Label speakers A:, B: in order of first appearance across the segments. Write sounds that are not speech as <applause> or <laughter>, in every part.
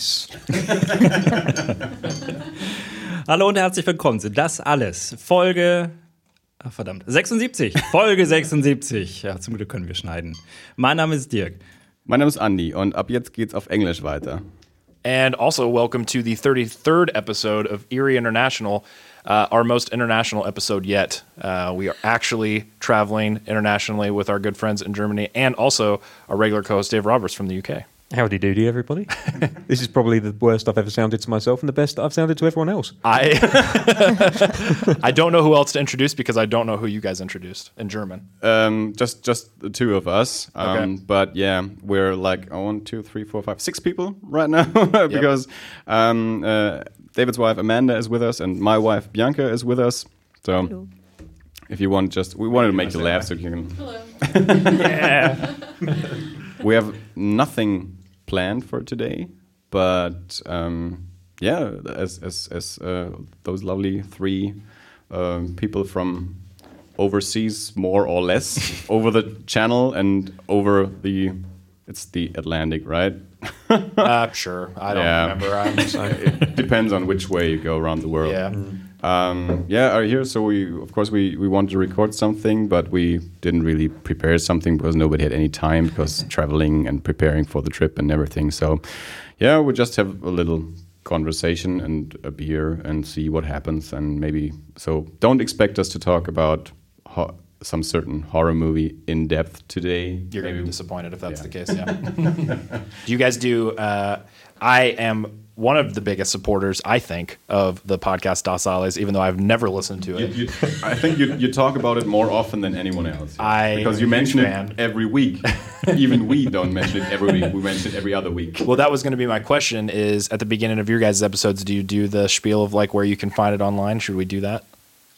A: Nice. <laughs>
B: Hallo und herzlich willkommen zu Das Alles. Folge. Ach, verdammt. 76. Folge 76. Ja, zum Glück können wir schneiden. Mein Name ist Dirk.
C: Mein Name ist Andy und ab jetzt geht's auf Englisch weiter.
D: And also, welcome to the 33rd episode of Erie International, uh, our most international episode yet. Uh, we are actually traveling internationally with our good friends in Germany and also our regular co host, Dave Roberts from the UK.
A: Howdy doody, everybody. <laughs> this is probably the worst I've ever sounded to myself and the best I've sounded to everyone else.
D: I <laughs> I don't know who else to introduce because I don't know who you guys introduced in German.
C: Um, just just the two of us. Um,
D: Okay.
C: But yeah, we're like oh, one, two, three, four, five, six people right now <laughs> because um, uh, David's wife Amanda is with us and my wife Bianca is with us. So if you want, just we wanted to make you laugh, so you can. Hello. yeah. we have nothing planned for today, but um, yeah, as as as uh, those lovely three um, people from overseas, more or less, <laughs> over the channel and over the it's the Atlantic, right?
D: Uh, sure. I don't
C: Yeah.
D: remember. I'm <laughs>
C: it depends on which way you go around the world.
D: yeah.
C: Um, yeah, are here. So we, of course, we we wanted to record something, but we didn't really prepare something because nobody had any time because <laughs> traveling and preparing for the trip and everything. So, yeah, we just have a little conversation and a beer and see what happens. And maybe so. Don't expect us to talk about ho- some certain horror movie in depth today.
D: You're going to be disappointed if that's
C: Yeah.
D: the case. Yeah. <laughs> do you guys do? Uh, I am one of the biggest supporters, I think, of the podcast Das Alles, even though I've never listened to it.
C: you, I think you, you talk about it more often than anyone else.
D: I
C: because you mention it every week. Even we don't mention it every week. We mention it every other week.
D: well, that was going to be my question. Is at the beginning of your guys' episodes, do you do the spiel of like where you can find it online? Should we do that?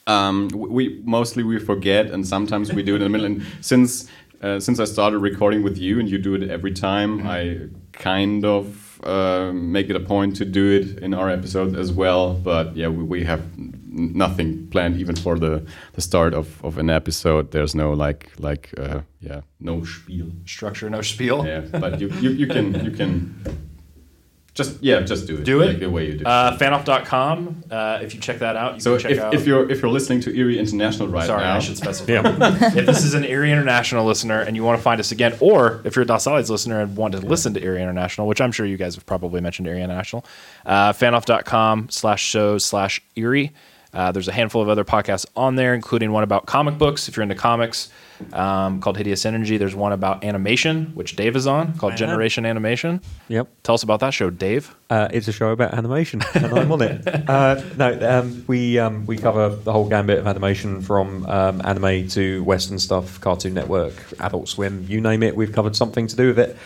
C: Um, we mostly we forget, and sometimes we do it in the middle. And since uh, since I started recording with you, and you do it every time, I kind of uh, make it a point to do it in our episode as well. But yeah, we, we have nothing planned even for the the start of, of an episode. There's no like like uh, yeah no spiel.
D: Structure, no spiel.
C: Yeah, but you, you, you can you can just yeah just do it.
D: Do it
C: like the way you do.
D: Uh, fanoff.com. Uh, if you check that out, you
C: so
D: can check
C: if,
D: out.
C: if you're if you're listening to Eerie International right
D: Sorry,
C: now,
D: I should specify. <laughs> if this is an Eerie International listener and you want to find us again, or if you're a Das Alles listener and want to listen to Eerie International, which I'm sure you guys have probably mentioned Eerie International, uh, fanoff.com slash shows slash Eerie. Uh, there's a handful of other podcasts on there, including one about comic books, if you're into comics, um, called Hideous Energy. There's one about animation, which Dave is on, called Generation Animation.
A: Yep.
D: Tell us about that show, Dave.
A: Uh, it's a show about animation, <laughs> and I'm on it. Uh, no, um, we um, we cover the whole gambit of animation from um, anime to Western stuff, Cartoon Network, Adult Swim, you name it. We've covered something to do with it.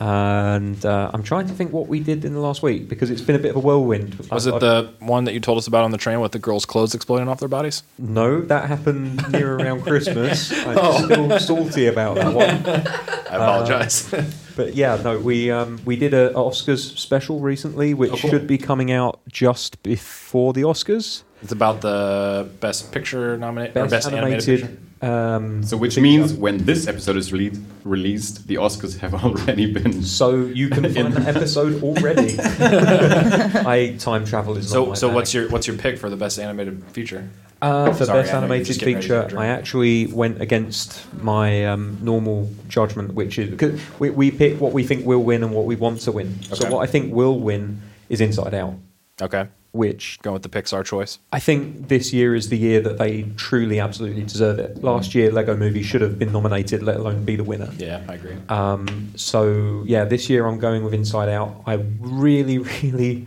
A: And uh, I'm trying to think what we did in the last week because it's been a bit of a whirlwind.
D: Was
A: I-
D: it the one that you told us about on the train with the girls' clothes exploding off their bodies?
A: No, that happened near around <laughs> Christmas. I'm still salty about that one. <laughs>
D: I apologize.
A: But yeah, no, we um, we did an Oscars special recently, which
D: Oh, cool.
A: should be coming out just before the Oscars.
D: It's about the best picture nominated or
A: Best,
D: best animated,
A: animated.
D: Picture.
A: um,
C: So which
A: feature.
C: means when this episode is released, released, the Oscars have <laughs> already been.
A: So you can <laughs> find that episode already. <laughs> I time travel is not
D: So
A: my
D: so
A: bag.
D: what's your what's your pick for the best animated feature?
A: uh, for
D: Sorry,
A: best
D: I know you're
A: animated
D: just getting ready to
A: feature? I actually went against my um, normal judgment, which is because we, we pick what we think will win and what we want to win. So what I think will win is Inside Out,
D: Okay,
A: which
D: going with the Pixar choice.
A: I think this year is the year that they truly, absolutely deserve it. Last year, Lego Movie should have been nominated, let alone be the winner.
D: Yeah, I agree.
A: Um, so yeah, this year I'm going with Inside Out. I really, <laughs> really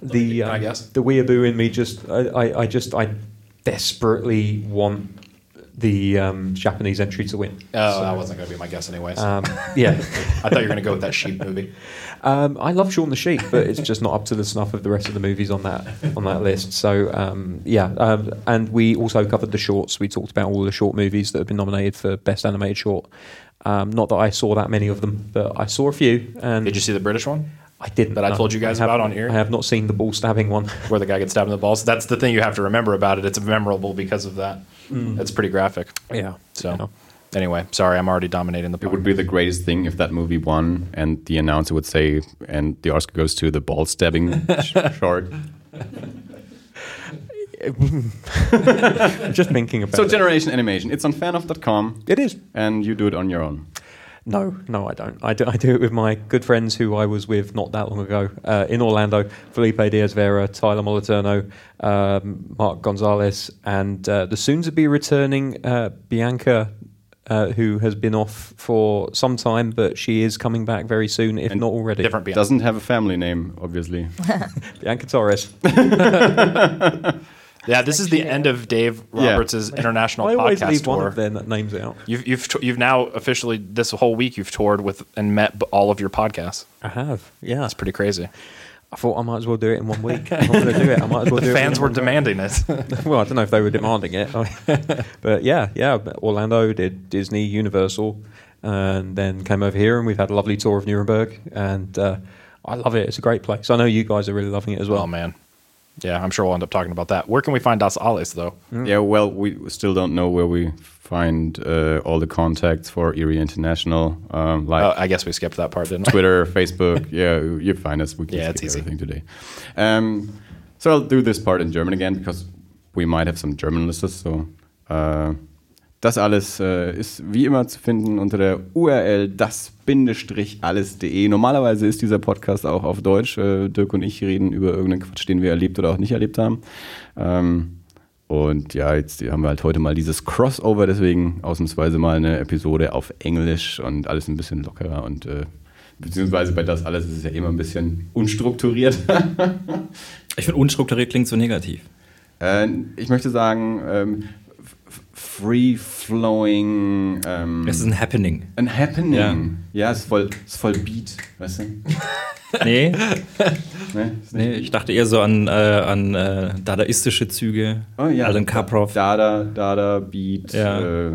A: the
D: Can I
A: um,
D: guess?
A: the weeaboo in me just I, I, I just I desperately want the um, Japanese entry to win.
D: Oh,
A: So,
D: that wasn't going to be my guess, anyways.
A: Um, <laughs> yeah,
D: I thought you were going to go with that sheep movie.
A: um, I love Shaun the Sheep, but it's just not up to the snuff of the rest of the movies on that on that list. So um, yeah, um, and we also covered the shorts. We talked about all the short movies that have been nominated for best animated short. Um, not that I saw that many of them, but I saw a few. And
D: Did you see the British one
A: I didn't.
D: that I
A: no.
D: told you guys about on here?
A: I have not seen the ball stabbing one.
D: where the guy gets stabbed in the balls? That's the thing you have to remember about it. It's memorable because of that.
A: Mm.
D: It's pretty graphic.
A: Yeah.
D: So, Anyway, sorry, I'm already dominating the.
C: It would be the greatest thing if that movie won and the announcer would say, and the Oscar goes to the ball stabbing <laughs> sh- shark. <laughs>
A: Just thinking about
C: So,
A: it.
C: Generation Animation, it's on fanoff.com
A: It is.
C: and you do it on your own.
A: No, no, I don't. I do, I do it with my good friends who I was with not that long ago uh, in Orlando Felipe Diaz Vera, Tyler Moliterno, um, Mark Gonzalez, and uh, the soon to be returning uh, Bianca. Uh, who has been off for some time, but she is coming back very soon, if
C: And
A: not already.
D: different. Beyond.
C: Doesn't have a family name, obviously. <laughs>
A: Bianca Torres. <laughs> <laughs>
D: Yeah, this is the end of Dave
C: Yeah.
D: Roberts' international
A: I always
D: podcast
A: leave
D: tour.
A: one of their names out.
D: You've you've t- you've now officially this whole week you've toured with and met b- all of your podcasts.
A: I have, yeah.
D: That's pretty crazy.
A: I thought I might as well do it in one week. <laughs> I'm going to do it. I might as well do
D: The
A: it.
D: fans
A: in
D: were demanding it. <laughs>
A: well, I don't know if they were demanding it, <laughs> but yeah, yeah. Orlando did Disney, Universal, and then came over here, and we've had a lovely tour of Nuremberg, and uh, I love it. It's a great place. I know you guys are really loving it as well.
D: oh man, yeah, I'm sure we'll end up talking about that. Where can we find Das Alles though?
C: Yeah, well, we still don't know where we find uh, all the contacts for Eerie International, um, like
D: Oh, I guess we skipped that part, didn't we?
C: Twitter, <laughs> Facebook. Yeah, you find us. We can
D: Yeah, it's easy.
C: everything today. Um, so I'll do this part in German again because we might have some German listeners. So uh, das alles äh, ist wie immer zu finden unter der URL das-alles.de. Normalerweise ist dieser Podcast auch auf Deutsch. Äh, Dirk und ich reden über irgendeinen Quatsch, den wir erlebt oder auch nicht erlebt haben. Ähm, und ja, jetzt haben wir halt heute mal dieses Crossover, deswegen ausnahmsweise mal eine Episode auf Englisch und alles ein bisschen lockerer und äh, beziehungsweise bei das alles ist es ja immer ein bisschen unstrukturiert. <laughs>
B: Ich finde, unstrukturiert klingt so negativ.
C: äh, ich möchte sagen, ähm, f- free flowing. Ähm,
B: Es ist ein Happening.
C: ein Happening.
B: Ja.
C: Ja, es ist voll, es ist voll Beat, weißt du? <laughs>
B: Nee, <laughs>
C: Ne? Nicht
B: nee ich dachte eher so an, äh, an äh, dadaistische Züge.
C: Oh ja.
B: Alan Kaprow.
C: Dada, Dada, Beat,
B: Ja.
C: äh,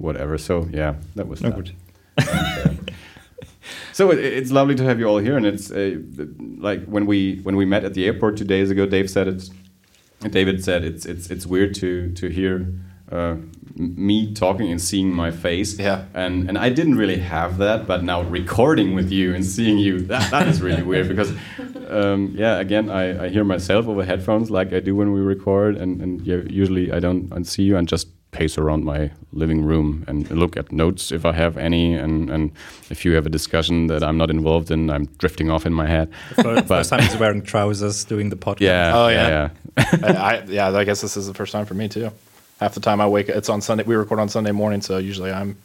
C: whatever. So yeah, that was
B: Na
C: that.
B: gut.
C: So it, it's lovely to have you all here, and it's uh, like when we when we met at the airport two days ago. Dave said it. David said it's it's it's weird to to hear uh, me talking and seeing my face.
D: Yeah.
C: And and I didn't really have that, but now recording with you and seeing you that, that is really weird because <laughs> um, yeah, again I, I hear myself over headphones like I do when we record, and and yeah, usually I don't I see you and just pace around my living room and look at notes if I have any, and, and if you have a discussion that I'm not involved in, I'm drifting off in my head. <laughs>
B: First first time he's wearing trousers doing the podcast.
C: Yeah.
D: Oh,
C: yeah.
D: yeah.
C: yeah. <laughs>
D: I, I, yeah, I guess this is the first time for me too. Half the time I wake, up, it's on Sunday. We record on Sunday morning, so usually I'm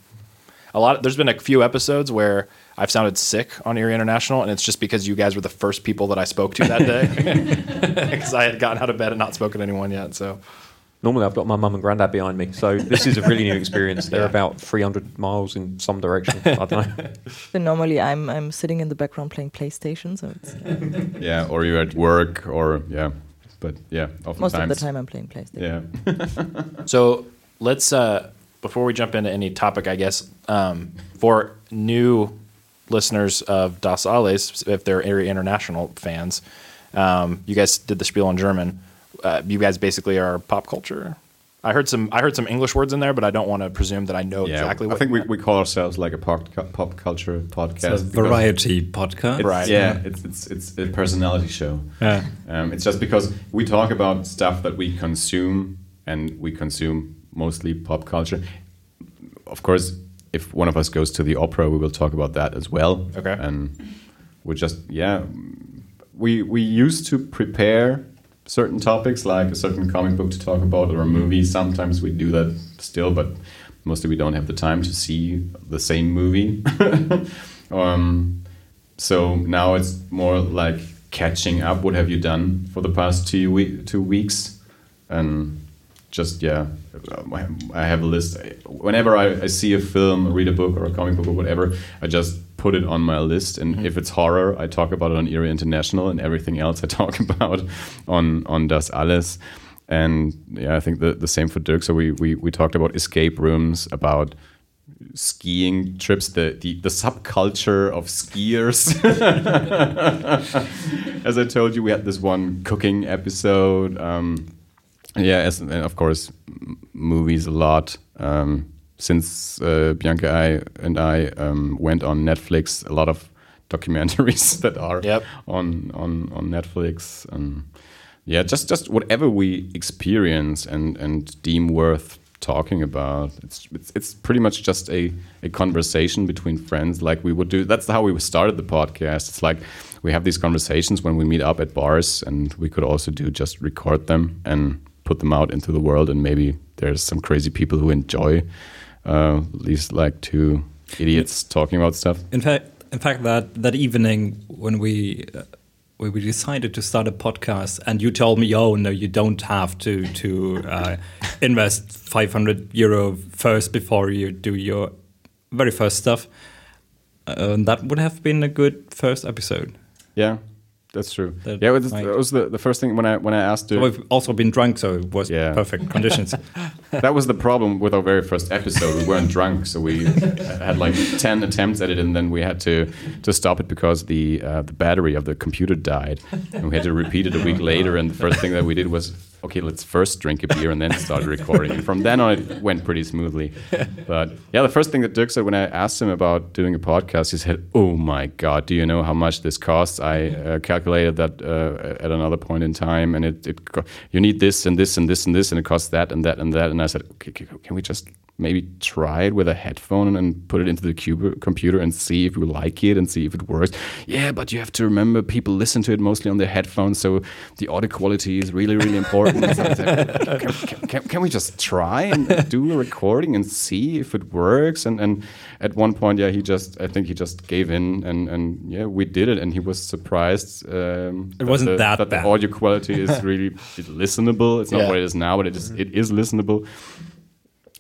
D: a lot. There's been a few episodes where I've sounded sick on Eerie International, and it's just because you guys were the first people that I spoke to that day, <laughs> <laughs> because I had gotten out of bed and not spoken to anyone yet. So
A: Normally, I've got my mum and granddad behind me, so this is a really new experience. They're
D: Yeah.
A: about 300 miles in some direction. I don't know. <laughs>
E: Then normally I'm I'm sitting in the background playing PlayStation, so it's
C: yeah, or you're at work, or yeah, but yeah, oftentimes.
E: most of the time I'm playing PlayStation.
C: Yeah. <laughs> <laughs>
D: So let's uh, before we jump into any topic, I guess um, for new listeners of Das Alles, if they're Eerie International fans, um, you guys did the spiel in German. Uh, you guys basically are pop culture. I heard some. I heard some English words in there, but I don't want to presume that I know
C: Yeah,
D: exactly.
C: I
D: what
C: think we, we call ourselves like a pop, pop culture podcast.
B: It's a variety podcast.
C: it's-
D: Right.
C: Yeah, it's, it's it's a personality show.
B: Yeah.
C: Um, it's just because we talk about stuff that we consume, and we consume mostly pop culture. Of course, if one of us goes to the opera, we will talk about that as well.
D: Okay.
C: And we just yeah, we we used to prepare certain topics like a certain comic book to talk about or a movie. Sometimes we do that still, but mostly we don't have the time to see the same movie. <laughs> um, so now it's more like catching up. What have you done for the past two we- two weeks? And just yeah, I have a list. Whenever I, I see a film, read a book, or a comic book, or whatever, I just put it on my list. And if it's horror, I talk about it on Eerie International, and everything else I <laughs> talk about on on Das Alles. And yeah, I think the, the same for Dirk. So we, we we talked about escape rooms, about skiing trips, the, the, the subculture of skiers. <laughs> as I told you, we had this one cooking episode. Um, yeah, as, and of course, m- movies a lot. Um, since uh, Bianca I, and I um, went on Netflix, a lot of <laughs> documentaries <laughs> that are
D: Yep.
C: on on on Netflix. And yeah, just just whatever we experience and and deem worth talking about. It's it's, it's pretty much just a a conversation between friends, like we would do. That's how we started the podcast. It's like we have these conversations when we meet up at bars, and we could also do just record them and put them out into the world. And maybe there's some crazy people who enjoy uh, these like two idiots talking about stuff.
B: In fact, in fact, that that evening when we uh, when we decided to start a podcast, and you told me, "Oh no, you don't have to to uh, <laughs> invest 500 euro first before you do your very first stuff." Uh, that would have been a good first episode.
C: Yeah, that's true.
B: That
C: yeah, it was, that was the, the first thing when I when I asked her.
B: We've also been drunk, so it was
C: Yeah.
B: perfect conditions. <laughs> <laughs>
C: that was the problem with our very first episode. We weren't drunk, so we had like ten attempts at it, and then we had to to stop it because the uh, the battery of the computer died, and we had to repeat it a week later. And the first thing that we did was, okay, let's first drink a beer and then start <laughs> recording. And from then on, it went pretty smoothly. But yeah, the first thing that Dirk said when I asked him about doing a podcast, he said, "Oh my God, do you know how much this costs?" I uh, calculated that uh, at another point in time, and it, it you need this and this and this and this, and it costs that and that and that. And I said, okay, can we just maybe try it with a headphone and put it into the cube- computer and see if we like it and see if it works? Yeah, but you have to remember people listen to it mostly on their headphones, so the audio quality is really, really important. I <laughs> said, can, can- can- can we just try and do a recording and see if it works? And and at one point, yeah, he just I think he just gave in and and yeah, we did it, and he was surprised. Um,
B: It wasn't
C: the,
B: that
C: that
B: bad.
C: the audio quality is really <laughs> listenable. It's not
D: Yeah.
C: what it is now, but it is it is listenable.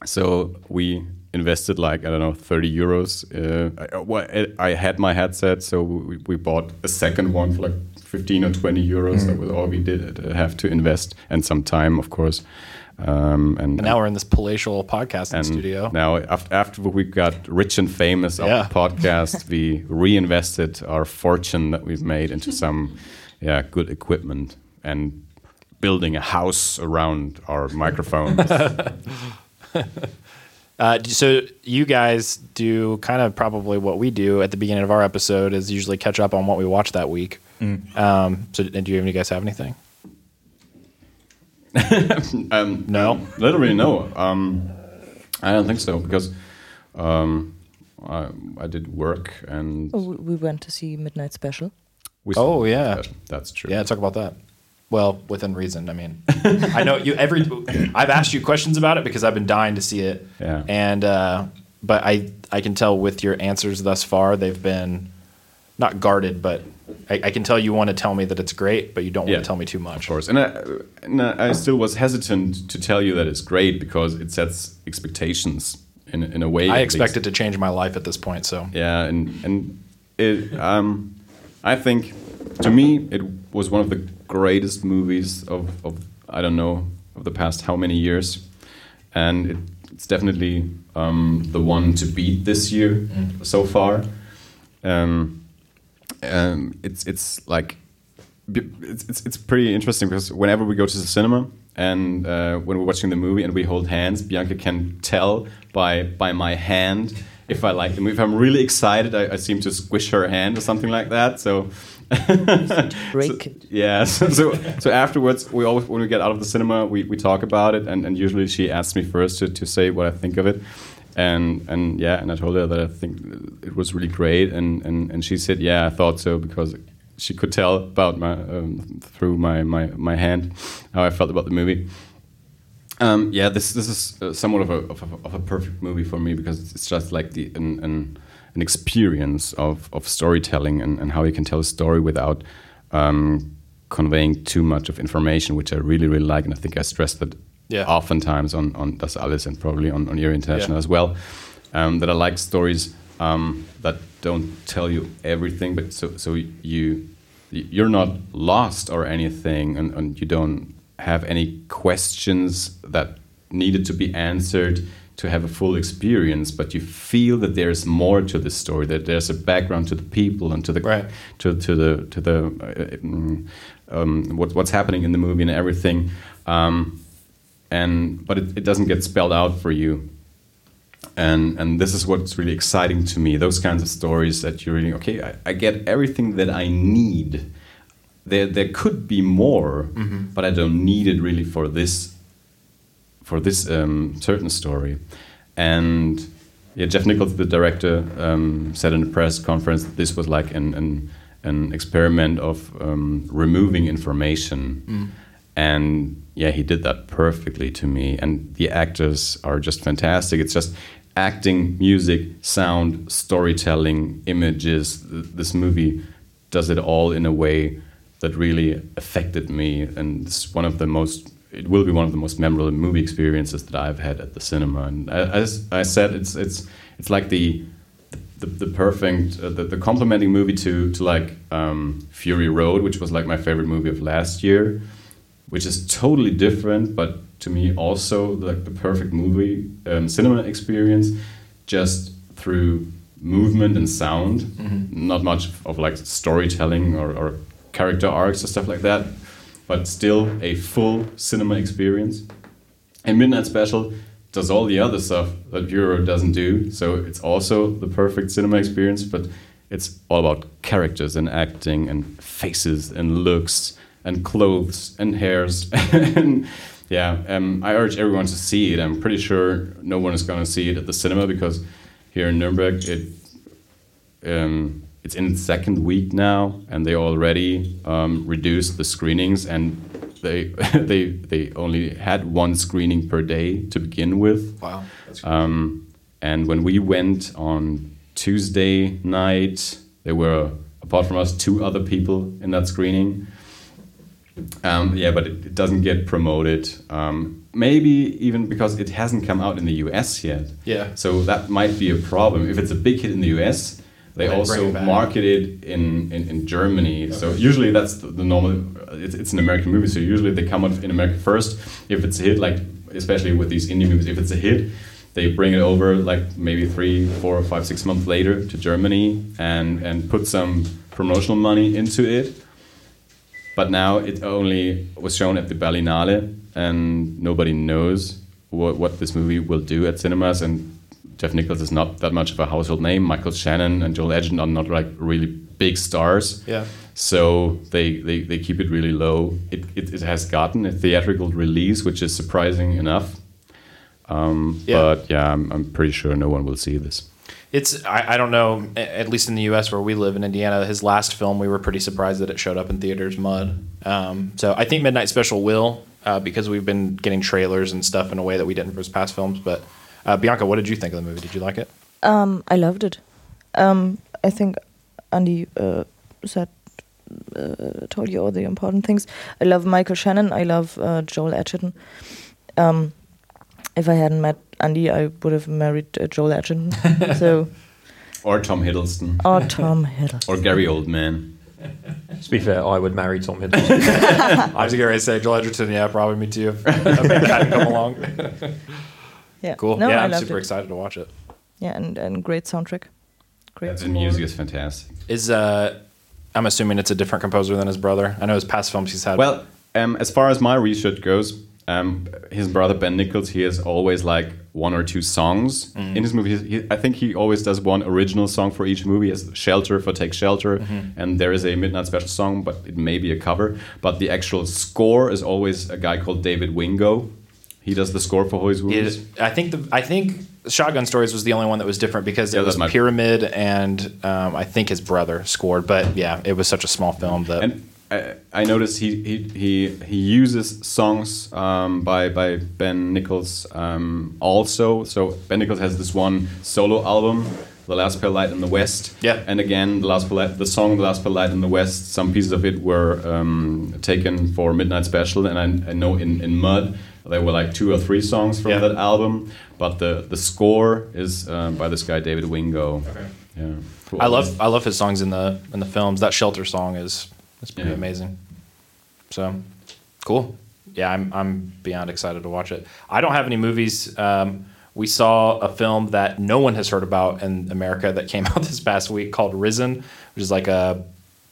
C: So we invested like I don't know thirty euros. Uh, I, well, I- I had my headset, so we, we bought a second one for like fifteen or twenty euros. That was all we did uh, have to invest, and some time, of course. Um, and,
D: And now we're in this palatial podcasting
C: and
D: studio.
C: Now, af- after we got rich and famous off
D: Yeah.
C: the podcast, we reinvested our fortune that we've made into some, yeah, good equipment and building a house around our microphones. <laughs> <laughs>
D: Uh, so you guys do kind of probably what we do at the beginning of our episode is usually catch up on what we watched that week. Um, so do you, you guys have anything? <laughs>
C: um,
D: No.
C: literally no. Um, I don't think so because um, I, I did work and
E: Oh, we- we went to see Midnight Special.
C: we.
D: Oh, yeah.
C: that- that's true.
D: Yeah, talk about that. Well, within reason. I mean, I know you. Every I've asked you questions about it because I've been dying to see it.
C: Yeah.
D: And uh, but I I can tell with your answers thus far they've been not guarded, but I, I can tell you want to tell me that it's great, but you don't want
C: Yeah.
D: to tell me too much.
C: Of course, and I, and I still was hesitant to tell you that it's great because it sets expectations in in a way.
D: I expect
C: least.
D: it to change my life at this point. So
C: Yeah, and and it, um, I think to me it was one of the greatest movies of, of I don't know of the past how many years, and it, it's definitely um, the one to beat this year so far. Um, um, it's it's like it's, it's it's pretty interesting because whenever we go to the cinema and uh, when we're watching the movie and we hold hands, Bianca can tell by by my hand if I like them. If I'm really excited, I, I seem to squish her hand or something like that. So. <laughs>
E: Break
C: so- Yeah, <laughs> so, so so afterwards, we always when we get out of the cinema, we, we talk about it, and, and usually she asks me first to, to say what I think of it, and and yeah, and I told her that I think it was really great, and and, and she said yeah, I thought so because she could tell about my um, through my, my my hand how I felt about the movie. Um, yeah, this this is uh, somewhat of a, of a of a perfect movie for me because it's just like the an an, an experience of, of storytelling and, and how you can tell a story without um, conveying too much of information, which I really really like, and I think I stressed that
D: Yeah.
C: oftentimes on on Das Alles and probably on on Eerie International
D: Yeah.
C: as well. Um, that I like stories um, that don't tell you everything, but so so you you're not lost or anything, and, and you don't have any questions that needed to be answered to have a full experience, but you feel that there's more to the story, that there's a background to the people and to the
D: Right.
C: to, to the to the uh, um, what, what's happening in the movie and everything, um, and but it, it doesn't get spelled out for you and and this is what's really exciting to me. Those kinds of stories that you're really okay. I, I get everything that I need. There there could be more, but I don't need it really for this for this um, certain story. And yeah, Jeff Nichols, the director, um, said in a press conference that this was like an an, an experiment of um, removing information. And yeah, he did that perfectly to me. And the actors are just fantastic. It's just acting, music, sound, storytelling, images. This movie does it all in a way that really affected me. And it's one of the most, it will be one of the most memorable movie experiences that I've had at the cinema. And as I said, it's, it's, it's like the, the, the perfect, uh, the, the complementing movie to, to like um, Fury Road, which was like my favorite movie of last year which is totally different, but to me also like the perfect movie um, cinema experience, just through movement and sound. Not much of like storytelling or, or character arcs or stuff like that, but still a full cinema experience. And Midnight Special does all the other stuff that Euro doesn't do, so it's also the perfect cinema experience, but it's all about characters and acting and faces and looks and clothes and hairs. <laughs> and yeah, um, I urge everyone to see it. I'm pretty sure no one is going to see it at the cinema because here in Nuremberg it um, it's in its second week now, and they already um, reduced the screenings, and they <laughs> they they only had one screening per day to begin with.
D: Wow. That's
C: Um, and when we went on Tuesday night, there were apart from us two other people in that screening. Um, yeah, but it, it doesn't get promoted. Um, maybe even because it hasn't come out in the US yet.
D: Yeah.
C: So that might be a problem. If it's a big hit in the US, they also
D: it back.
C: market it in, in, in Germany. So usually that's the, the normal. It's, it's an American movie, so usually they come out in America first. If it's a hit, like especially with these indie movies, if it's a hit, they bring it over like maybe three, four, five, six months later to Germany and and put some promotional money into it. But now it only was shown at the Berlinale, and nobody knows what, what this movie will do at cinemas. And Jeff Nichols is not that much of a household name. Michael Shannon and Joel Edgerton are not like really big stars.
D: Yeah.
C: So they, they, they keep it really low. It, it, it has gotten a theatrical release, which is surprising enough. Um,
D: Yeah.
C: But yeah, I'm, I'm pretty sure no one will see this.
D: It's I, I don't know at least in the U.S. where we live in Indiana. His last film, we were pretty surprised that it showed up in theaters. Mud. Um, so I think Midnight Special will uh, because we've been getting trailers and stuff in a way that we didn't for his past films. But uh, Bianca, what did you think of the movie? Did you like it?
E: Um, I loved it. Um, I think Andy uh, said uh, told you all the important things. I love Michael Shannon. I love uh, Joel Edgerton. Um, if I hadn't met Andy, I would have married uh, Joel Edgerton. <laughs> so
C: Or Tom Hiddleston.
E: or Tom Hiddleston.
C: Or Gary Oldman.
A: To be fair, I would marry Tom Hiddleston. <laughs>
D: I was going to say Joel Edgerton. Yeah, probably me too. If a big guy had come along.
E: Yeah.
D: Cool.
E: No,
D: yeah,
E: I
D: I'm super
E: it.
D: excited to watch it.
E: Yeah, and and great soundtrack. Great.
C: The music is fantastic.
D: Is uh, I'm assuming it's a different composer than his brother. I know his past films he's had.
C: Well, um, as far as my research goes, um, his brother Ben Nichols, he has always like one or two songs in his movies. He, I think he always does one original song for each movie. As Shelter for Take Shelter, and there is a Midnight Special song, but it may be a cover. But the actual score is always a guy called David Wingo. He does the score for Hoy's
D: It
C: movies.
D: I think the I think Shotgun Stories was the only one that was different because
C: Yeah,
D: it was Pyramid and um, I think his brother scored. But yeah, it was such a small film that
C: And I, I noticed he he he, he uses songs um, by by Ben Nichols um, also. So Ben Nichols has this one solo album, "The Last Pale Light in the West."
D: Yeah.
C: And again, the last Pale Light, the song "The Last Pale Light in the West." Some pieces of it were um, taken for Midnight Special, and I, I know in in Mud there were like two or three songs from
D: Yeah.
C: that album. But the the score is um, by this guy David Wingo.
D: Okay.
C: Yeah. Who
D: I love I love his songs in the in the films. That Shelter song is is pretty
C: Yeah.
D: amazing. So cool. Yeah, I'm I'm beyond excited to watch it. I don't have any movies. Um, we saw a film that no one has heard about in America that came <laughs> out this past week called Risen, which is like a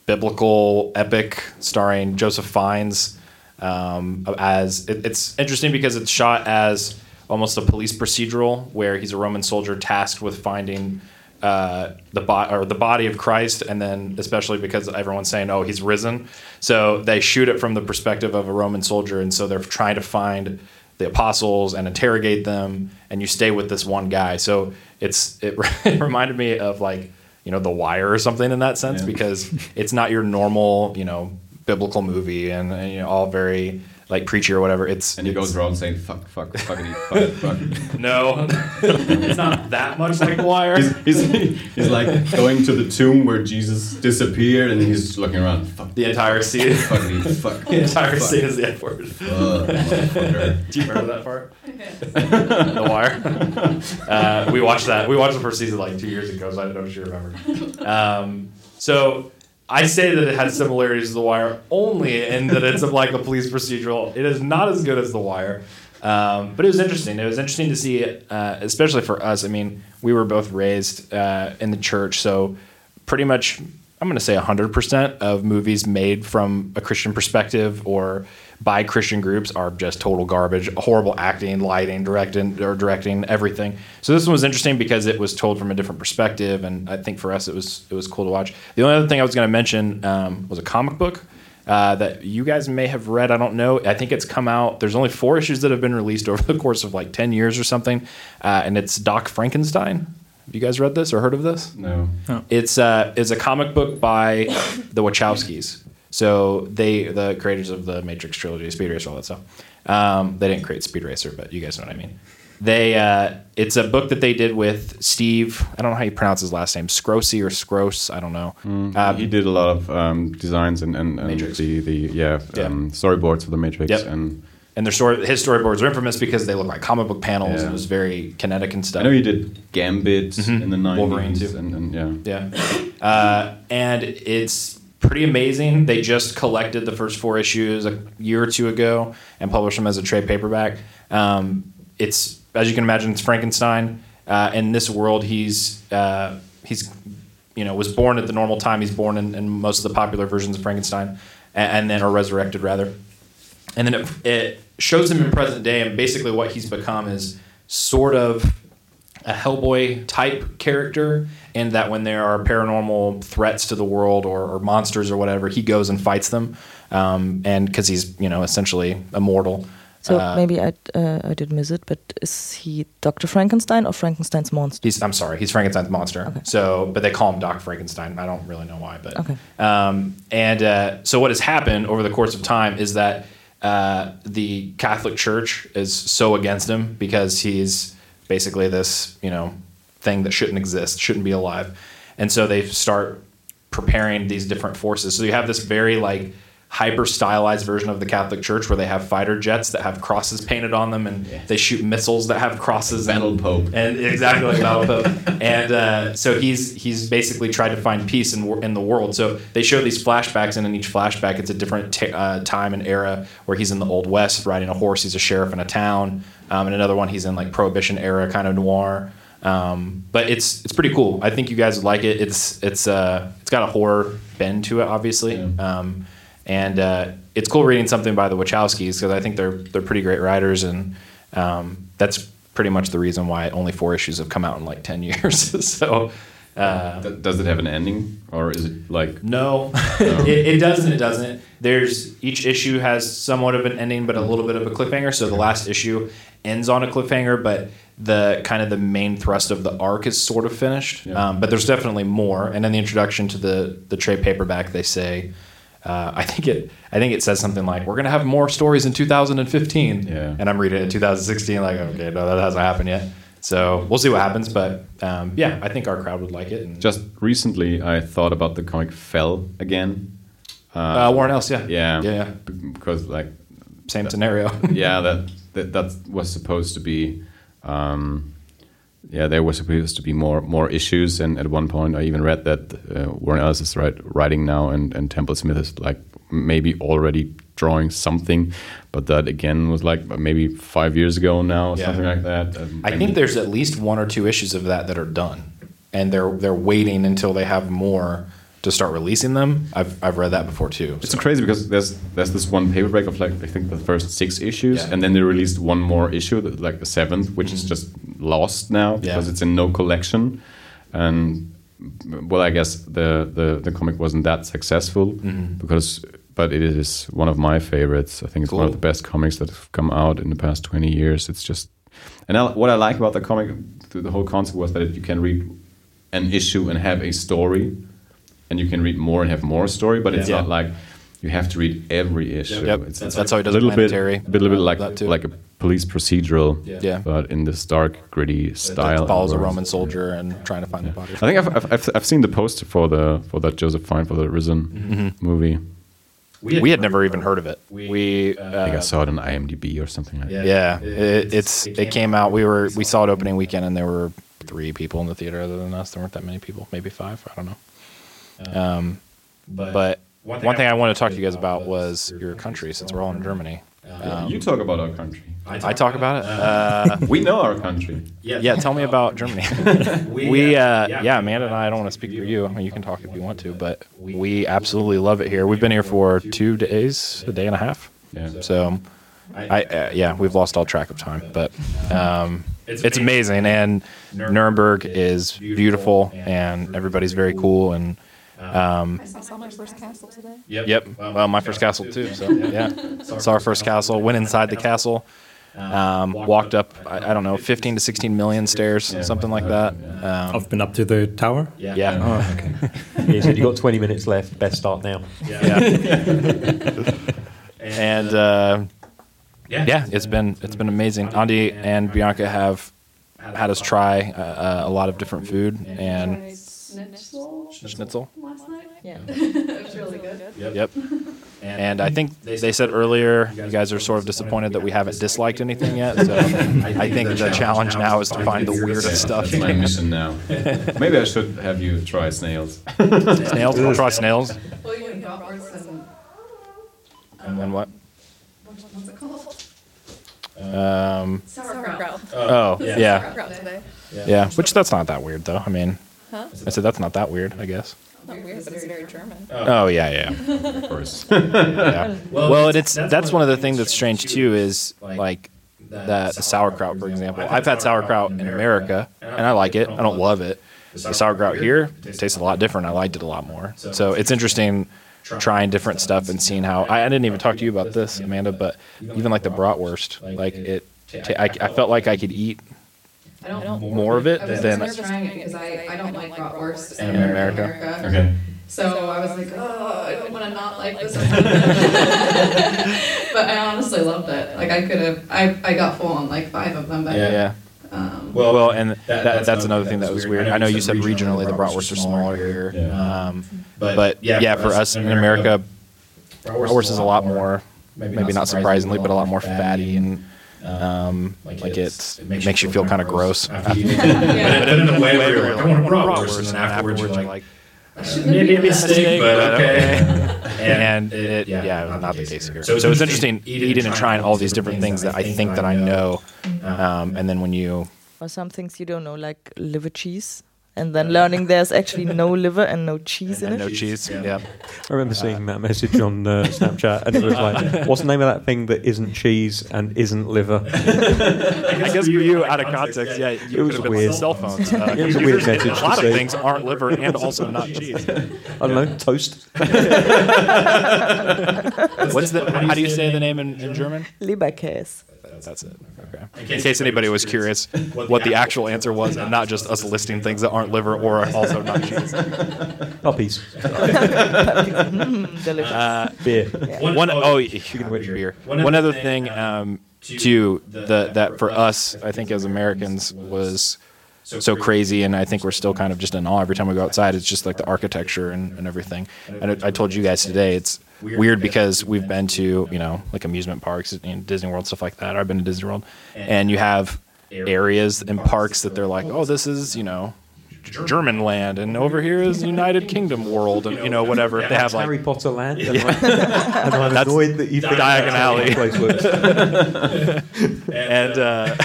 D: biblical epic starring Joseph Fiennes. Um, as it, it's interesting because it's shot as almost a police procedural where he's a Roman soldier tasked with finding uh, the bo- or the body of Christ, and then especially because everyone's saying, "Oh, he's risen," so they shoot it from the perspective of a Roman soldier, and so they're trying to find the apostles and interrogate them, and you stay with this one guy. So it's it, <laughs> it reminded me of like you know The Wire or something in that sense
C: Yeah.
D: because it's not your normal you know biblical movie and, and you know all very like preachy or whatever. It's
C: And he
D: it's-
C: goes around saying fuck, fuck, fuckity, fuck, fuck. <laughs>
D: no, <laughs> it's not that much like The Wire.
C: He's, he's, he's like going to the tomb where Jesus disappeared, and he's looking around. Fuck,
D: The entire scene,
C: fuckity, fuck. <laughs>
D: the entire
C: fuck,
D: scene is the F word.
C: fuck.
D: Do you remember that part? the Wire. Uh, we watched that. We watched the first season like two years ago, so I don't know if you remember. Um, so I say that it has similarities to The Wire only in that it's like a police procedural. It is not as good as The Wire. Um, but it was interesting. It was interesting to see, uh, especially for us. I mean, we were both raised uh, in the church, so pretty much, I'm going to say 100% of movies made from a Christian perspective or by Christian groups are just total garbage. Horrible acting, lighting, directing, or directing, everything. So this one was interesting because it was told from a different perspective, and I think for us it was it was cool to watch. The only other thing I was going to mention um, was a comic book uh, that you guys may have read. I don't know. I think it's come out. There's only four issues that have been released <laughs> over the course of like ten years or something, uh, and it's Doc Frankenstein. Have you guys read this or heard of this?
C: No.
D: It's uh, it's a comic book by <coughs> the Wachowskis. So they, the creators of the Matrix trilogy, Speed Racer, all that stuff. Um, they didn't create Speed Racer, but you guys know what I mean. They, uh, it's a book that they did with Steve. I don't know how you pronounce his last name, Scrosy or Scrose. I don't know. Um,
C: he did a lot of um, designs and, and, and the, the yeah,
D: Yeah.
C: Um, storyboards for the Matrix
D: Yep.
C: and
D: and their story, his storyboards are infamous because they look like comic book panels
C: Yeah.
D: and it was very kinetic and stuff.
C: I know he did Gambit in the nineties.
D: Wolverine, too.
C: And, and yeah,
D: Yeah. Uh, and it's pretty amazing. They just collected the first four issues a year or two ago and published them as a trade paperback. Um, it's, as you can imagine, it's Frankenstein. Uh, in this world, he's, uh, he's, you know, was born at the normal time. He's born in, in most of the popular versions of Frankenstein and, and then, are resurrected rather. And then it, it shows him in present day, and basically what he's become is sort of a Hellboy type character, in that when there are paranormal threats to the world or, or monsters or whatever, he goes and fights them, um, and because he's you know essentially immortal.
E: So
D: Uh,
E: maybe I uh, I did miss it, but is he Dr. Frankenstein or Frankenstein's monster?
D: He's I'm sorry, he's Frankenstein's monster.
E: Okay.
D: So, but they call him Doc Frankenstein. I don't really know why, but
E: Okay.
D: Um, and uh, so what has happened over the course of time is that uh, the Catholic Church is so against him because he's basically this you know thing that shouldn't exist, shouldn't be alive, and so they start preparing these different forces. So you have this very like hyper stylized version of the Catholic Church where they have fighter jets that have crosses painted on them and they shoot missiles that have crosses.
C: Battle
D: and,
C: Pope.
D: And exactly like Battle Pope. <laughs> And uh, so he's he's basically tried to find peace in in the world. So they show these flashbacks, and in each flashback, it's a different ta uh, time and era where he's in the Old West riding a horse. He's a sheriff in a town. Um, and another one, he's in like Prohibition era kind of noir. Um, but it's it's pretty cool. I think you guys would like it. It's it's uh it's got a horror bend to it, obviously. Um, and uh, it's cool reading something by the Wachowskis because I think they're they're pretty great writers, and um, that's pretty much the reason why only four issues have come out in like ten <laughs> years. so. Uh,
C: Th- does it have an ending or is it like
D: no, <laughs> it, it doesn't. It doesn't. There's each issue has somewhat of an ending, but a little bit of a cliffhanger. So the last issue ends on a cliffhanger, but the kind of the main thrust of the arc is sort of finished.
C: Yeah.
D: Um, but there's definitely more. And in the introduction to the the trade paperback, they say. Uh, I think it. I think it says something like, "We're gonna have more stories in 2015."
C: Yeah.
D: And I'm reading it in 2016. Like, okay, no, that hasn't happened yet. So we'll see what happens. But um, yeah, I think our crowd would like it. And,
C: just recently I thought about the comic Fell again.
D: uh, Warren Ellis, yeah,
C: Yeah.
D: yeah, yeah.
C: Because like
D: Same scenario. <laughs>
C: yeah, that, that that was supposed to be. Um, yeah, there was supposed to be more more issues, and at one point I even read that uh, Warren Ellis is writing now, and, and Templesmith is like maybe already drawing something, but that again was like maybe five years ago now, or
D: Yeah.
C: something like that. Um,
D: I think there's at least one or two issues of that that are done, and they're they're waiting until they have more to start releasing them, I've I've read that before too.
C: It's crazy because there's there's this one paperback of like I think the first six issues,
D: Yeah.
C: and then they released one more issue, like the seventh, which is mm. just lost now because
D: Yeah.
C: it's in no collection, and well, I guess the the, the comic wasn't that successful mm-hmm. because, but it is one of my favorites. I think it's one of the best comics that have come out in the past twenty years. It's just, and I, what I like about the comic, the, the whole concept was that you can read an issue and have a story, and you can read more and have more story, but it's
D: Yeah.
C: not like you have to read every issue.
D: Yep.
C: It's,
D: That's how he does
C: a little bit,
D: Planetary.
C: a little bit like
D: that too.
C: like a police procedural,
D: Yeah.
C: but in this dark, gritty style.
D: follows a Roman soldier and trying to find the body.
C: I think I've, I've, I've, I've seen the poster for the for that Joseph Fiennes for the Risen
D: Mm-hmm.
C: movie.
D: We had never even heard of it. We
C: I think I
D: uh,
C: saw it on IMDb or something like that.
D: yeah, it, it's it came out. We were we saw it opening weekend, and there were three people in the theater other than us. There weren't that many people, maybe five. I don't know. Um, but one thing I wanted to talk to you guys about was your country, since we're all in Germany. Um,
C: you talk about our country.
D: I talk about it. Uh, <laughs>
C: We know our country. <laughs>
D: yeah, yeah tell me about <laughs> Germany. we, uh, yeah, Amanda and I, I don't want to speak for you. I mean, you can talk if you want to, but we absolutely love it here. We've been here for two days, a day and a half.
C: Yeah.
D: So, I, uh, yeah, we've lost all track of time, but um, it's amazing. And Nuremberg is beautiful, and everybody's very cool. And um,
F: I saw my first castle today.
D: Yep. Well, my first castle too. So yeah, <laughs> saw our first castle. Went inside the castle. Um, walked up. I, I don't know, 15 to 16 million stairs, something like that. Um,
B: I've been up to the tower.
D: yeah.
B: Oh, okay.
A: He said, You've got 20 minutes left. Best start now.
D: yeah. <laughs> and uh, yeah, it's been it's been amazing. Andy and Bianca have had us try uh, a lot of different food and
F: Tried schnitzel
D: schnitzel.
F: Last night.
E: Yeah.
F: It was <laughs> really good.
D: Yep. <laughs> And I think they said earlier you guys are sort of disappointed that we haven't disliked anything yet. So <laughs> I think the challenge now is to find the weirdest stuff.
C: That's my mission now. Maybe I should have you try snails.
D: Snails. I'll try snails.
F: Well, you got bratwurst and
D: And what?
F: what's what's it called?
D: Um,
F: Sauerkraut.
D: oh, yeah.
F: Sauerkraut today.
D: Yeah. Which that's not that weird though. I mean,
F: Huh?
D: I said that's not that weird. I guess.
F: Not weird, but it's very German.
D: Oh. oh yeah, yeah.
C: Of course. <laughs>
D: yeah. Well, and it's that's one of the things that's strange too is like that the sauerkraut, for example. I've had sauerkraut in America and I like it. I don't love it. The sauerkraut here tastes a lot different. I liked it a lot more. So it's interesting trying different stuff and seeing how. I, I didn't even talk to you about this, Amanda, but even like the bratwurst, like it. ta- I, I felt like I could eat
F: I don't.
D: more of it
F: I was
D: than
F: nervous trying it because I, I don't like bratwurst
D: In America.
C: Okay.
F: So I was like, oh, I don't want to not like this. <laughs> but I honestly loved it. Like I could have, I, I got full on like five of them. But
D: yeah.
F: Um,
D: Well, and that, that's another thing that was weird. I know you said regionally the bratwurst are smaller here, um, but yeah, for us in America, bratwurst is a lot more, maybe not surprisingly, but a lot more fatty and um, like it's, it makes you feel kind of gross. <laughs>
G: But in a way where you're like, I want a bratwurst, and then afterwards you're like, maybe a mistake, but okay. <laughs>
D: And it, yeah, not the case here. So it's interesting eating and trying all these different things that I think that I know, um, and then when you
E: Or some things you don't know, like liver cheese. And then learning there's actually no liver and no cheese in
D: and
E: it.
D: no cheese, yeah.
A: I remember seeing that message on uh, Snapchat, and it was like, <laughs> "What's the name of that thing that isn't cheese and isn't liver?" <laughs>
D: I guess for you, out of context, yeah, you
A: It was
D: could have been
A: weird.
D: cell phones. <laughs> Uh,
A: It was a weird message
D: A
A: to
D: lot of
A: see.
D: things aren't liver and also not cheese.
A: I don't know, toast.
D: What's the? How do you say the name in, in German?
E: Leberkäse.
D: That's it. Okay. In case anybody was curious what the actual answer was, and not just us listing things that aren't liver or are <laughs> also not cheese. <laughs>
A: Puppies.
E: Mm, delicious.
D: Uh,
A: Beer.
D: one oh speaking of which beer one other thing um, too the, that for us i think as americans was so crazy and i think we're still kind of just in awe every time we go outside it's just like the architecture and, and everything and I, I told you guys today it's weird because we've been to uh, you know like amusement parks and disney world stuff like that. I've been to disney world. And you have areas and parks that they're like oh this is you know German land, and over here is United Kingdom world, and you know whatever they have like
A: Harry Potter land. And, I, and I'm
D: That's
A: annoyed <laughs> that you think
D: Diagon Alley.
A: place works. <laughs>
D: and uh,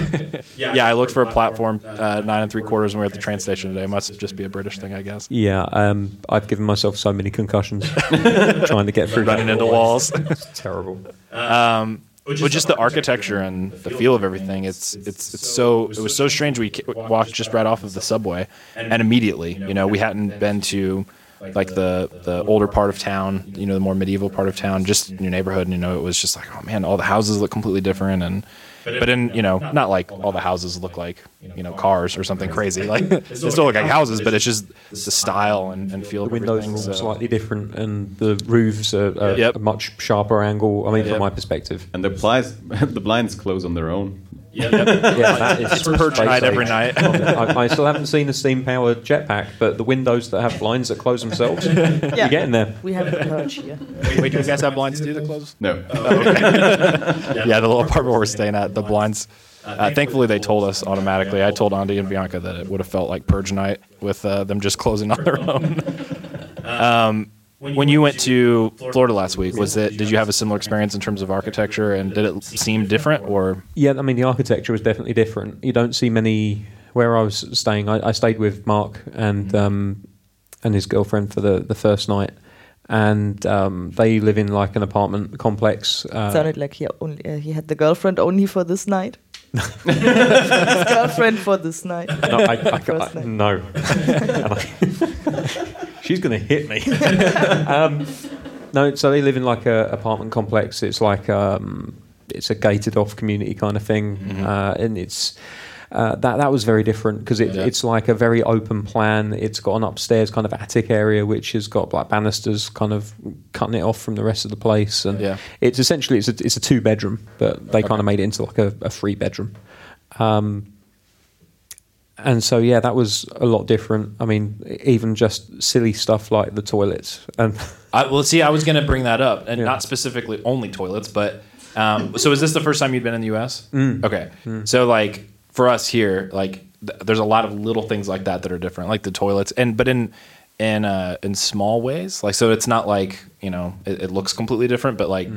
D: <laughs> yeah, I looked for a platform uh, nine and three quarters, and we're at the train station today. It Must just be a British thing, I guess.
A: Yeah, um, I've given myself so many concussions trying to get through
D: Running into walls.
A: It's terrible.
D: Um, but just the architecture and the feel of everything, it's it's it's so it was so strange. We walked just right off of the subway, and immediately, you know, we hadn't been to like the the older part of town, you know, the more medieval part of town, just in your neighborhood, and you know, it was just like, oh man, all the houses look completely different, and but in you know, not like all the houses look like you know cars or something crazy. Like <laughs> they still look like houses, but it's just the style and, and feel
A: The
D: of
A: windows are all
D: so-
A: slightly different, and the roofs are, are
D: Yep.
A: a much sharper angle. I mean,
D: Yep.
A: from my perspective.
C: And the blinds, <laughs> the blinds close on their own.
A: Yeah, that is
D: It's purge night every night.
A: I, I still haven't seen a steam powered jetpack, but the windows that have blinds that close themselves, <laughs>
E: Yeah.
A: you're getting there.
E: We have a perch here.
D: Wait, do you guys have blinds too that close?
C: No.
D: okay <laughs> yeah, the little apartment we're staying at, the blinds. Uh, thankfully, they told us automatically. I told Andy and Bianca that it would have felt like purge night with uh, them just closing on their own. <laughs> um, when you went to Florida last week, was it? Did you have a similar experience in terms of architecture, and did it seem different? Or
A: Yeah, I mean, the architecture was definitely different. You don't see many. Where I was staying, I, I stayed with Mark and um, and his girlfriend for the, the first night, and um, they live in like an apartment complex. Uh,
E: Sounded like he only uh, he had the girlfriend only for this night. <laughs> His girlfriend for this night.
A: no, I, I, <laughs>
E: First
A: I,
E: night.
A: no. <laughs> She's going to hit me. <laughs> um, no, so they live in like a apartment complex. It's like um, it's a gated off community kind of thing, uh, and it's. Uh, that that was very different because it,
D: Yeah.
A: it's like a very open plan. It's got an upstairs kind of attic area which has got like banisters kind of cutting it off from the rest of the place, and
D: Yeah.
A: it's essentially it's a, it's a two bedroom, but they kind of made it into like a, a three bedroom. Um, and so yeah, that was a lot different. I mean, even just silly stuff like the toilets and <laughs>
D: I, well, see, I was going to bring that up, and
A: Yeah.
D: not specifically only toilets, but um, so is this the first time you'd been in the U.S.?
A: Mm.
D: Okay, so like for us here, like th- there's a lot of little things like that that are different, like the toilets, and but in in uh, in small ways, like so it's not like you know it, it looks completely different, but like.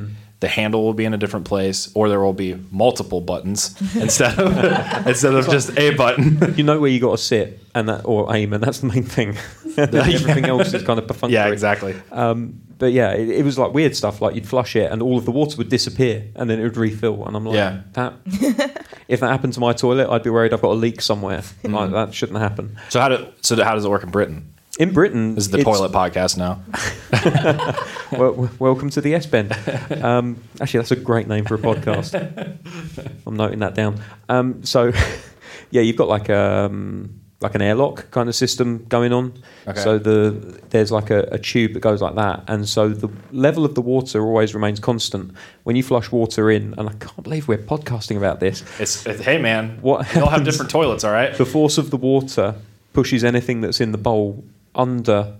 D: The handle will be in a different place, or there will be multiple buttons <laughs> instead of <laughs> instead of just a button. <laughs>
A: you know where you got to sit and that or aim, and that's the main thing. Everything else is kind of perfunctory.
D: yeah, exactly.
A: Um, but yeah, it, it was like weird stuff. Like you'd flush it, and all of the water would disappear, and then it would refill. And I'm like,
D: Yeah.
A: that. if that happened to my toilet, I'd be worried I've got a leak somewhere.
D: Mm.
A: Like that shouldn't happen.
D: So how do so how does it work in Britain?
A: In Britain,
D: This is the toilet podcast now. <laughs>
A: well, welcome to the S Bend. Um, actually, that's a great name for a podcast. I'm noting that down. Um, so, <laughs> yeah, you've got like um, like an airlock kind of system going on.
D: Okay.
A: So the there's like a, a tube that goes like that, and so the level of the water always remains constant when you flush water in. And I can't believe we're podcasting about this.
D: It's, it's hey man,
A: What
D: they all have different toilets, all right?
A: The force of the water pushes anything that's in the bowl under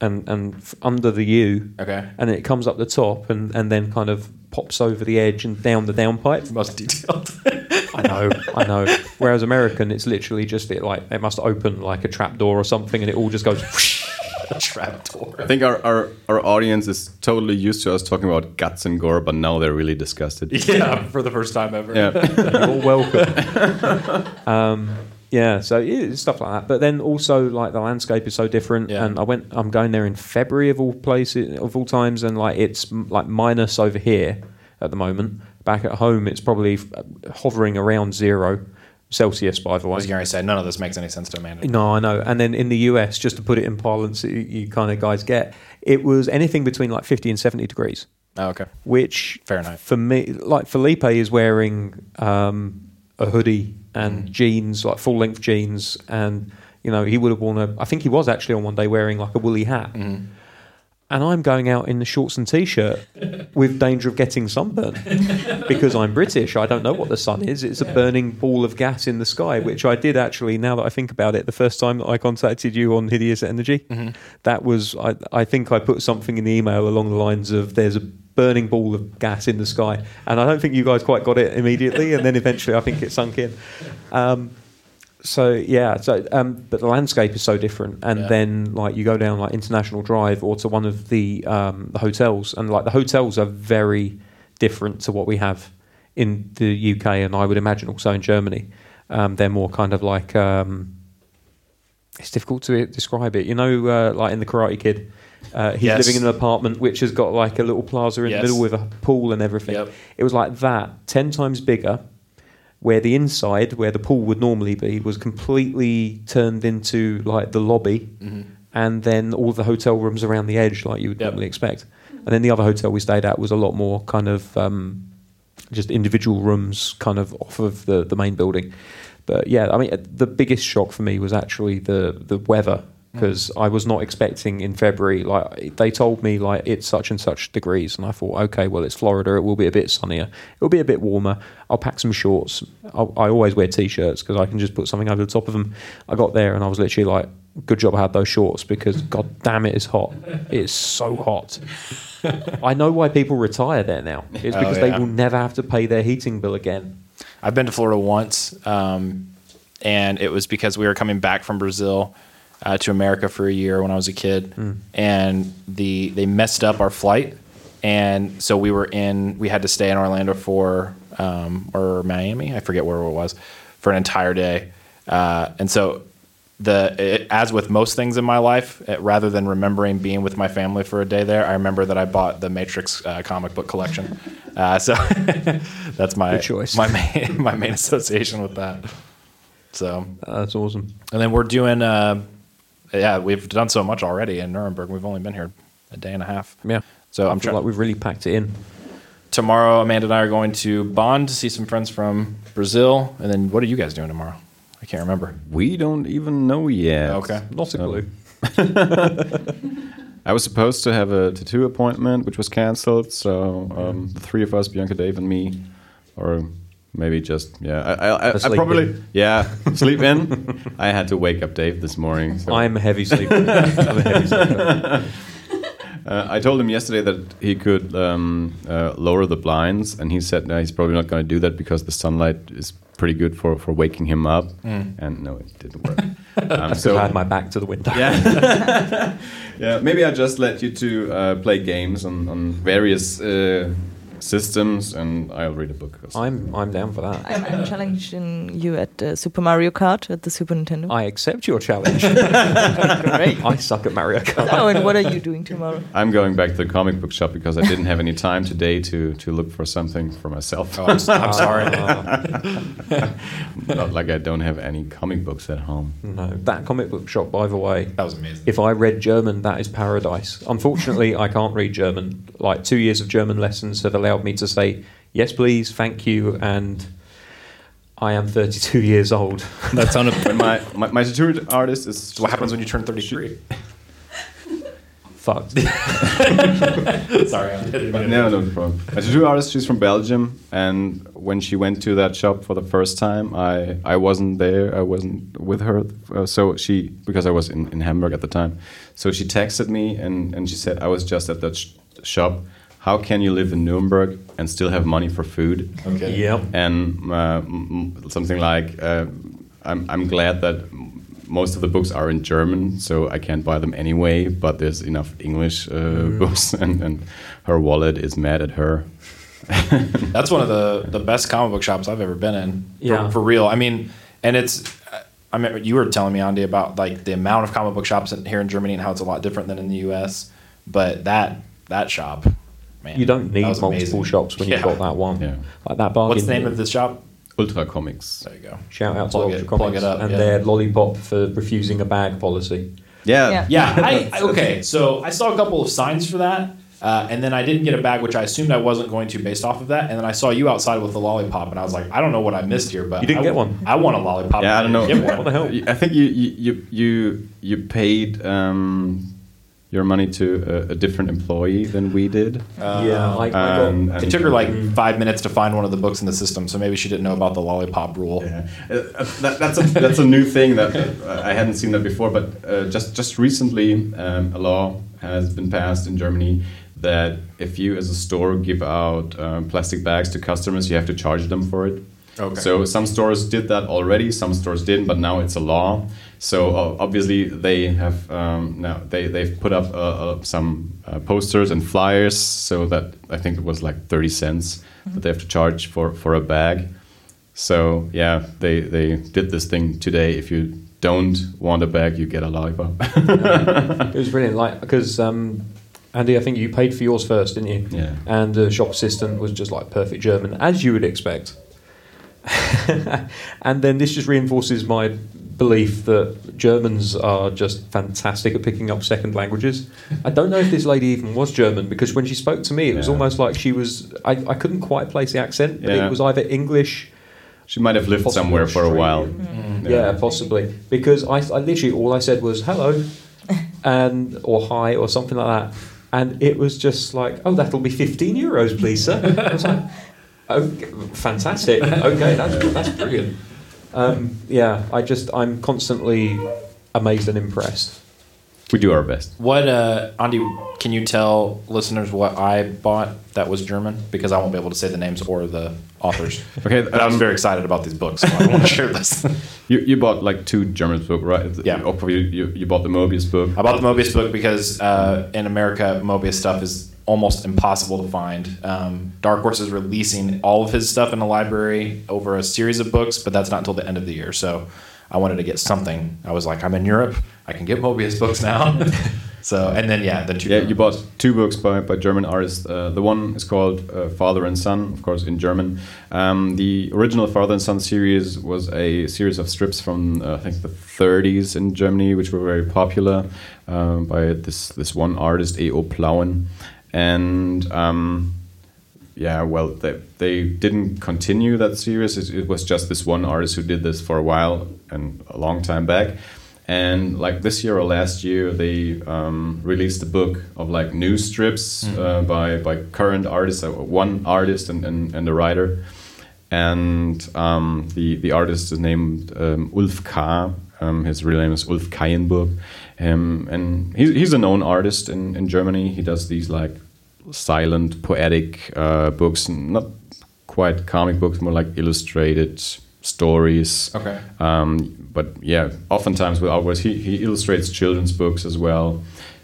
A: and and f- under the U.
D: Okay.
A: and it comes up the top and, and then kind of pops over the edge and down the downpipe.
D: Most detailed. <laughs>
A: I know, I know. Whereas American, it's literally just it like it must open like a trap door or something, and it all just goes. <laughs>
D: trap door.
C: I think our, our, our audience is totally used to us talking about guts and gore, but now they're really disgusted. <laughs>
D: Yeah, for the first time ever.
C: Yeah.
A: You're welcome. um, yeah, so stuff like that. But then also like the landscape is so different,
D: Yeah.
A: and I went. I'm going there in February of all places of all times, and like it's like minus over here at the moment. Back at home, it's probably hovering around zero Celsius. By the
D: I
A: way,
D: was going to say none of this makes any sense to Amanda.
A: No, I know. And then in the US, just to put it in parlance, that you, you kind of guys get, it was anything between like 50 and 70 degrees,
D: Oh, okay.
A: which
D: Fahrenheit.
A: for me, like Felipe is wearing um, a hoodie and
D: Mm.
A: jeans, like full length jeans. And, you know, he would have worn a, I think he was actually on one day wearing like a woolly hat.
D: Mm-hmm.
A: And I'm going out in the shorts and t-shirt with danger of getting sunburn because I'm British. I don't know what the sun is. It's a burning ball of gas in the sky, which I did actually. Now that I think about it, the first time that I contacted you on Hideous Energy, that was I, I think I put something in the email along the lines of "There's a burning ball of gas in the sky," and I don't think you guys quite got it immediately, and then eventually I think it sunk in. Um, So yeah, so um, but the landscape is so different, and
D: Yeah.
A: then like you go down like International Drive or to one of the um, the hotels, and like the hotels are very different to what we have in the UK, and I would imagine also in Germany. Um, they're more kind of like um, it's difficult to describe it. You know, uh, like in the Karate Kid, uh, he's
D: Yes.
A: living in an apartment which has got like a little plaza in
D: Yes.
A: the middle with a pool and everything.
D: Yep.
A: It was like that, ten times bigger where the inside, where the pool would normally be, was completely turned into like the lobby, and then all the hotel rooms around the edge, like you would
D: Yep.
A: normally expect. And then the other hotel we stayed at was a lot more kind of um, just individual rooms, kind of off of the the main building. But yeah, I mean, the biggest shock for me was actually the the weather because I was not expecting in February. Like they told me, like it's such and such degrees, and I thought, okay, well it's Florida, it will be a bit sunnier, it will be a bit warmer. I'll pack some shorts. I'll, I always wear t-shirts because I can just put something over the top of them. I got there and I was literally like, good job I had those shorts because <laughs> god damn it, it's hot. It's so hot. I know why people retire there now. It's
D: Oh,
A: because
D: yeah.
A: they will never have to pay their heating bill again.
D: I've been to Florida once, um, and it was because we were coming back from Brazil uh, to America for a year when I was a kid, and the they messed up our flight, and so we were in. We had to stay in Orlando for um, or Miami, I forget where it was, for an entire day, uh, and so. The it, as with most things in my life, it, rather than remembering being with my family for a day there, I remember that I bought the Matrix uh, comic book collection. Uh, so <laughs> that's my
A: Good choice.
D: my main <laughs> my main association with that. So,
A: That's awesome.
D: and then we're doing. Yeah, we've done so much already in Nuremberg. We've only been here a day and a half.
A: Yeah.
D: So
A: I
D: I'm
A: feel
D: trying.
A: like we've really packed it in.
D: tomorrow, Amanda and I are going to Bonn to see some friends from Brazil. And then, what are you guys doing tomorrow? I can't remember.
C: We don't even know yet.
D: Okay.
A: Not a
C: So-
A: clue. <laughs>
C: I was supposed to have a tattoo appointment, which was cancelled. So um, the three of us, Bianca, Dave, and me, or maybe just yeah. I, I, I, I probably
A: in. <laughs>
C: yeah sleep in. I had to wake up Dave this morning. So.
A: I'm a heavy sleeper. <laughs> I'm a heavy sleeper. <laughs>
C: Uh, I told him yesterday that he could um, uh, lower the blinds, and he said no, he's probably not going to do that because the sunlight is pretty good for, for waking him up. And no, it didn't work. um,
A: So
C: so
A: I had my back to the window.
C: yeah, yeah. Maybe I just let you to uh, play games on on various uh, systems, and I'll read a book.
A: I'm I'm down for that. <laughs>
E: I'm, I'm challenging you at uh, Super Mario Kart at the Super Nintendo.
A: I accept your challenge. <laughs>
E: Great.
A: I suck at Mario Kart.
E: Oh, and what are you doing tomorrow?
C: I'm going back to the comic book shop because I didn't have any time today to to look for something for myself.
D: Oh, I'm, s- I'm <laughs> sorry.
C: Not like I don't have any comic books at home.
A: No, that comic book shop, by the way.
D: That was amazing.
A: If I read German, that is paradise. Unfortunately, I can't read German. Like two years of German lessons have allowed me to say yes, please, thank you, and I am 32 <laughs> years old.
B: That sounded <laughs>
C: But my, my my tattoo artist is.
D: What happens when you turn 33?
A: Fucked. <laughs>
D: sorry. I'm
C: no, no problem. My tattoo artist, she's from Belgium, and when she went to that shop for the first time, I I wasn't there. I wasn't with her, uh, so she because I was in, in Hamburg at the time. So she texted me and and she said I was just at that sh- shop. How can you live in Nuremberg and still have money for food?
D: Okay.
A: Yep.
C: and uh, m- m- something like uh, I'm, I'm glad that most of the books are in German, so I can't buy them anyway. But there's enough English uh, books, <laughs> and, and her wallet is mad at her. <laughs>
D: That's one of the, the best comic book shops I've ever been in. For,
A: Yeah.
D: for real. I mean, and it's. I mean, you were telling me, Andy, about like the amount of comic book shops in, here in Germany and how it's a lot different than in the U.S. But that that shop, man,
A: You don't need multiple
D: amazing.
A: shops when
D: Yeah.
A: you've got that one.
C: Yeah.
A: Like that bargain.
D: What's the name of the shop?
C: Ultra Comix.
D: There you go.
A: Shout out to Ultra
D: it- plug
A: Comics
D: it up,
A: and
D: yeah.
A: their lollipop for refusing a bag policy.
C: Yeah.
E: Yeah.
D: Yeah, I, I <laughs> okay. So I saw a couple of signs for that, uh, and then I didn't get a bag, which I assumed I wasn't going to based off of that. And then I saw you outside with the lollipop, and I was like, I don't know what I missed here, but
A: You didn't
D: I,
A: get one?
D: I want a lollipop.
C: Yeah, I don't know.
D: Get one.
A: What the hell?
C: I think you you you you, you paid um, your money to a, a different employee than we did.
A: yeah, I, I got,
C: And-
D: It took her like five minutes to find one of the books in the system, so maybe she didn't know about the lollipop rule.
C: Yeah. Uh, uh, that, that's a that's a new thing that uh, I hadn't seen that before. But uh, just just recently, um, a law has been passed in Germany that if you, as a store, give out um, plastic bags to customers, you have to charge them for it.
D: Okay.
C: So some stores did that already, some stores didn't, but now it's a law. So uh, obviously they have um, now they they've put up uh, uh, some uh, posters and flyers so that I think it was like thirty cents that they have to charge for for a bag. So yeah, they they did this thing today. If you don't want a bag, you get a lollipop. <laughs>
A: It was brilliant, like because um, Andy, I think you paid for yours first, didn't you?
C: Yeah.
A: And the shop assistant was just like perfect German, as you would expect. <laughs> and then this just reinforces my belief that Germans are just fantastic at picking up second languages. I don't know if this lady even was German because when she spoke to me, it was
C: Yeah.
A: almost like she was. I, I couldn't quite place the accent, but
C: Yeah.
A: it was either English.
C: she might have lived somewhere for a while. Mm-hmm.
A: Australian. Yeah, possibly because I, I literally all I said was hello, <laughs> and or hi or something like that, and it was just like, oh, that'll be fifteen euros, please, sir. I okay, fantastic. Okay, that's that's brilliant. Um, yeah, I just I'm constantly amazed and impressed.
C: We do our best.
D: What, uh, Andy, can you tell listeners what I bought that was German? Because I won't be able to say the names or the authors. <laughs>
C: Okay,
D: But I was
C: um,
D: very excited about these books. So I want to share this. <laughs>
C: You, you bought like two German books, right?
D: Yeah.
C: You, you, you bought the Moebius book.
D: I bought the Moebius book because uh, in America, Moebius stuff is almost impossible to find. Um, Dark Horse is releasing all of his stuff in the library over a series of books, but that's not until the end of the year. So I wanted to get something. I was like, I'm in Europe. I can get Moebius books now. <laughs> so, and then, yeah, then two.
C: Yeah, you bought two books by, by German artists. Uh, the one is called uh, Father and Son, of course, in German. Um, the original Father and Son series was a series of strips from, uh, I think, the 30s in Germany, which were very popular um, by this, this one artist, E.O. Plauen. And um, yeah, well, they, they didn't continue that series. It, it was just this one artist who did this for a while and a long time back. And like this year or last year, they um, released a book of like new strips uh, by by current artists, uh, one artist and, and, and a writer. And um, the the artist is named um, Ulf K. Um, his real name is Ulf Keyenburg. Um, and he's, he's a known artist in, in Germany. He does these like silent, poetic uh, books, not quite comic books, more like illustrated stories.
D: Okay.
C: Um, but yeah, oftentimes with artworks, he, he illustrates children's books as well.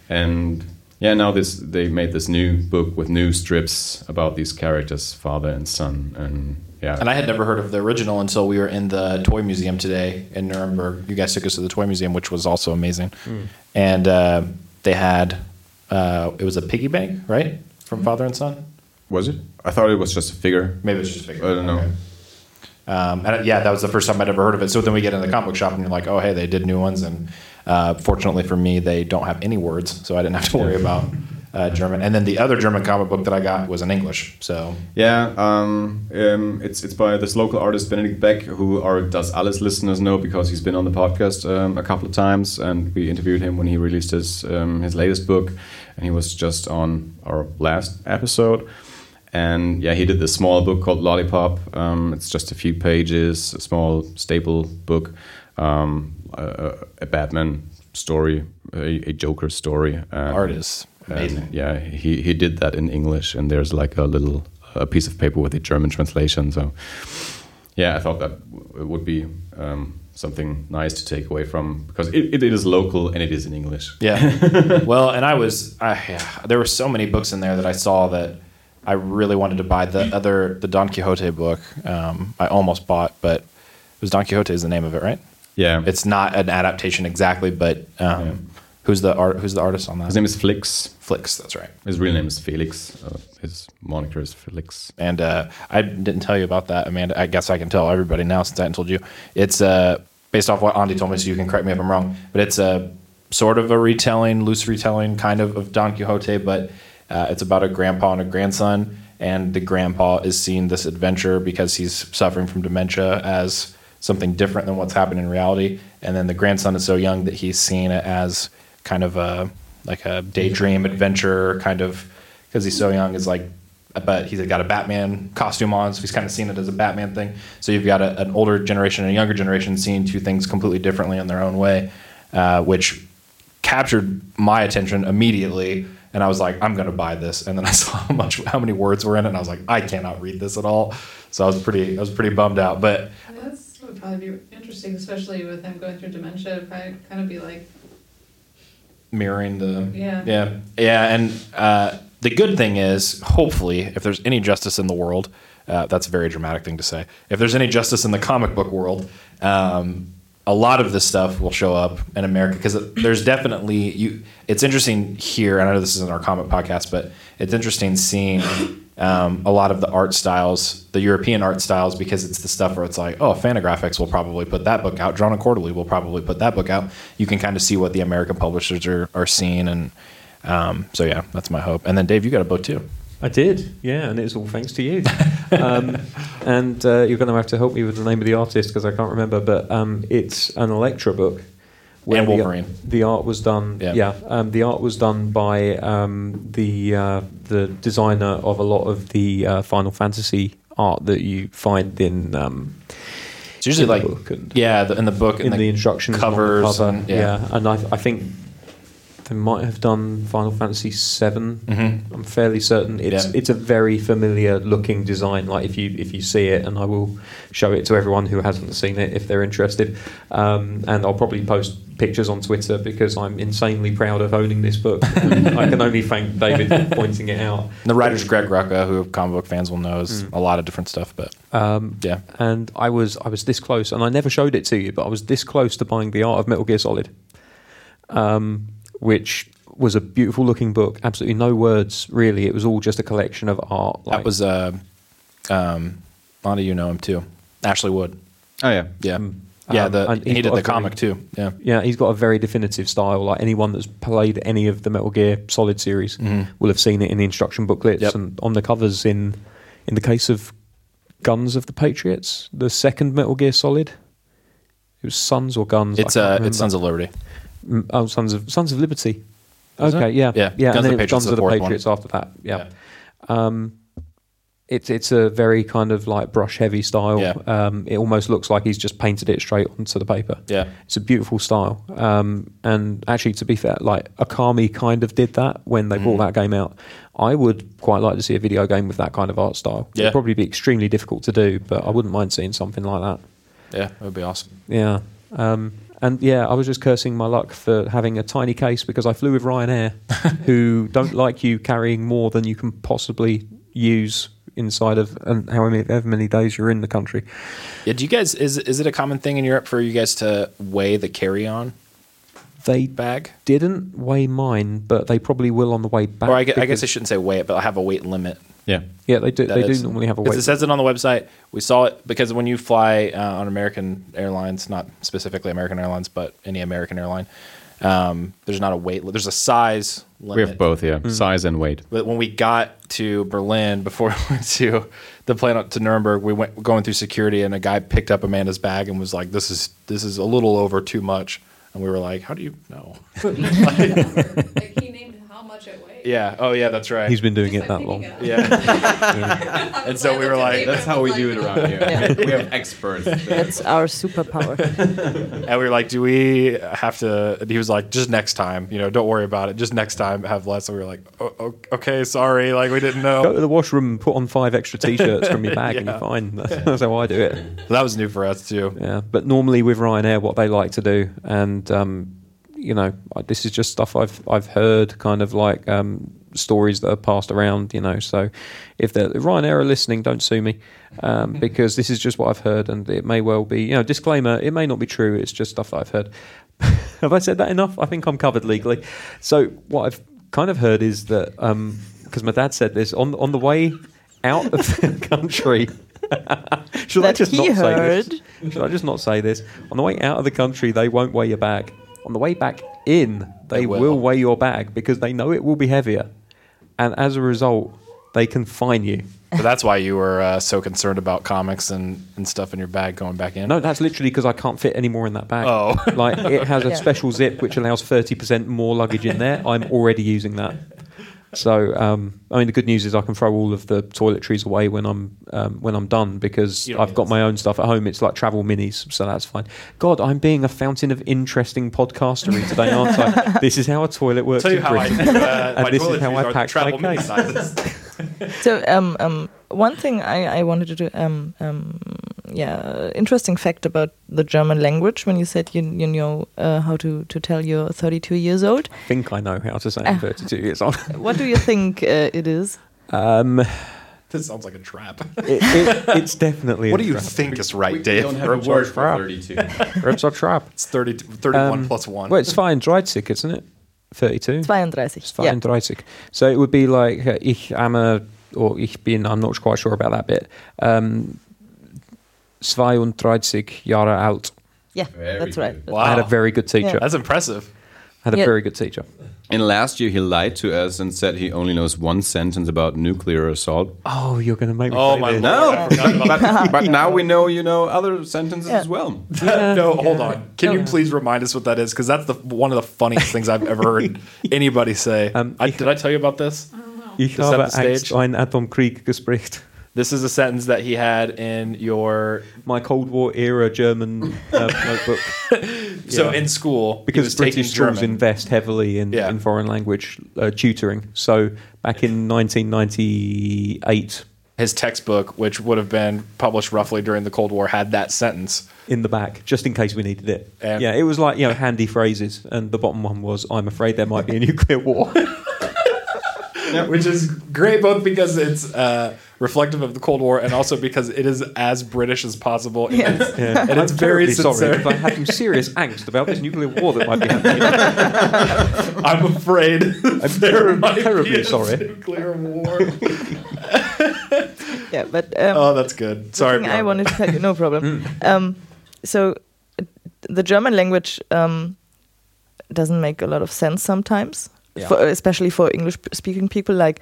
C: And yeah, now this they made this new book with new strips about these characters, father and son, and yeah.
D: And I had never heard of the original until we were in the toy museum today in Nuremberg. You guys took us to the toy museum, which was also amazing. And uh, they had uh, it was a piggy bank, right, from Father and Son.
C: was it? I thought it was just a figure.
D: Maybe it's just a figure.
C: I don't know.
D: Okay. Um, and yeah, that was the first time I'd ever heard of it. So then we get in the comic book shop and you're like, oh, hey, they did new ones. And uh, fortunately for me, they don't have any words, so I didn't have to worry about uh, German. And then the other German comic book that I got was in English. So
C: Yeah, um, um, it's it's by this local artist Benedict Beck, who our Das Alles listeners know because he's been on the podcast um, a couple of times, and we interviewed him when he released his um, his latest book, and he was just on our last episode. And yeah, he did this small book called Lollipop. Um, it's just a few pages, a small staple book, um, a, a Batman story, a, a Joker story. and-
D: art amazing.
C: yeah, he, he did that in English, and there's like a little a piece of paper with a German translation. So, yeah, I thought that w- it would be um, something nice to take away from because it, it is local and it is in English.
D: Yeah. <laughs> well, and I was, I, yeah, there were so many books in there that I saw that I really wanted to buy. The other, the Don Quixote book, um, I almost bought, but it was Don Quixote is the name of it, right?
C: Yeah,
D: It's not an adaptation exactly, but um, who's the art? Who's the artist on that?
C: his name is Flix.
D: Flicks. That's right.
C: His real name is Felix. Uh, his moniker is Felix.
D: And uh, I didn't tell you about that, Amanda. I guess I can tell everybody now since I hadn't told you. It's uh, based off what Andy told me, so you can correct me if I'm wrong. But it's a sort of a retelling, loose retelling, kind of of Don Quixote, but uh, it's about a grandpa and a grandson. And the grandpa is seeing this adventure because he's suffering from dementia as something different than what's happened in reality. And then the grandson is so young that he's seeing it as kind of a like a daydream adventure, kind of because he's so young. Is like but he's got a Batman costume on, so he's kind of seen it as a Batman thing. So you've got a, an older generation and a younger generation seeing two things completely differently in their own way, uh, which captured my attention immediately. and I was like, I'm gonna buy this, and then I <laughs> saw how much how many words were in it, and I was like, I cannot read this at all. So I was pretty I was pretty bummed out. But
F: That's would probably be interesting, especially with him going through dementia. It'd probably kind of be like,
D: mirroring the
F: Yeah.
D: yeah yeah and uh, the good thing is hopefully if there's any justice in the world uh, that's a very dramatic thing to say if there's any justice in the comic book world um, a lot of this stuff will show up in america because there's definitely you it's interesting here and i know this isn't our comic podcast but it's interesting seeing um, a lot of the art styles, the European art styles, because it's the stuff where it's like, oh, Fantagraphics will probably put that book out. Drawn and Quarterly will probably put that book out. You can kind of see what the American publishers are, are seeing, and um, so yeah, that's my hope. And then Dave, you got a book too.
A: I did, yeah, and it's all thanks to you. <laughs> um, and uh, you're going to have to help me with the name of the artist because I can't remember, but um, it's an Elektra book.
D: And
A: the-
D: Wolverine.
A: The, art was done.
D: Yeah.
A: Yeah, um, the art was done by um, the uh, the designer of a lot of the uh, Final Fantasy art that you find in um,
D: It's usually
A: In the
D: like
A: book and-
D: yeah, the, in the book
A: in
D: and
A: the instructions the
D: covers,
A: cover.
D: and-
A: yeah.
D: yeah.
A: and I, I think they might have done Final Fantasy 7
D: Mhm.
A: I'm fairly certain it's
D: Yeah.
A: it's a very familiar looking design. Like if you if you see it, and I will show it to everyone who hasn't seen it if they're interested. Um, and I'll probably post pictures on Twitter because I'm insanely proud of owning this book. <laughs> I can only thank David for pointing it out.
D: the writer's Greg Rucka, who comic book fans will know, is
A: Mm.
D: a lot of different stuff. But
A: Um,
D: yeah,
A: and I was I was this close, and I never showed it to you, but I was this close to buying the art of Metal Gear Solid, um, which was a beautiful looking book. Absolutely no words, really. It was all just a collection of art.
D: that was uh, um, a lot of you know him too, Ashley Wood.
C: Oh yeah.
D: Yeah,
A: Mm.
D: yeah.
A: Um,
D: The,
A: and
D: he did the
A: a very-
D: comic too. Yeah.
A: yeah, he's got a very definitive style. Like anyone that's played any of the Metal Gear Solid series
D: Mhm.
A: will have seen it in the instruction booklets
D: Yep.
A: and on the covers. In in the case of Guns of the Patriots, the second Metal Gear Solid, it was Sons or Guns.
D: It's uh, it's Sons of Liberty.
A: Mm, Oh, Sons of Sons of Liberty.
D: Is
A: okay,
D: it?
A: yeah,
D: Yeah.
A: yeah,
D: Guns
A: and
D: of
A: then
D: the
A: it
D: Patriots
A: Guns
D: is
A: of
D: the
A: the
D: fourth one.
A: Patriots after that. Yeah, um, it's it's a very kind of like brush heavy style.
D: Yeah.
A: Um, it almost looks like he's just painted it straight onto the paper.
D: Yeah.
A: It's a beautiful style. Um, and actually, to be fair, like Okami kind of did that when they
D: Mm.
A: brought that game out. I would quite like to see a video game with that kind of art style.
D: Yeah.
A: It'd probably be extremely difficult to do, but I wouldn't mind seeing something like that.
D: Yeah, it would be awesome.
A: Yeah. Um, and yeah, I was just cursing my luck for having a tiny case because I flew with Ryanair, <laughs> who don't like you carrying more than you can possibly use inside of and however many, days you're in the country.
D: Yeah, do you guys is is it a common thing in Europe for you guys to weigh the carry on
A: They
D: bag?
A: didn't weigh mine, but they probably will on the way back.
D: Or I, gue- I guess I shouldn't say weigh it, but I have a weight limit.
C: Yeah.
A: yeah, they do.
D: that
A: They do
D: it's-
A: normally have a
D: 'cause
A: weight.
D: It says it on the website. We saw it because when you fly uh, on American Airlines, not specifically American Airlines, but any American airline, um, there's not a weight. li- There's a size limit.
C: We have both, yeah.
A: Hmm.
C: Size and weight.
D: But when we got to Berlin before <laughs> we went to the plane up to Nuremberg, we went going through security, and a guy picked up Amanda's bag and was like, "This is this is a little over too much." And we were like, "How do you know?" <laughs> <laughs>
F: like he named how much it weighs.
D: Yeah. Oh yeah, that's right.
A: He's been doing
F: Just
A: it
F: by
A: that long.
F: it.
D: yeah. <laughs> and so we were like,
C: That's how we do it around here. we have experts.
E: That's our superpower. <laughs>
D: And we were like, "Do we have to?" And he was like, "Just next time, you know, don't worry about it. Just next time, have less." And we were like, oh, "Okay, sorry, like we didn't know.
A: Go to the washroom, and put on five extra t-shirts from your bag, and you're <laughs> fine. That's, that's how I do it.
D: that was new for us too.
A: Yeah, but normally with Ryanair, what they like to do, and um, you know, this is just stuff I've I've heard, kind of like um, stories that are passed around. You know, so if the Ryanair are listening, don't sue me um, because this is just what I've heard, and it may well be. You know, disclaimer: it may not be true. It's just stuff that I've heard. <laughs> Have I said that enough? I think I'm covered legally. So what I've kind of heard is that because my dad said this on on the way out of the <laughs> country. <laughs> Should I just not say this? Should I just not say this? On the way out of the country, they won't weigh your bag. On the way back in, they,
D: They
A: will.
D: will.
A: weigh your bag because they know it will be heavier, and as a result, they can fine you.
D: So that's why you were uh, so concerned about comics and, and stuff in your bag going back in.
A: No, that's literally because I can't fit any more in that bag.
D: Oh.
A: like it has a <laughs>
E: Yeah.
A: special zip which allows thirty percent more luggage in there. I'm already using that. So, um, I mean, the good news is I can throw all of the toiletries away when I'm um, when I'm done because I've got my own stuff at home. It's like travel minis, so that's fine. God, I'm being a fountain of interesting podcastery today, aren't I? <laughs> this is how a toilet works.
D: Tell you
A: in
D: how I
A: Britain.
D: do, <laughs> uh,
A: And
D: my <laughs>
A: this is how I
D: are
A: pack my
D: travel mini
A: case.
E: So um, um, one thing I, I wanted to do, um, um, yeah, interesting fact about the German language when you said you you know uh, how to to tell you're 32 years old.
A: I think I know how to say I'm 32 years old. <laughs>
E: What do you think uh, it is?
A: Um, it,
D: this sounds like a trap. <laughs>
A: it, it's definitely.
D: What
A: a
D: do you
A: trap.
D: think is right,
C: we
D: Dave?
C: don't have a word for 32.
A: It's <laughs> a trap.
D: It's 30, 31
A: Um,
D: plus 1.
A: Well, it's fine. Dried sick, isn't it? 32.
E: 32.
A: It's fine. Dried sick. So it would be like uh, ich am a or ich bin. I'm not quite sure about that bit. Um, 32 Jahre alt.
E: Yeah,
C: Very
E: that's right.
C: good.
D: Wow.
A: I had a very good teacher.
D: That's impressive.
A: I had a
E: Yeah.
A: very good teacher.
C: And last year he lied to us and said he only knows one sentence about nuclear assault.
A: Oh, you're going to make me.
D: Oh my
A: this.
D: lord! I forgot
C: but, <laughs> but now we know you know other sentences
E: Yeah.
C: as well.
D: no, hold on. Can you please remind us what that is? Because that's the one of the funniest things I've ever heard <laughs> anybody say.
A: Um,
D: I, did I tell you about this?
A: Ich
D: To set
A: habe
D: the stage.
A: Angst, ein Atomkrieg gesprochen.
D: This is a sentence that he had in your
A: My Cold War era German uh, notebook. <laughs>
D: so
A: Yeah.
D: in school he
A: because
D: was taking
A: British schools
D: German.
A: invest heavily in,
D: Yeah.
A: in foreign language uh, tutoring. So back in 1998,
D: His textbook, which would have been published roughly during the Cold War, had that sentence.
A: in the back, just in case we needed it.
D: Yeah.
A: yeah, it was like you know handy phrases, and the bottom one was, "I'm afraid there might be a nuclear war." <laughs>
D: which is great both because it's uh, reflective of the Cold War and also because it is as British as possible. And it's,
A: Yeah.
D: and it's very
A: terribly sorry
D: sincere.
A: because I had some serious angst about this nuclear war that might be <laughs> happening.
D: I'm afraid
A: I'm <laughs>
D: there
A: terribly,
D: be a
A: sorry.
D: nuclear war. <laughs>
E: Yeah, but um,
D: oh, that's good. Sorry.
E: I wanted to tell you, no problem. um, so uh, the German language um, doesn't make a lot of sense sometimes,
A: Yeah.
E: for, especially for English-speaking people. Like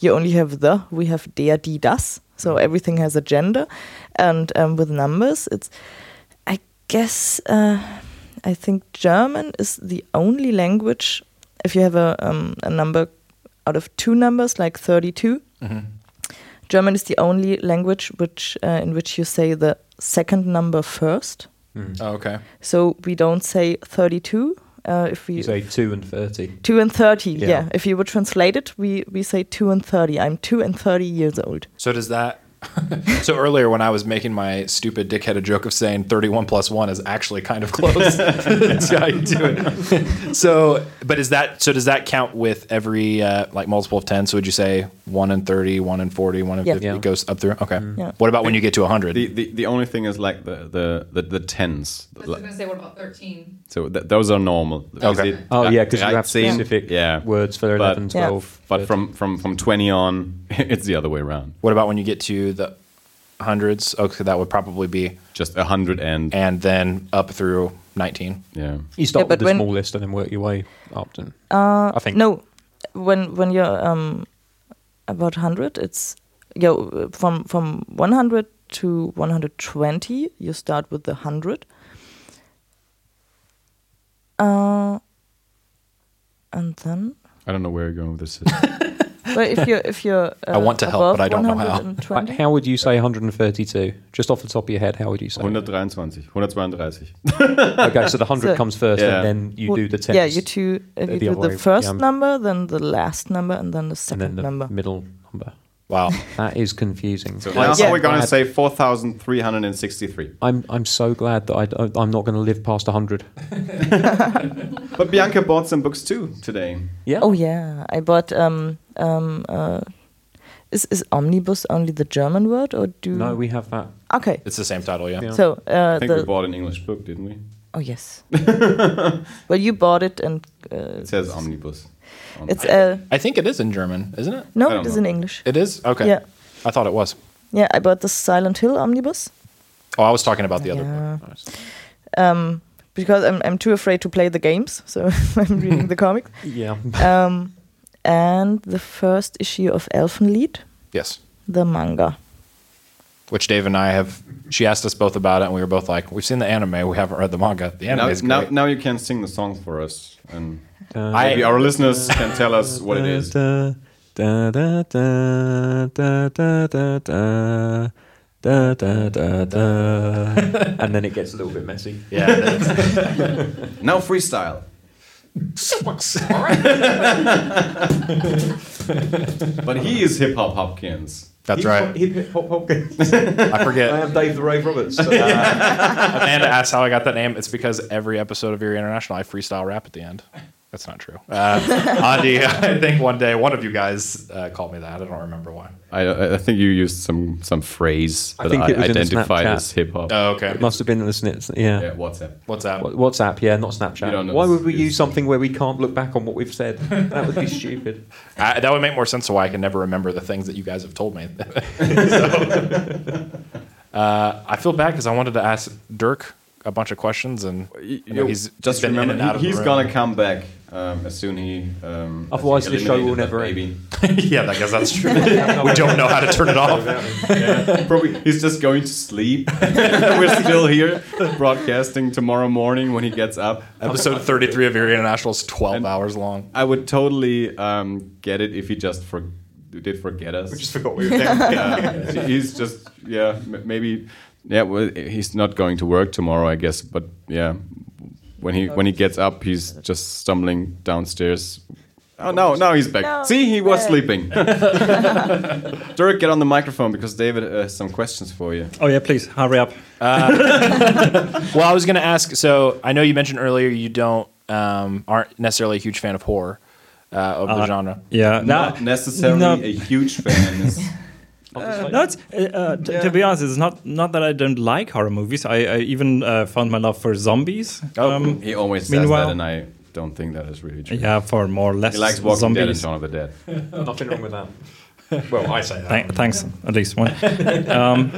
E: you only have the, we have der, die, das. So everything has a gender, and um, with numbers, it's. I guess uh, I think German is the only language. If you have a um, a number out of two numbers, like thirty-two, German is the only language which uh, in which you say the second number first.
D: Oh, okay.
E: So we don't say 32. Uh, if we
A: You say two and thirty.
E: two and 30, yeah.
A: Yeah.
E: If you would translate it, we we say two and 30. I'm two and 30 years old.
D: So does that? So earlier when I was making my stupid dickheaded joke of saying 31 plus 1 is actually kind of close. <laughs> That's how you do it. So, but is that so does that count with every uh, like multiple of 10? So would you say 1 and 30, 1 and 40, 1 and
E: Yeah.
D: 50
A: Yeah.
D: it goes up through? Okay.
E: Yeah.
D: What about when you get to 100?
C: The, the the only thing is like the the the, the tens.
F: I was going to say, what about 13?
C: So th- those are normal.
D: Okay.
C: It
A: Oh yeah, because you have
C: 13?
A: specific
C: yeah.
A: words for 11,
C: But-
A: 12.
C: But from from from 20 on, <laughs> it's the other way around.
D: What about when you get to the hundreds? Okay, that would probably be
C: Just a hundred and
D: and then up through 19.
C: yeah.
A: you start
E: Yeah,
A: with the
E: when-
A: small list and then work your way up. To,
E: Uh,
A: I think
E: No, when when you're um, about 100, it's yeah, uh, from from 100 to 120, you start with the 100. Uh, and then
C: I don't know where you're going with this. <laughs>
E: Well, if you're if you're uh, <laughs>
D: I want to help, but I don't know how.
A: How would you say 132? Just off the top of your head, how would you say? it?
C: 123, 132. <laughs>
A: okay, so the 100
E: So-
A: comes first,
C: Yeah.
A: and then you
E: Well,
A: do the tens.
E: Yeah, you two. Uh,
A: The
E: do the first
A: yeah.
E: number, then the last number, and then the
A: and
E: second
A: then the
E: number.
A: middle number.
D: Wow. <laughs>
A: That is confusing.
C: So
A: I'm
C: now
E: Yeah.
C: we're going to say 4,363.
A: I'm I'm so glad that I I'm not going to live past 100. <laughs>
C: But Bianca bought some books too today.
A: Yeah.
E: Oh yeah, I bought. Um, um, uh, is is omnibus only the German word, or do?
A: No, we have that.
E: Okay,
D: It's the same title, yeah.
A: Yeah.
E: so uh,
C: I think we bought an English book, didn't we?
E: oh yes. <laughs> well, you bought it, and uh,
C: It says omnibus. On-
E: it's
D: I think it is in German, isn't it?
E: no, it is
C: know.
E: in English.
D: It is? Okay.
E: Yeah.
D: I thought it was.
E: Yeah, I bought the Silent Hill omnibus.
D: Oh, I was talking about the other
E: Yeah.
D: book.
E: Um, because I'm I'm too afraid to play the games, so <laughs> I'm reading the <laughs> comics.
A: Yeah.
E: Um, and the first issue of Elfenlied,
D: Yes.
E: the manga.
D: Which Dave and I have. She asked us both about it, and we were both like, "We've seen the anime. We haven't read the manga. The anime
C: now,
D: is great."
C: now you can sing the song for us, and maybe our listeners can tell us what it is.
A: Da, Da da da da da da da. Da, da, da, da. and then it gets a little bit messy.
D: Yeah.
C: Now freestyle. <laughs> but he is hip hop Hopkins.
D: That's right.
A: Hip hip hop Hopkins. <laughs>
D: I forget.
A: I
D: forget.
A: am Dave the Rave Roberts. <laughs>
D: Uh, Amanda asked how I got that name. It's because every episode of Eerie International, I freestyle rap at the end. That's not true. Uh, <laughs> Andy, I think one day one of you guys uh, called me that. I don't remember why.
C: I, I think you used some some phrase
A: I
C: that
A: think
C: I,
A: it was in
C: identified
A: Snapchat.
C: as hip hop.
D: Oh, okay.
A: it must have been in the snits. Yeah.
C: yeah, WhatsApp.
D: What's that?
A: What- WhatsApp, yeah, not
C: You
A: Snapchat.
C: don't know
A: Why would we use something where we can't look back on what we've said? That would be stupid. <laughs>
D: I, that would make more sense to why I can never remember the things that you guys have told me. <laughs> So, uh, I feel bad because I wanted to ask Dirk a bunch of questions, and
C: You
D: you know, he's
C: just
D: been in
C: remember,
D: and out of the
C: he's
D: room.
C: gonna come back um, as soon he. Um,
A: Otherwise the show will never
C: that
A: end. <laughs>
D: yeah, I guess that's true. we don't know how to turn it off. <laughs>
C: Probably he's just going to sleep. <laughs> We're still here broadcasting tomorrow morning when he gets up.
D: Episode 33 of Eerie International is 12
C: And-
D: hours long.
C: I would totally um, get it if he just for, did forget us.
A: We Just forgot we were there.
C: yeah, he's just yeah m- maybe yeah well he's not going to work tomorrow I guess but yeah when he when he gets up he's just stumbling downstairs oh no now he's back
E: No.
C: see he was
E: Yeah.
C: sleeping <laughs> <laughs> Dirk get on the microphone because David uh, has some questions for you
B: Oh yeah, please hurry up. <laughs>
D: Well, I was going to ask. So I know you mentioned earlier you don't um, aren't necessarily a huge fan of horror uh, of the
B: Uh,
D: genre.
B: Yeah,
C: not necessarily
B: no.
C: a huge fan is,
B: No, it's, uh, uh, t- to be honest, it's not not that I don't like horror movies. I, I even uh, found my love for zombies. Um,
C: he always says
B: Meanwhile-
C: that and I don't think that is really true
B: yeah, for more or less
C: he likes Walking Dead and
B: zombies.
C: Shaun of the Dead <laughs>
A: Nothing wrong with that. <laughs> Well, I say that.
B: Thank- thanks, at least one. <laughs> um,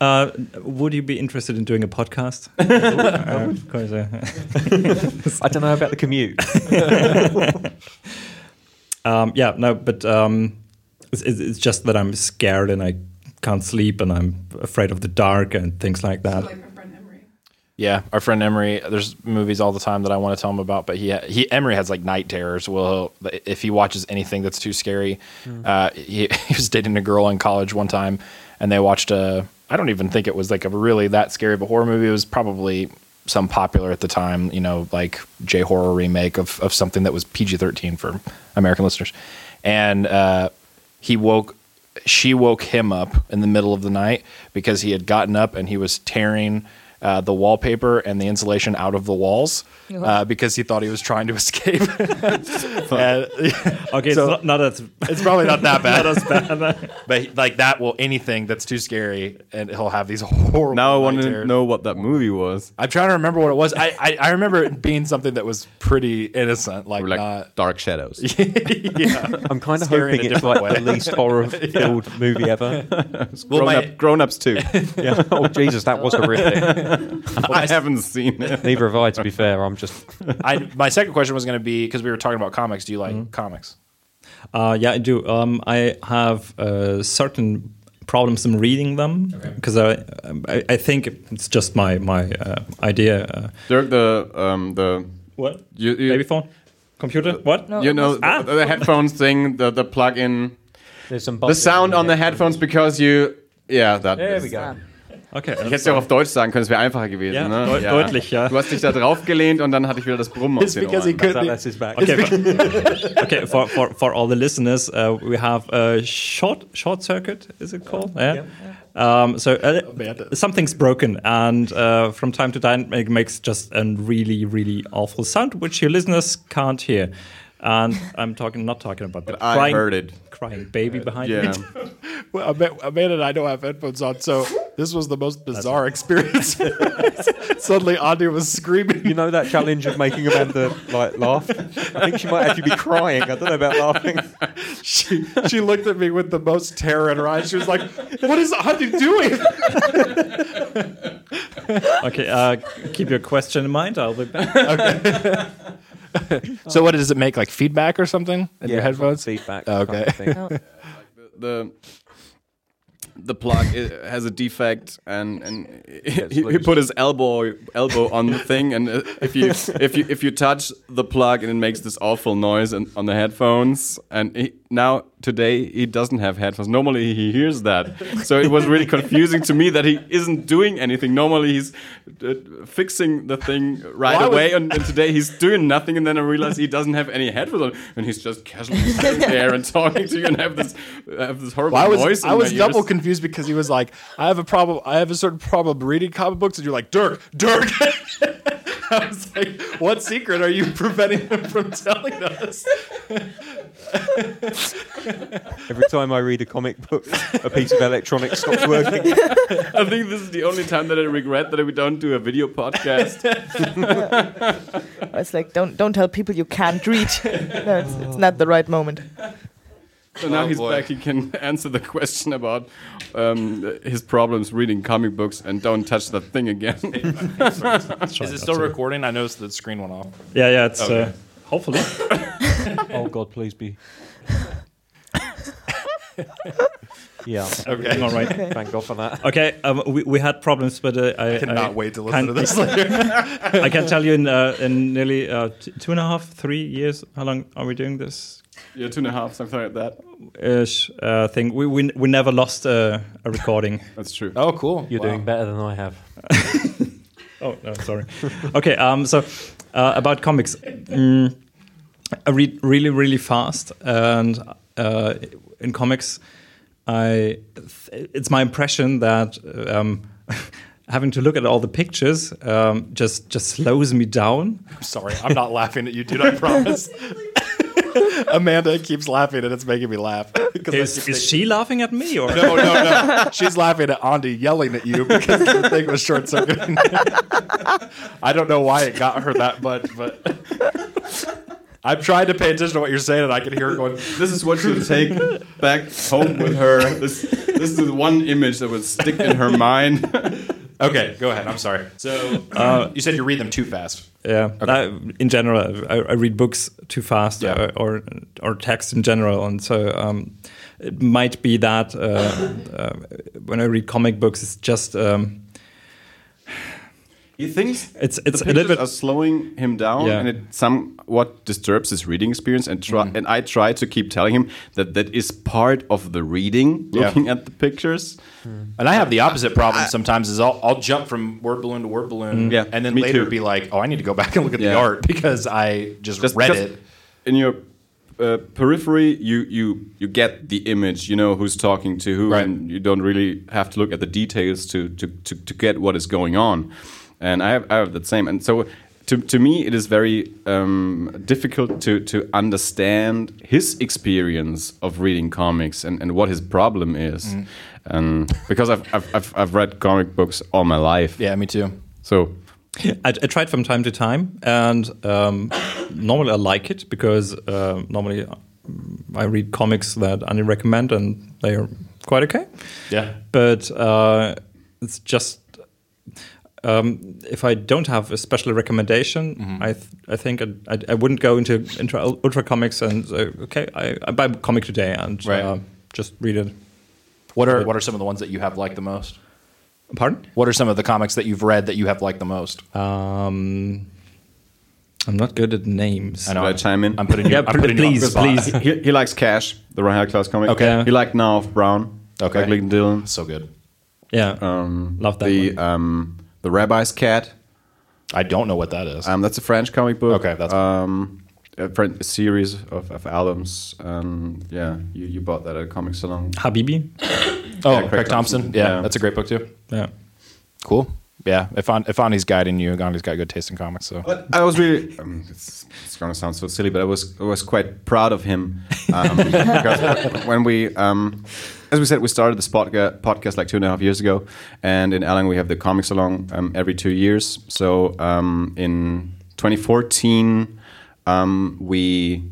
B: uh, would you be interested in doing a podcast? Uh, of course, uh,
A: I don't know about the commute.
B: um, yeah, no, but um, it's, it's it's just that I'm scared and I can't sleep and I'm afraid of the dark and things like that.
F: like my friend Emery.
D: Yeah, our friend Emery. There's movies all the time that I want to tell him about, but he he Emery has like night terrors. Well, if he watches anything that's too scary, uh, he, <laughs> he was dating a girl in college one time, and they watched a. I don't even think it was like a really that scary of a horror movie. It was probably some popular at the time, you know, like J horror remake of of something that was PG thirteen for American listeners, and uh, he woke. She woke him up in the middle of the night because he had gotten up and he was tearing uh, the wallpaper and the insulation out of the walls uh, because he thought he was trying to <laughs> escape. <laughs> And- <laughs>
B: Okay,
D: So-
B: it's not, not as
D: it's probably not that bad,
B: not as bad.
D: but like that will anything that's too scary, and he'll have these horrible.
C: now I
D: night
C: want to
D: terrors.
C: know what that movie was
D: I'm trying to remember what it was. I, I, I remember it being something that was pretty innocent, like,
C: like
D: not.
C: Dark Shadows
D: yeah.
A: I'm kind of
D: Scary in
A: hoping
D: a
A: it's like
D: different
A: the
D: way.
A: least horror-filled movie ever.
D: Well,
C: grown,
D: my,
C: up, grown ups too
A: Yeah. Oh Jesus, that was horrific.
C: I haven't seen it
A: Neither have I, to be fair. I'm just <laughs>
D: I, my second question was going to be because we were talking about comics. Do you like
C: Mm-hmm.
D: comics?
B: Uh, yeah, I do. Um, I have uh, certain problems in reading them because I, I I think it's just my my uh, idea. Uh,
C: Dirk, the um, the
B: what?
C: you, you,
B: Baby phone? Computer? What?
E: No,
C: you know
E: was-
B: Ah.
C: the, the headphones thing, the the plug in,
A: there's some
C: the sound on the headphones because you yeah that
A: There
C: is-
A: we go.
B: Okay.
C: Ich hätte es ja auch auf Deutsch sagen können, es wäre einfacher gewesen.
B: Ja,
C: ne?
B: deut- deutlich, ja.
C: Du hast dich da drauf gelehnt und dann hatte ich wieder das Brummen aus den
D: because he
C: Ohren.
A: That.
B: Okay, for, okay. For, for, for all the listeners, uh, we have a short short circuit. Is it called? Yeah. Um, so uh, something's broken, and uh, from time to time it makes just a really really awful sound, which your listeners can't hear. And I'm talking not talking about the
C: But I
B: crying,
C: heard it.
B: crying baby behind
C: Yeah.
B: me. <laughs>
D: Well, Ama- Amanda and I don't have headphones on, so this was the most bizarre experience. <laughs> Suddenly, Andy was screaming.
A: You know that challenge of making Amanda like laugh? I think she might actually be crying. I don't know about laughing. <laughs>
D: She, she looked at me with the most terror in her eyes. She was like, "What is Andy doing?" <laughs>
B: Okay, uh, keep your question in mind. I'll be back. Okay.
D: So, what does it make? Like feedback or something in your headphones?
A: feedback.
D: Oh,
A: kind
D: okay.
A: of thing.
C: the the plug has a defect and and <laughs> he, he put his elbow elbow on the thing and uh, if you <laughs> if you if you touch the plug and it makes this awful noise on the headphones. And he, now today he doesn't have headphones. Normally he hears that, so it was really confusing to me that he isn't doing anything. Normally he's uh, fixing the thing right
D: Why
C: away, and, and today he's doing nothing. And then I realized he doesn't have any headphones on, and he's just casually sitting <laughs> there and talking to you and have this have this horrible
D: Well, I was
C: in
D: I was double
C: ears.
D: confused because he was like, I have a problem. I have a certain problem reading comic books, and you're like, Dirk, Dirk. <laughs> I was like, what secret are you preventing him from telling us? <laughs> <laughs>
A: Every time I read a comic book, a piece of electronics stops working. <laughs>
C: I think this is the only time that I regret that we don't do a video podcast. <laughs>
E: It's like don't don't tell people you can't read. no, it's, it's not the right moment.
C: So now
D: Oh,
C: he's
D: boy.
C: back. He can answer the question about um, his problems reading comic books and don't touch that thing again.
D: Is it still recording? I noticed the screen went off.
B: Yeah, yeah. It's
D: Okay.
B: uh, hopefully. <laughs>
A: Oh God, please be. <laughs> yeah.
D: Okay.
B: All right.
A: Thank God for that.
B: Okay, um, we, we had problems, but uh, I
D: Cannot
B: I
D: wait to listen to this later. <laughs>
B: I can tell you in uh, in nearly uh, t- two and a half, three years. How long are we doing this
C: yeah, two and a half, something like that.
B: ish uh, thing? We, we we never lost a, a recording.
C: That's true.
D: Oh, cool.
A: You're
D: Wow.
A: doing better than I have.
B: Oh no, sorry. okay, um, so uh, about comics, mm, I read really really fast, and uh, in comics, I it's my impression that um, <laughs> having to look at all the pictures um, just just slows me down.
D: I'm sorry. I'm not laughing at you, dude. I promise. <laughs> Amanda keeps laughing, and it's making me laugh.
B: Is, is she laughing at me or?
D: No, no, no. She's laughing at Andy yelling at you because the thing was short circuiting. <laughs> I don't know why it got her that much, but I'm trying to pay attention to what you're saying, and I can hear her going.
C: This is what she'll take back home with her. This, this is the one image that would stick in her mind. <laughs>
D: Okay, go ahead. I'm sorry. So uh, you said you read them too fast.
B: Yeah, I- in general, I, I read books too fast,
D: Yeah.
B: uh, or or text in general, and so um, it might be that uh, uh, when I read comic books, it's just um,
C: He thinks
B: it's
C: the
B: a little
C: pictures
B: bit.
C: are slowing him down,
B: Yeah.
C: and it somewhat disturbs his reading experience. And try, mm. and I try to keep telling him that that is part of the reading,
D: Yeah.
C: looking at the pictures. Hmm.
D: And I have the opposite problem sometimes. Is I'll, I'll jump from word balloon to word balloon, mm.
C: Yeah,
D: and then
C: me
D: later
C: too.
D: be like, "Oh, I need to go back and look at the art because I just,
C: Just
D: read
C: just
D: it."
C: in your uh, periphery. You you you get the image. You know who's talking to who,
D: Right.
C: and you don't really have to look at the details to to to, to get what is going on. And I have I have that same. And so. To, to me, it is very um, difficult to, to understand his experience of reading comics and, and what his problem is,
D: Mm.
C: and because I've, I've, I've, I've read comic books all my life,
D: Yeah, me too.
C: so
B: I, I try from time to time, and um, normally I like it because uh, normally um, I read comics that I recommend, and they are quite okay.
D: Yeah.
B: but uh, it's just um, if I don't have a special recommendation,
D: Mm-hmm.
B: I th- I think I'd, I'd, I wouldn't go into into Ultra Comix and say, okay, I, I buy a comic today and
D: Right.
B: uh, just read it.
D: What are what are some of the ones that you have liked the most?
B: Pardon?
D: What are some of the comics that you've read that you have liked the most?
B: Um, I'm not good at names.
D: I know.
C: Should I chime in?
D: I'm putting you.
B: Yeah,
D: I'm
B: pl-
D: putting you on
B: please,
D: spot.
B: please.
C: he, he likes Cash, the Ryan Claus comic.
B: Okay.
C: He liked Nao of Brown.
D: Okay.
C: Like Glyn Dillon.
D: So good.
B: Yeah,
C: Um,
B: Love that
C: the
B: one.
C: um, the Rabbi's Cat.
D: I don't know what that is.
C: Um, that's a French comic book.
D: Okay, that's-
C: um, a, French, a series of, of albums. Um, yeah, you, you bought that at a comic salon.
B: Habibi. <coughs>
D: oh,
C: Craig
D: Craig, Thompson.
C: Thompson.
D: Yeah,
C: Yeah.
D: that's a great book too.
B: Yeah.
D: Cool. Yeah, if on if Ani's guiding you, Ani's got good taste in comics. So
C: But I was really. Um, it's, it's going to sound so silly, but I was I was quite proud of him um, <laughs> because when we, um, as we said, we started this podca- podcast like two and a half years ago, and in Erlangen we have the comic salon um, every two years. So um, in 2014, um, we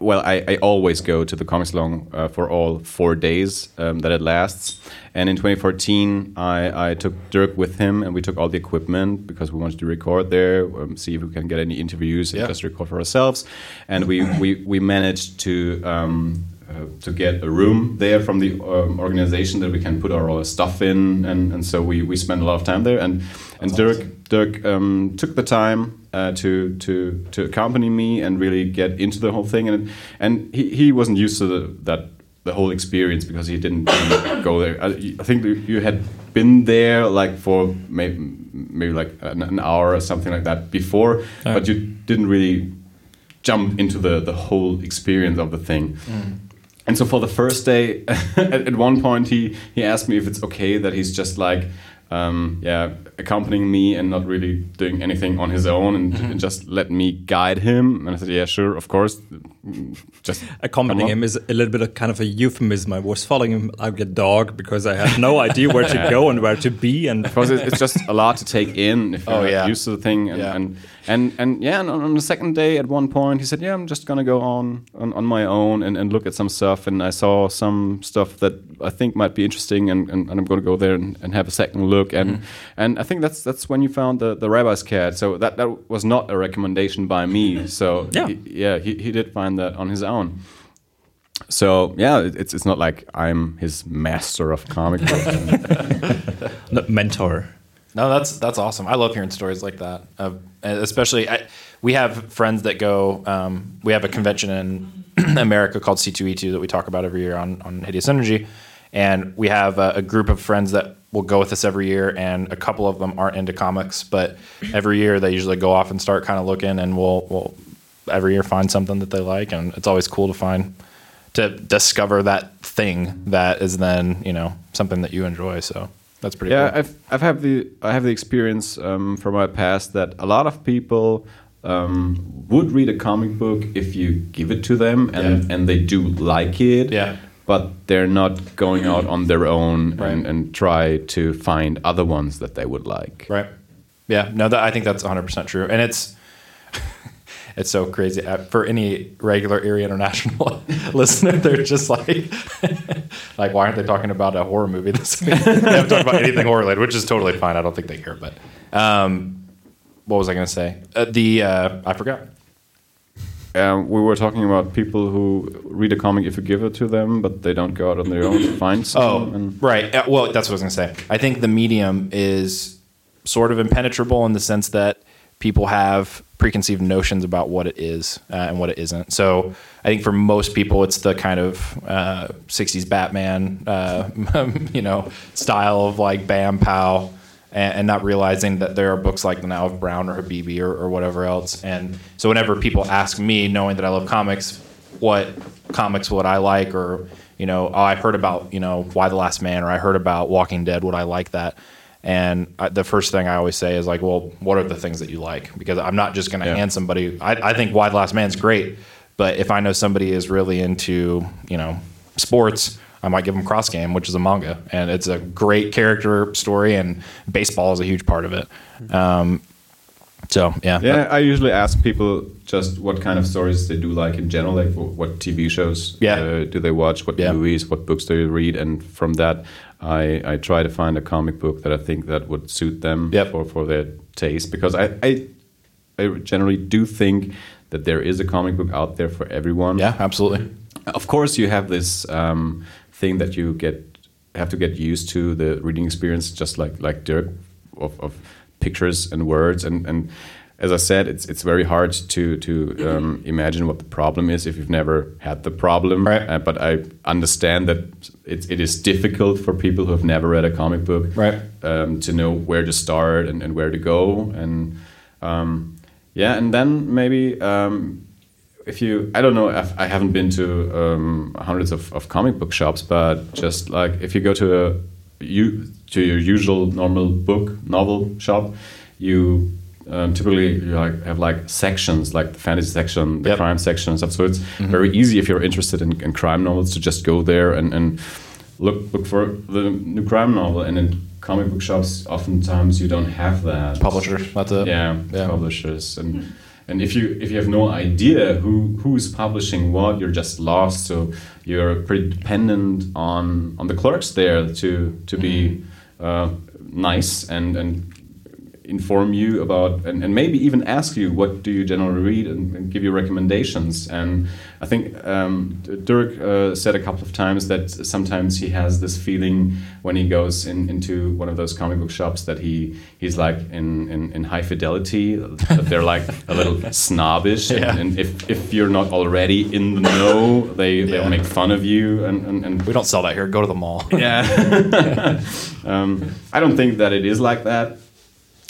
C: well, I, I always go to the comic salon uh, for all four days um, that it lasts. And in 2014, I, I took Dirk with him, and we took all the equipment because we wanted to record there, um, see if we can get any interviews, and
D: Yeah.
C: just record for ourselves. And we we, we managed to um, uh, to get a room there from the um, organization that we can put our all stuff in, and, and so we, we spent a lot of time there. And and Dirk Dirk um, took the time uh, to to to accompany me and really get into the whole thing, and and he, he wasn't used to the, that the whole experience because he didn't go there. I, I think you had been there like for maybe, maybe like an, an hour or something like that before, but you didn't really jump into the the whole experience of the thing. And so for the first day, <laughs> at, at one point he he asked me if it's okay that he's just like, um, yeah, accompanying me and not really doing anything on his own and, and just let me guide him. And I said, yeah, sure, of course. Just
B: Accompanying him is a little bit of kind of a euphemism. I was following him like a dog because I had no idea where to <laughs> go and where to be. And
C: because it, it's just a lot to take in if <laughs> you're
D: Oh, yeah.
C: used to the thing. And,
D: Yeah.
C: and and and yeah, and on, on the second day, at one point, he said, "Yeah, I'm just gonna go on on, on my own and, and look at some stuff." And I saw some stuff that I think might be interesting, and, and, and I'm gonna go there and, and have a second look. And
D: Mm-hmm.
C: and I think that's that's when you found the the rabbi's cat. So that that was not a recommendation by me. So <laughs>
B: Yeah.
C: he, yeah, he, he did find that on his own. So yeah, it's it's not like I'm his master of comic books. <laughs>
B: No, mentor.
D: No, that's that's awesome. I love hearing stories like that. Uh, especially, I, we have friends that go. Um, we have a convention in <clears throat> America called C2E2 that we talk about every year on on Hideous Energy, and we have a, a group of friends that will go with us every year. And a couple of them aren't into comics, but every year they usually go off and start kind of looking, and we'll we'll every year find something that they like, and it's always cool to find to discover that thing that is then you know something that you enjoy. So that's pretty.
C: yeah,
D: cool.
C: I've I've have the I have the experience um, from my past that a lot of people um, would read a comic book if you give it to them and
D: Yeah.
C: and they do like it.
D: Yeah.
C: But they're not going out on their own and, and try to find other ones that they would like.
D: Right. Yeah. No, that, I think that's 100% true. And it's <laughs> it's so crazy. Uh, For any regular Eerie International <laughs> listener, they're just like, <laughs> like, why aren't they talking about a horror movie this week? <laughs> they haven't talked about anything horror related, which is totally fine. I don't think they care. But um, what was I going to say? Uh, the uh, I forgot.
C: Um, we were talking about people who read a comic if you give it to them, but they don't go out on their own to find some.
D: Oh,
C: and
D: right. Uh, well, that's what I was going to say. I think the medium is sort of impenetrable in the sense that people have preconceived notions about what it is uh, and what it isn't. So I think for most people, it's the kind of uh, '60s Batman, uh, <laughs> you know, style of like bam pow. And, and not realizing that there are books like the Nao of Brown or Habibi or, or whatever else. And so, whenever people ask me, knowing that I love comics, what comics would I like, or you know, oh, I heard about you know Y the Last Man, or I heard about Walking Dead. Would I like that? And I, the first thing I always say is like, well, what are the things that you like? Because I'm not just going to
C: Yeah.
D: hand somebody. I, I think the Last Man's great, but if I know somebody is really into you know sports. I might give them Cross Game, which is a manga, and it's a great character story, and baseball is a huge part of it. Um, so yeah,
C: Yeah, I usually ask people just what kind of stories they do like in general, like what TV shows
D: Yeah.
C: uh, do they watch, what
D: Yeah.
C: movies, what books do they read, and from that, I, I try to find a comic book that I think that would suit them
D: Yep.
C: for, for their taste because I, I I generally do think that there is a comic book out there for everyone.
D: yeah, absolutely.
C: Of course, you have this um, thing that you get have to get used to the reading experience, just like like Dirk, of, of pictures and words, and and as I said, it's it's very hard to to um, imagine what the problem is if you've never had the problem.
D: Right.
C: Uh, but I understand that it, it is difficult for people who have never read a comic book
D: Right.
C: um, to know where to start and, and where to go and um, yeah and then maybe um, if you i don't know I've, i haven't been to um, hundreds of, of comic book shops but just like if you go to a you to your usual normal book novel shop you um, typically you like have like sections like the fantasy section the
D: Yep.
C: crime section and stuff so it's very easy if you're interested in, in crime novels to just go there and, and look look for the new crime novel and in comic book shops oftentimes you don't have that
D: Publishers, it.
C: yeah,
D: Yeah.
C: publishers and and if you if you have no idea who who's publishing what you're just lost. So you're pretty dependent on on the clerks there to to be uh, nice and and inform you about and, and maybe even ask you what do you generally read and, and give you recommendations. And I think um, Dirk uh, said a couple of times that sometimes he has this feeling when he goes in, into one of those comic book shops that he he's like in, in, in high fidelity, that <laughs> they're like a little <laughs> snobbish.
D: Yeah.
C: And, and if, if you're not already in the know, they, they'll make fun of you. And, and, and
D: We don't sell that here. Go to the mall.
C: yeah. <laughs> um, I don't think that it is like that.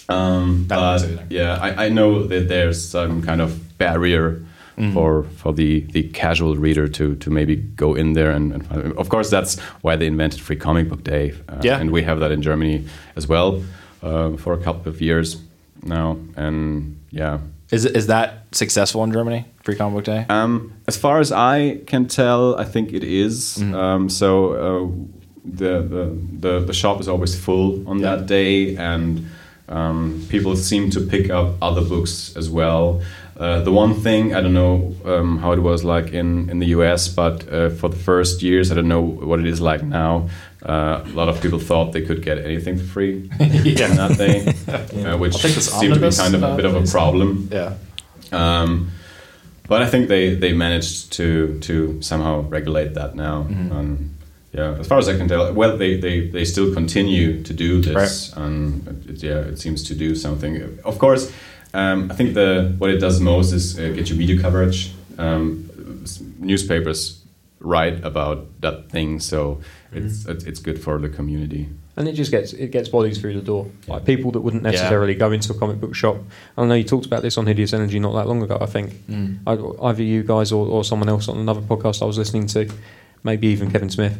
C: Um, but
D: think so either.
C: yeah, I, I know that there's some kind of barrier
D: Mm-hmm.
C: for for the, the casual reader to to maybe go in there and, and find, of course that's why they invented Free Comic Book Day. Uh,
D: Yeah.
C: and we have that in Germany as well uh, for a couple of years now. And yeah,
D: Is is that successful in Germany? Free Comic Book Day.
C: um, as far as I can tell, I think it is.
D: Mm-hmm.
C: Um, so uh, the, the the the shop is always full on
D: Yeah.
C: that day, and um, people seem to pick up other books as well. Uh, the one thing I don't know um, how it was like in, in the US, but uh, for the first years, I don't know what it is like now. Uh, a lot of people thought they could get anything for free on that day, uh, which
D: I'll take this
C: seemed to be kind of a bit of a problem.
D: yeah.
C: Um, but I think they, they managed to to somehow regulate that now.
D: Mm-hmm.
C: And yeah, as far as I can tell, well, they, they, they still continue to do this, and it, yeah, it seems to do something. Of course, um, I think the what it does most is uh, get you media coverage. Um, newspapers write about that thing, so it's it's it's good for the community.
A: and it just gets it gets bodies through the door, like people that wouldn't necessarily go into a comic book shop. I know you talked about this on Hideous Energy not that long ago. I think I, either you guys or, or someone else on another podcast I was listening to, maybe even Kevin Smith.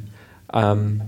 A: Um,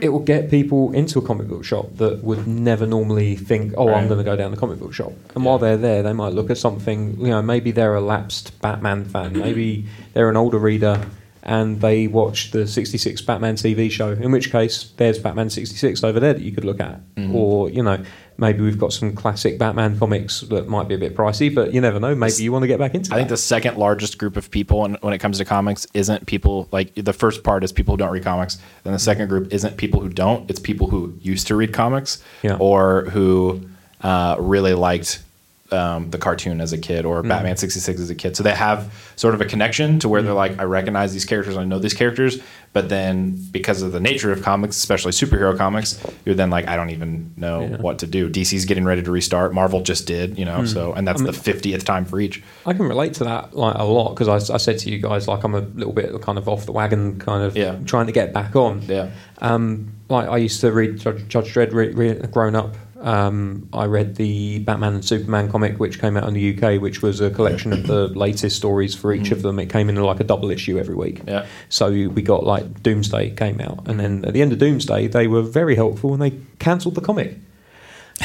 A: it will get people into a comic book shop that would never normally think, "Oh, I'm going to go down the comic book shop." And while they're there, they might look at something. You know, maybe they're a lapsed Batman fan. Maybe they're an older reader and they watch the 66 Batman TV show, in which case there's Batman 66 over there that you could look at.
D: Mm-hmm.
A: Or, you know, maybe we've got some classic Batman comics that might be a bit pricey, but you never know. Maybe you want to get back into
D: I think the second largest group of people when, when it comes to comics isn't people like the first part is people who don't read comics. Then the second group isn't people who don't. It's people who used to read comics
A: Yeah.
D: or who uh, really liked um, the cartoon as a kid or Batman 66 as a kid. So they have sort of a connection to where they're like, I recognize these characters, I know these characters. But then because of the nature of comics, especially superhero comics, you're then like, I don't even know
A: Yeah.
D: what to do. DC's getting ready to restart. Marvel just did, you know,
A: Hmm.
D: so, and that's the 50th time for each.
A: I can relate to that like a lot because I, I said to you guys like I'm a little bit kind of off the wagon, kind of
D: Yeah.
A: trying to get back on.
D: Yeah.
A: Um, like I used to read Judge, Judge Dredd re- re- grown up. Um, I read the Batman and Superman comic, which came out in the UK, which was a collection of the latest stories for each of them. It came in like a double issue every week.
D: Yeah.
A: So we got like Doomsday came out, and then at the end of Doomsday, they were very helpful and they cancelled the comic.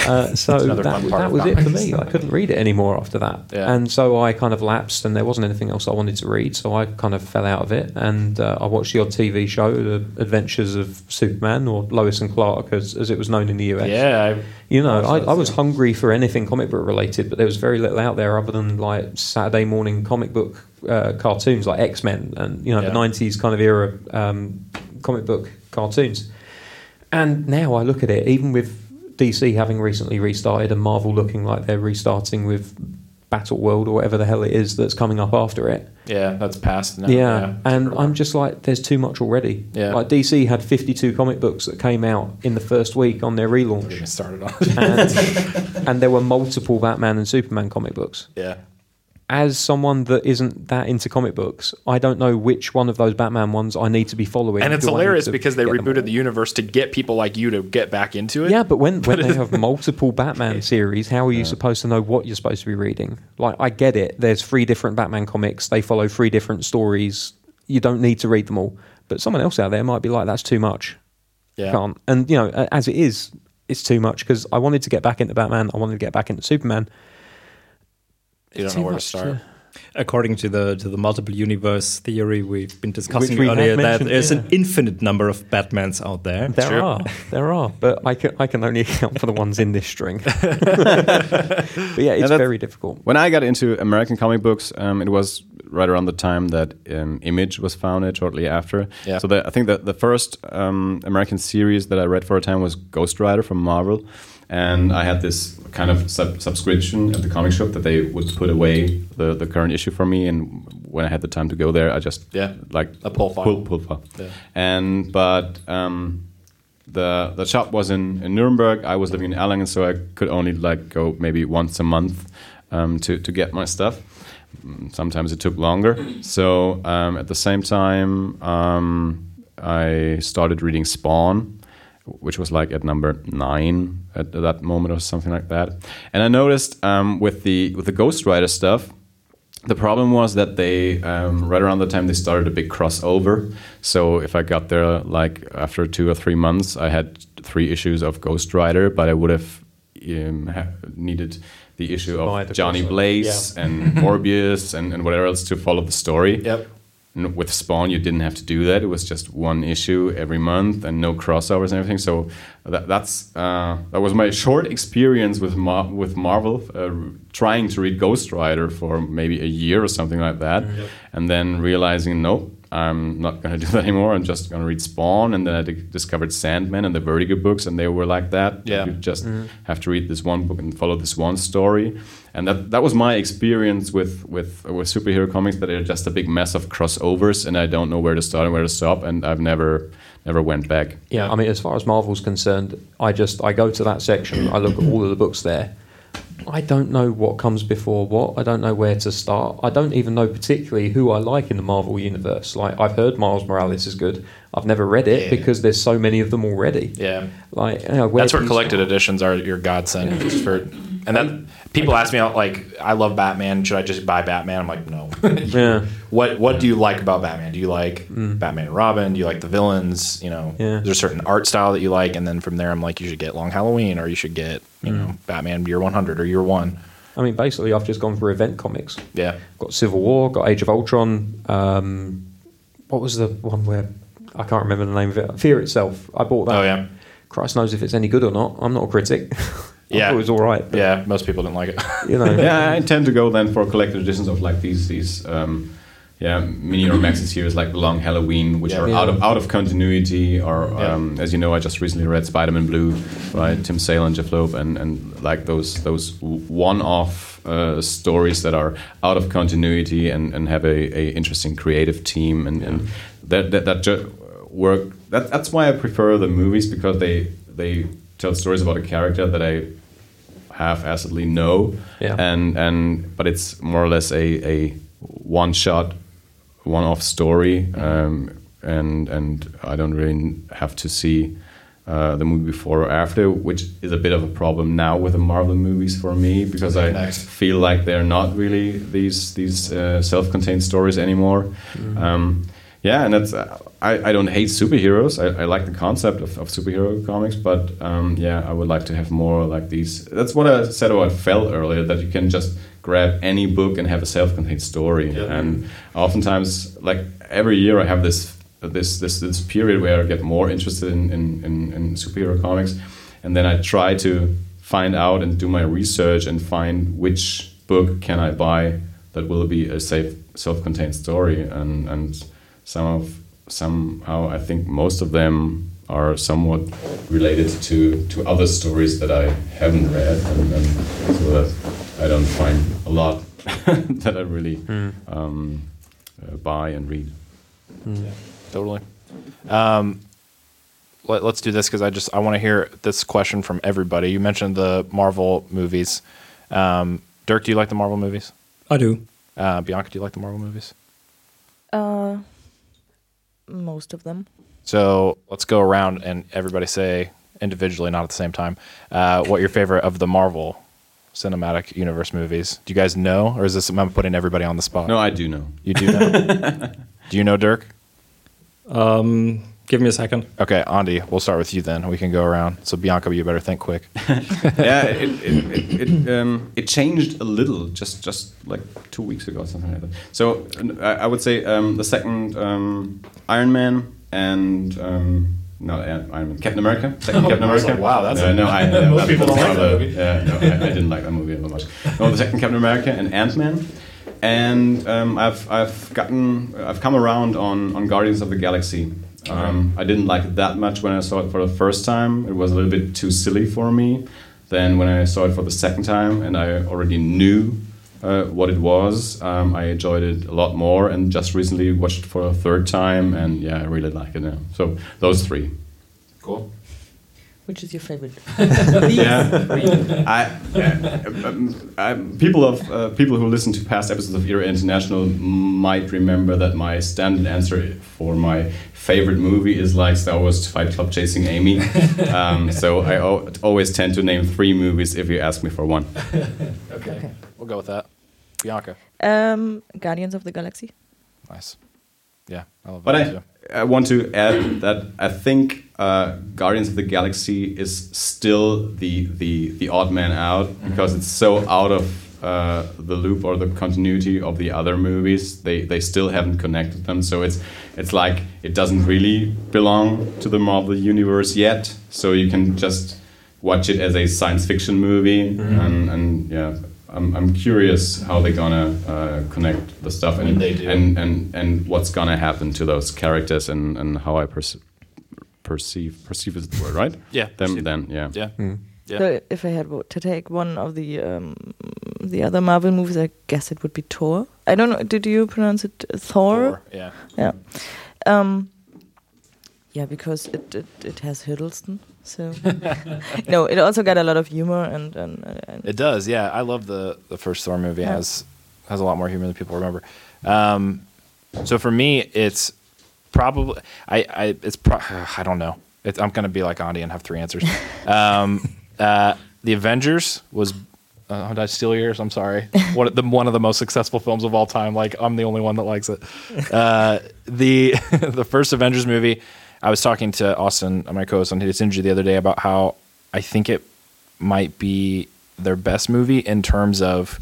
A: Uh, <laughs> so that, that was it for me. I couldn't read it anymore after that,
D: Yeah.
A: and so I kind of lapsed, and there wasn't anything else I wanted to read, so I kind of fell out of it. And uh, I watched the odd TV show, The Adventures of Superman, or Lois and Clark, as, as it was known in the US.
D: Yeah, I,
A: You know, I, I was hungry for anything comic book related, but there was very little out there other than like Saturday morning comic book uh, cartoons like X Men and you know
D: Yeah.
A: the '90s kind of era um, comic book cartoons. And now I look at it, even with DC having recently restarted and Marvel looking like they're restarting with Battle World or whatever the hell it is that's coming up after it.
D: yeah, that's past now.
A: Yeah, and I'm just like, there's too much already.
D: Yeah.
A: Like DC had 52 comic books that came out in the first week on their relaunch
D: started on.
A: and, <laughs> and there were multiple Batman and Superman comic books.
D: yeah,
A: As someone that isn't that into comic books, I don't know which one of those Batman ones I need to be following.
D: and it's
A: Do I need
D: hilarious
A: to
D: because they
A: get them
D: rebooted
A: all?
D: the universe to get people like you to get back into it.
A: Yeah, but when, <laughs> when they have multiple Batman <laughs> series, how are you supposed to know what you're supposed to be reading? Like, I get it. There's three different Batman comics. They follow three different stories. You don't need to read them all. But someone else out there might be like, that's too much.
D: yeah.
A: Can't. And, you know, a- as it is, it's too much because I wanted to get back into Batman. I wanted to get back into Superman.
D: You don't know where to
A: much
D: start.
B: According to the to the multiple universe theory we've been discussing
A: we
B: earlier, that
A: mentioned,
B: there's an infinite number of Batmans out there.
A: There
D: True.
A: are, there are, but I can I can only account for the ones in this string. <laughs> but yeah, it's very difficult.
C: When I got into American comic books, um, it was right around the time that um, Image was founded, shortly after.
D: Yeah.
C: So the, I think that the first um, American series that I read for a time was Ghost Rider from Marvel. And I had this kind of sub- subscription at the comic shop that they would put away the, the current issue for me, and when I had the time to go there, I just
D: Yeah.
C: like
D: A pull file.
C: pull, pull file.
D: Yeah.
C: And but um, the the shop was in, in Nuremberg. I was living in Erlangen, so I could only like go maybe once a month um, to to get my stuff. Sometimes it took longer. So um, at the same time, um, I started reading Spawn, which was like at number nine at that moment or something like that. And I noticed um, with the with the Ghost Rider stuff, the problem was that they um, right around the time they started a big crossover. So if I got there like after two or three months, I had three issues of Ghost Rider, but I would have um, needed the issue of
A: the
C: Johnny
A: crossover.
C: Blaze and Morbius and, and whatever else to follow the story.
D: Yep.
C: With Spawn, you didn't have to do that. It was just one issue every month and no crossovers and everything. So that, that's uh, that was my short experience with Mar- with Marvel, uh, trying to read Ghost Rider for maybe a year or something like that, and then realizing no, I'm not going to do <laughs> that anymore. I'm just going to read Spawn, and then I discovered Sandman and the Vertigo books, and they were like that.
D: Yeah.
C: You just mm-hmm. have to read this one book and follow this one story, and that that was my experience with with with superhero comics. That are just a big mess of crossovers, and I don't know where to start and where to stop, and I've never never went back.
A: Yeah, I mean, as far as Marvel's concerned, I just I go to that section, I look at all of the books there. I don't know what comes before what. I don't know where to start. I don't even know particularly who I like in the Marvel universe. Like I've heard Miles Morales is good. I've never read it
D: Yeah.
A: because there's so many of them already.
D: Yeah.
A: Like you know, where
D: That's where collected
A: start?
D: editions are your godsend. For, and then people ask me, like, I love Batman. Should I just buy Batman? I'm like, no. <laughs>
A: Yeah.
D: What What do you like about Batman? Do you like Batman and Robin? Do you like the villains? You know,
A: Yeah.
D: there's a certain art style that you like, and then from there, I'm like, you should get Long Halloween, or you should get, you know, Batman Year 100 or Year One.
A: I mean, basically, I've just gone for event comics.
D: Yeah,
A: Got Civil War, got Age of Ultron. Um, what was the one where I can't remember the name of it? Fear itself. I bought that.
D: Oh, yeah.
A: Christ knows if it's any good or not. I'm not a critic. <laughs> I
D: Yeah.
A: it was all right. but,
D: yeah. Most people didn't like it.
A: You know. <laughs>
C: yeah, I tend to go then for collected editions of like these these um, yeah mini or maxi series like Long Halloween, which
D: Yeah.
C: are
A: Yeah.
C: out of out of continuity. Or
D: Yeah.
C: um, as you know, I just recently read Spider Man Blue by Tim Sale and Jeph Loeb, and and like those those one off uh, stories that are out of continuity and, and have a, a interesting creative team and, and that that, that ju- work. That, that's why I prefer the movies because they they tell stories about a character that I half-assedly know,
A: Yeah.
C: and and but it's more or less a a one-shot, one-off story, um, and and I don't really have to see. Uh, the movie before or after, which is a bit of a problem now with the Marvel movies for me because I
D: Nice.
C: feel like they're not really these these uh, self-contained stories anymore. Um, yeah, and that's uh, I, I don't hate superheroes. I, I like the concept of, of superhero comics, but um, yeah, I would like to have more like these. That's what I said about Fell earlier. That you can just grab any book and have a self-contained story. And oftentimes, like every year, I have this this this this period where I get more interested in in, in, in superhero comics, and then I try to find out and do my research and find which book can I buy that will be a safe self-contained story and and some of somehow I think most of them are somewhat related to to other stories that I haven't read and, and so that I don't find a lot <laughs> that I really um, uh, buy and read.
D: Yeah, totally. Um, let, us do this because I just I want to hear this question from everybody. You mentioned the Marvel movies. Um, Dirk, do you like the Marvel movies?
B: I do.
D: Uh, Bianca, do you like the Marvel movies?
E: Uh, most of them.
D: So let's go around and everybody say individually, not at the same time, uh, what your favorite of the Marvel cinematic universe movies. Do you guys know, or is this I'm putting everybody on the spot?
C: No, I do know.
D: you do know. <laughs> do you know Dirk?
B: Um, give me a second.
D: Okay, Andy, we'll start with you then. We can go around. So Bianca, you better think quick. <laughs>
C: yeah, it it, it, it, um, it changed a little just just like two weeks ago, or something like that. So I, I would say um, the second um, Iron Man and um, no Iron Man, Captain America. Second Captain America.
D: like, wow, that's
C: no,
D: a-
C: no, I, <laughs>
G: Most people don't like that movie.
C: Yeah, no, I, I didn't like that movie that much. No, the second Captain America and Ant Man. And um, I've I've gotten I've come around on on Guardians of the Galaxy. Um, I didn't like it that much when I saw it for the first time. It was a little bit too silly for me. then when I saw it for the second time and I already knew uh, what it was, um, I enjoyed it a lot more. And just recently watched it for a third time, and yeah, I really like it now. So those three.
G: Cool.
E: Which is your favorite? <laughs>
C: yeah, I, um, I, people of uh, people who listen to past episodes of Eerie International might remember that my standard answer for my favorite movie is like Star Wars Fight Club Chasing Amy. <laughs> um, so I always tend to name three movies if you ask me for one.
D: okay. okay. we'll go with that. Bianca.
E: Um, Guardians of the Galaxy.
D: Nice. Yeah, I love
C: but that. But I, I want to add that I think uh, Guardians of the Galaxy is still the the the odd man out mm-hmm. because it's so out of uh, the loop or the continuity of the other movies. They they still haven't connected them, so it's it's like it doesn't really belong to the Marvel universe yet. So you can just watch it as a science fiction movie, mm-hmm. and, and yeah, I'm, I'm curious how they're gonna uh, connect the stuff and, and, and and what's gonna happen to those characters and, and how I perceive perceive perceive is the word right
D: yeah
C: them then yeah
D: yeah. Mm.
E: yeah. So if I had to take one of the um, the other Marvel movies, I guess it would be Thor. I don't know. Did you pronounce it Thor?
D: Thor yeah.
E: Yeah. Um, yeah, because it, it, it has Hiddleston. So <laughs> no, it also got a lot of humor and, and, and
D: it does. Yeah, I love the the first Thor movie. Yeah. has has a lot more humor than people remember. Um, so for me, it's probably I, I it's pro- <sighs> I don't know. It's, I'm gonna be like Andy and have three answers. <laughs> um, uh, the Avengers was. Uh, did I steal yours? I'm sorry. <laughs> one of the one of the most successful films of all time. Like I'm the only one that likes it. Uh, the the first Avengers movie I was talking to Austin, my co-host on Hideous Energy the other day about how I think it might be their best movie in terms of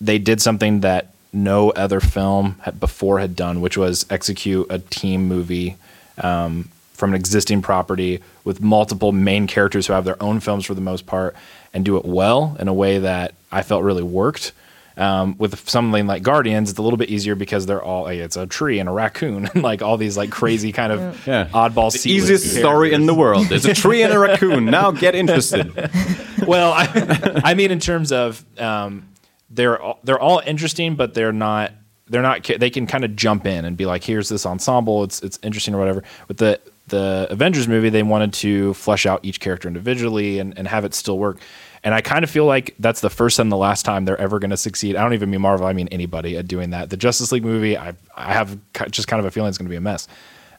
D: they did something that no other film had before had done, which was execute a team movie um, from an existing property with multiple main characters who have their own films for the most part and do it well in a way that I felt really worked. Um, with something like Guardians, it's a little bit easier because they're all like, it's a tree and a raccoon <laughs> and like all these like crazy kind of yeah. oddball.
C: The easiest characters. story in the world. There's a tree and a raccoon. Now get interested. <laughs>
D: well, I, <laughs> I, mean, in terms of um, they're all, they're all interesting, but they're not they're not they can kind of jump in and be like, here's this ensemble. It's it's interesting or whatever. With the the Avengers movie, they wanted to flesh out each character individually and, and have it still work. And I kind of feel like that's the first and the last time they're ever going to succeed. I don't even mean Marvel, I mean anybody at doing that. The Justice League movie, I, I have just kind of a feeling it's going to be a mess.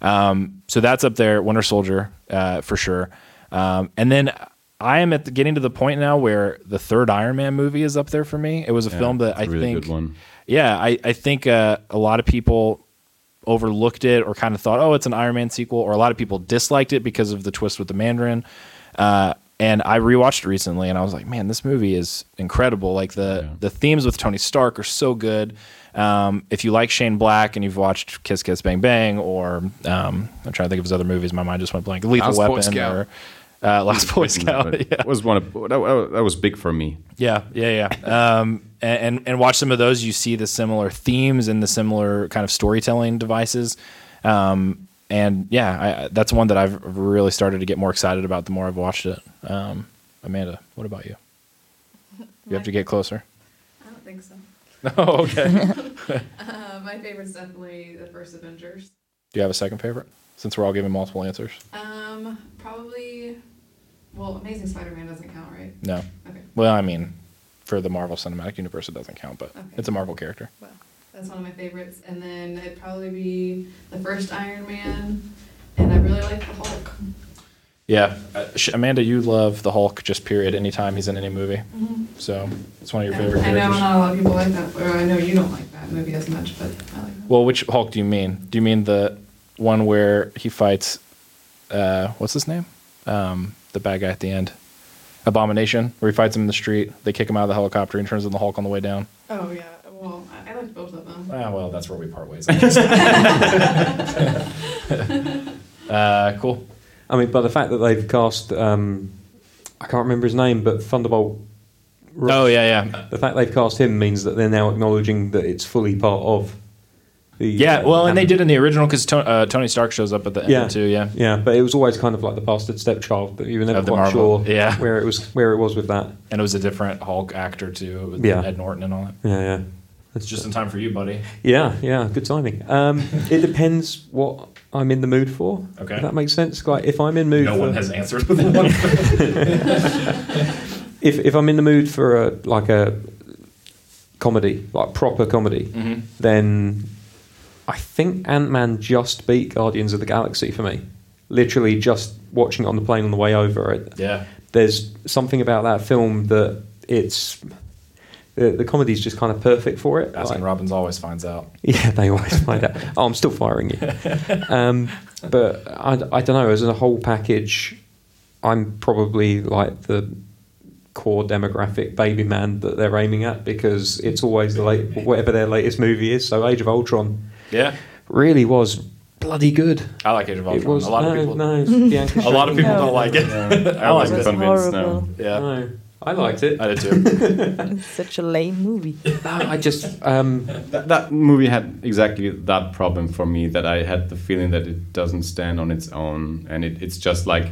D: Um, so that's up there, Winter Soldier uh, for sure. Um, and then I am at the, getting to the point now where the third Iron Man movie is up there for me. It was a yeah, film that I really think, yeah, I, I think uh, a lot of people overlooked it or kind of thought, oh, it's an Iron Man sequel, or a lot of people disliked it because of the twist with the Mandarin. Uh, and I rewatched it recently, and I was like, man, this movie is incredible. Like the yeah. the themes with Tony Stark are so good. Um, if you like Shane Black and you've watched Kiss Kiss Bang Bang, or um, I'm trying to think of his other movies, my mind just went blank. Lethal Weapon, or uh, Last Boy Scout. <laughs>
C: yeah. was one of that, that, was big for me.
D: Yeah, yeah, yeah. Um, and, and, and watch some of those. You see the similar themes and the similar kind of storytelling devices. Um, and yeah, I, that's one that I've really started to get more excited about the more I've watched it. Um, Amanda, what about you? You have to get closer.
F: I don't think so. <laughs>
D: oh, okay. <laughs> <laughs>
F: uh, my favorite's definitely the first Avengers.
D: Do you have a second favorite? Since we're all giving multiple answers.
F: Um, probably. Well, Amazing Spider-Man doesn't count, right?
D: No. Okay. Well, I mean, for the Marvel Cinematic Universe, it doesn't count, but okay. it's a Marvel character.
F: Well. That's one of my favorites. And then it'd probably be the first Iron Man, and I really like the Hulk.
D: Yeah, uh, Amanda, you love the Hulk just period. Anytime he's in any movie, mm-hmm. so it's one of your favorite. I
F: know not a lot of people like that. Or I know you don't like that movie as much, but I like that.
D: Well, which Hulk do you mean? Do you mean the one where he fights? Uh, what's his name? Um, the bad guy at the end. Abomination, where he fights him in the street. They kick him out of the helicopter and turns into the Hulk on the way down.
F: Oh yeah. Well, I, I like both of them. Ah,
D: well, that's where we part ways. <laughs> uh, cool.
A: I mean, but the fact that they've cast, um, I can't remember his name, but Thunderbolt.
D: Oh yeah, yeah.
A: The fact they've cast him means that they're now acknowledging that it's fully part of The,
D: Yeah,
A: uh,
D: well, and they did in the original because uh, Tony Stark shows up at the end
A: Yeah.
D: too. Yeah,
A: Yeah, but it was always kind of like the bastard stepchild that you were never quite
D: Marvel,
A: sure
D: yeah.
A: where it was where it was with that.
D: and it was a different Hulk actor too, with
A: Yeah.
D: Ed Norton and all that.
A: Yeah, yeah.
D: It's just in time for you, buddy.
A: Yeah, yeah, good timing. Um, it depends what I'm in the mood for.
D: Okay.
A: That makes sense. Like if I'm in mood
G: No
A: for,
G: one has answered with one. <laughs>
A: if if I'm in the mood for a like a comedy, like proper comedy,
D: Mm-hmm.
A: then I think Ant Man just beat Guardians of the Galaxy for me. Literally just watching it on the plane on the way over. It,
D: Yeah,
A: there's something about that film that it's the, the comedy's just kind of perfect for it.
D: Baskin
A: Like-
D: Robbins always finds out. <laughs>
A: Yeah, they always find out. <laughs> Oh, I'm still firing you. Um, but I, I don't know. As a whole package, I'm probably like the core demographic baby man that they're aiming at because it's always the late whatever their latest movie is. So Age of Ultron
D: Yeah,
A: really was bloody good.
D: I like Age of
A: It
D: Ultron.
A: was
D: a lot
A: no,
D: of people.
A: no, <laughs>
D: A lot of people
E: No.
D: don't like it.
C: I
D: like
C: wasn't
D: it.
C: convinced.
E: horrible.
C: No.
D: Yeah,
A: No, I liked it.
D: I did too. <laughs>
E: It's such a lame movie.
A: I just um,
C: That, that movie had exactly that problem for me that I had the feeling that it doesn't stand on its own and it, it's just like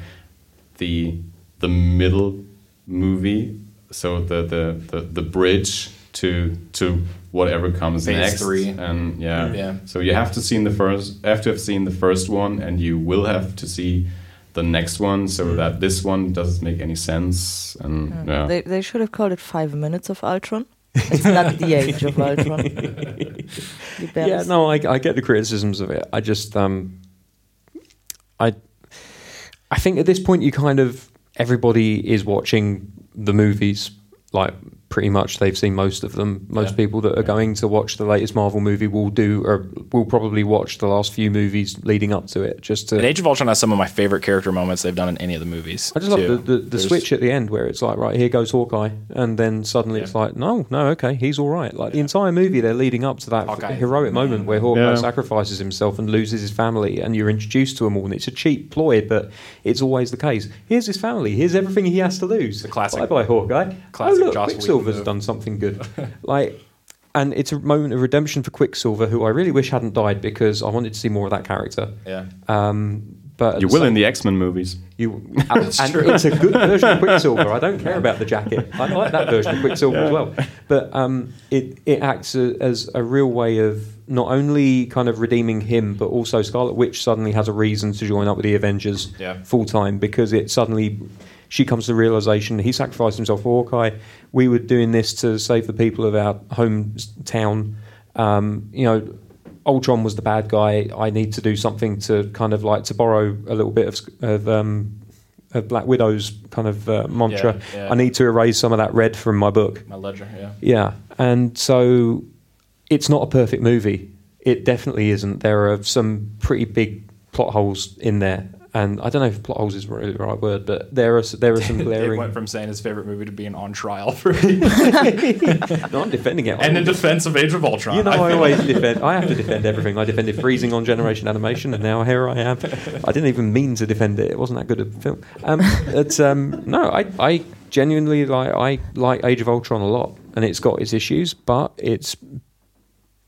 C: the the middle movie so the the, the, the bridge to to whatever comes
D: Phase
C: next
D: three.
C: and yeah.
D: Yeah.
C: so you have to see the first have to have seen the first one and you will have to see the next one so that this one doesn't make any sense and yeah
E: They, they should have called it Five Minutes of Ultron. It's not the Age of <laughs> Ultron.
A: Yeah, no, I, I get the criticisms of it. I just, um, I, I think at this point you kind of everybody is watching the movies. Like pretty much, they've seen most of them. Most
D: Yeah.
A: people that are going to watch the latest Marvel movie will do, or will probably watch the last few movies leading up to it. Just to,
D: And Age of Ultron has some of my favorite character moments they've done in any of the movies.
A: I just love the, the, the switch at the end where it's like, right, here goes Hawkeye. And then suddenly it's like, no, no, okay, he's all right. Like the entire movie, they're leading up to that
D: Hawkeye.
A: heroic moment where Hawkeye
C: Yeah.
A: sacrifices himself and loses his family, and you're introduced to him all. And it's a cheap ploy, but it's always the case. Here's his family, here's everything he has to lose.
D: The classic-
A: Bye bye, Hawkeye.
D: classic
A: oh, look,
D: Joss Whedon
A: Quicksilver's
D: move.
A: done something good. <laughs> like, and it's a moment of redemption for Quicksilver, who I really wish hadn't died because I wanted to see more of that character.
D: Yeah.
A: Um, but
C: you will
A: same
C: in the X Men movies
A: you, <laughs> and, and it's a good version of Quicksilver. I don't care about the jacket. I like that version of <laughs> Quicksilver as well. But um, it it acts a, as a real way of not only kind of redeeming him, but also Scarlet Witch suddenly has a reason to join up with the Avengers
D: Yeah.
A: full time because it suddenly she comes to the realization he sacrificed himself for Hawkeye. We were doing this to save the people of our hometown. Um, you know, Ultron was the bad guy. I need to do something to kind of like to borrow a little bit of, of um, of Black Widow's kind of uh, mantra.
D: Yeah, yeah.
A: I need to erase some of that red from my book.
D: My ledger, yeah.
A: Yeah, and so it's not a perfect movie. It definitely isn't. There are some pretty big plot holes in there, and I don't know if plot holes is really the right word, but there are there are some <laughs> glaring.
D: went from saying his favorite movie to being on trial for <laughs>
A: no, I'm defending it.
D: and in defense of Age of Ultron.
A: You know, <laughs>
D: I
A: always defend. I have to defend everything. I defended freezing on Generation Animation, and now here I am. I didn't even mean to defend it. It wasn't that good a film. Um, it's um, no, I, I genuinely like. I like Age of Ultron a lot, and it's got its issues, but it's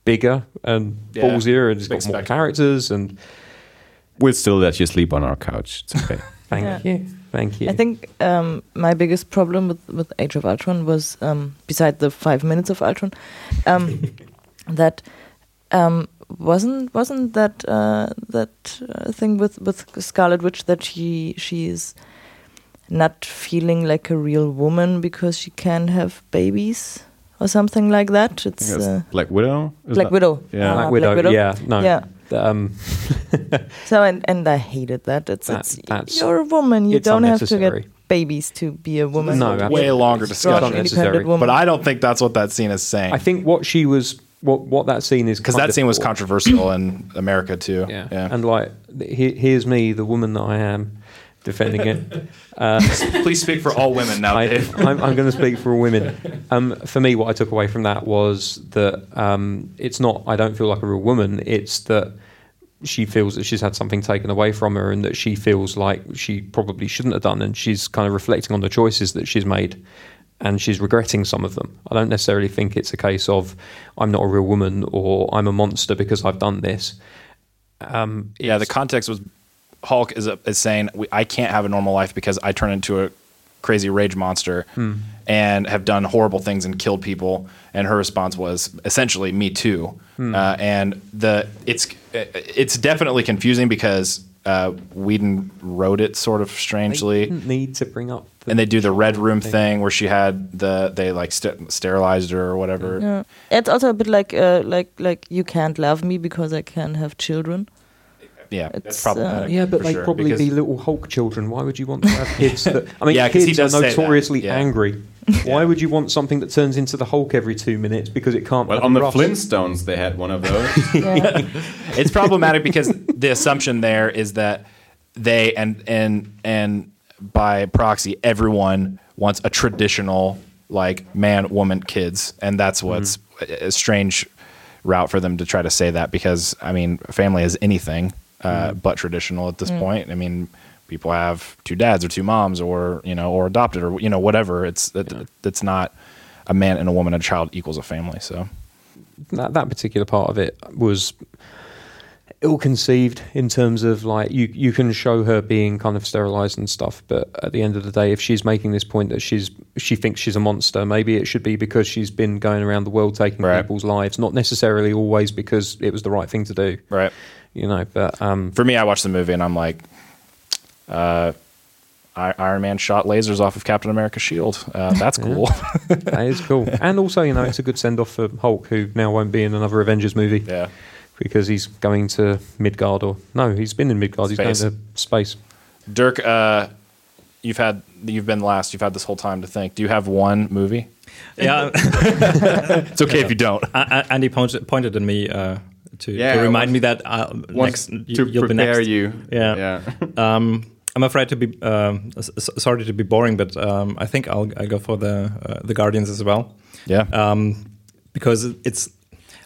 A: bigger and
D: Yeah,
A: ballsier, and it's got more characters. And
C: we'll still let you sleep on our couch it's okay <laughs>
A: thank
E: Yeah.
A: you, thank you.
E: I think um, my biggest problem with, with Age of Ultron was, um, beside the five minutes of Ultron, um, <laughs> that um, wasn't wasn't that uh, that uh, thing with, with Scarlet Witch that she she's not feeling like a real woman because she can't have babies or something like that. It's
C: think
E: uh,
C: Black Widow Is
E: Black
C: that-
E: Widow.
C: yeah.
E: Ah,
A: Black Widow, yeah, no,
E: Yeah.
A: Um, <laughs>
E: So and, and I hated that. It's,
A: That-
E: it's
A: that's-
E: you're a woman. You don't have to get babies to be a woman.
A: No,
E: You
A: absolutely.
D: way longer discussion.
E: independent woman.
D: But I don't think that's what that scene is saying.
A: I think what she was, what what that scene is,
D: because that scene was controversial in America too.
A: Yeah.
D: yeah.
A: And like, he, here's me, the woman that I am, defending <laughs> it. Uh,
D: Please speak for all women now,
A: I, I'm going to speak for all women. Um, for me, what I took away from that was that um, it's not, I don't feel like a real woman. It's that she feels that she's had something taken away from her and that she feels like she probably shouldn't have done. And she's kind of reflecting on the choices that she's made. and she's regretting some of them. I don't necessarily think it's a case of I'm not a real woman or I'm a monster because I've done this. Um,
D: Yeah, the context was Hulk is is saying we, I can't have a normal life because I turn into a crazy rage monster
A: Hmm.
D: and have done horrible things and killed people. And her response was essentially me too.
A: Hmm.
D: Uh, and the it's it's definitely confusing because uh, Whedon wrote it sort of
A: they
D: strangely.
A: didn't need to bring up. The
D: and they do the red room thing where she had the they like st- sterilized her or whatever.
E: Yeah. It's also a bit like uh, like like you can't love me because I can't have children.
D: Yeah,
E: It's,
D: that's problematic.
A: Uh, uh, yeah, but
D: for
A: they
D: sure,
A: probably
D: because-
A: be little Hulk children. Why would you want to have kids that? <laughs> I mean,
D: Yeah, 'cause he
A: kids
D: does
A: are notoriously
D: yeah.
A: angry. Why would you want something that turns into the Hulk every two minutes because it can't?
C: Well, on the
A: rust?
C: Flintstones, they had one of those. <laughs>
E: Yeah. <laughs>
D: it's problematic because the assumption there is that they and and and by proxy everyone wants a traditional like man woman kids and that's mm-hmm. what's a strange route for them to try to say that because i mean family is anything uh, but traditional at this point. I mean people have two dads or two moms or you know or adopted or you know whatever. It's it, it's not a man and a woman and a child equals a family so.
A: That, that particular part of it was ill conceived in terms of like you you can show her being kind of sterilized and stuff but at the end of the day if she's making this point that she's she thinks she's a monster maybe it should be because she's been going around the world taking
D: Right.
A: people's lives not necessarily always because it was the right thing to do.
D: Right
A: you know but um
D: for me, I watched the movie and I'm like, uh, I- Iron Man shot lasers off of Captain America's shield. Uh, <laughs> that's cool. <laughs>
A: that is cool and also you know it's a good send off for Hulk who now won't be in another Avengers movie
D: yeah.
A: because he's going to Midgard or no he's been in Midgard he's
D: Space.
A: going to space
D: Dirk, uh, you've had you've been last. You've had this whole time to think. Do you have one movie?
B: Yeah, <laughs>
D: It's okay if you don't.
B: A- A- Andy pointed, pointed at me uh, to,
C: Yeah,
B: to remind
C: was-
B: me that uh, next
C: to
B: you'll be
C: prepare
B: next.
C: you.
B: Yeah.
C: yeah. <laughs>
B: Um, I'm afraid to be um, sorry to be boring, but um, I think I'll, I'll go for the uh, the Guardians as well
D: Yeah.
B: um, because it's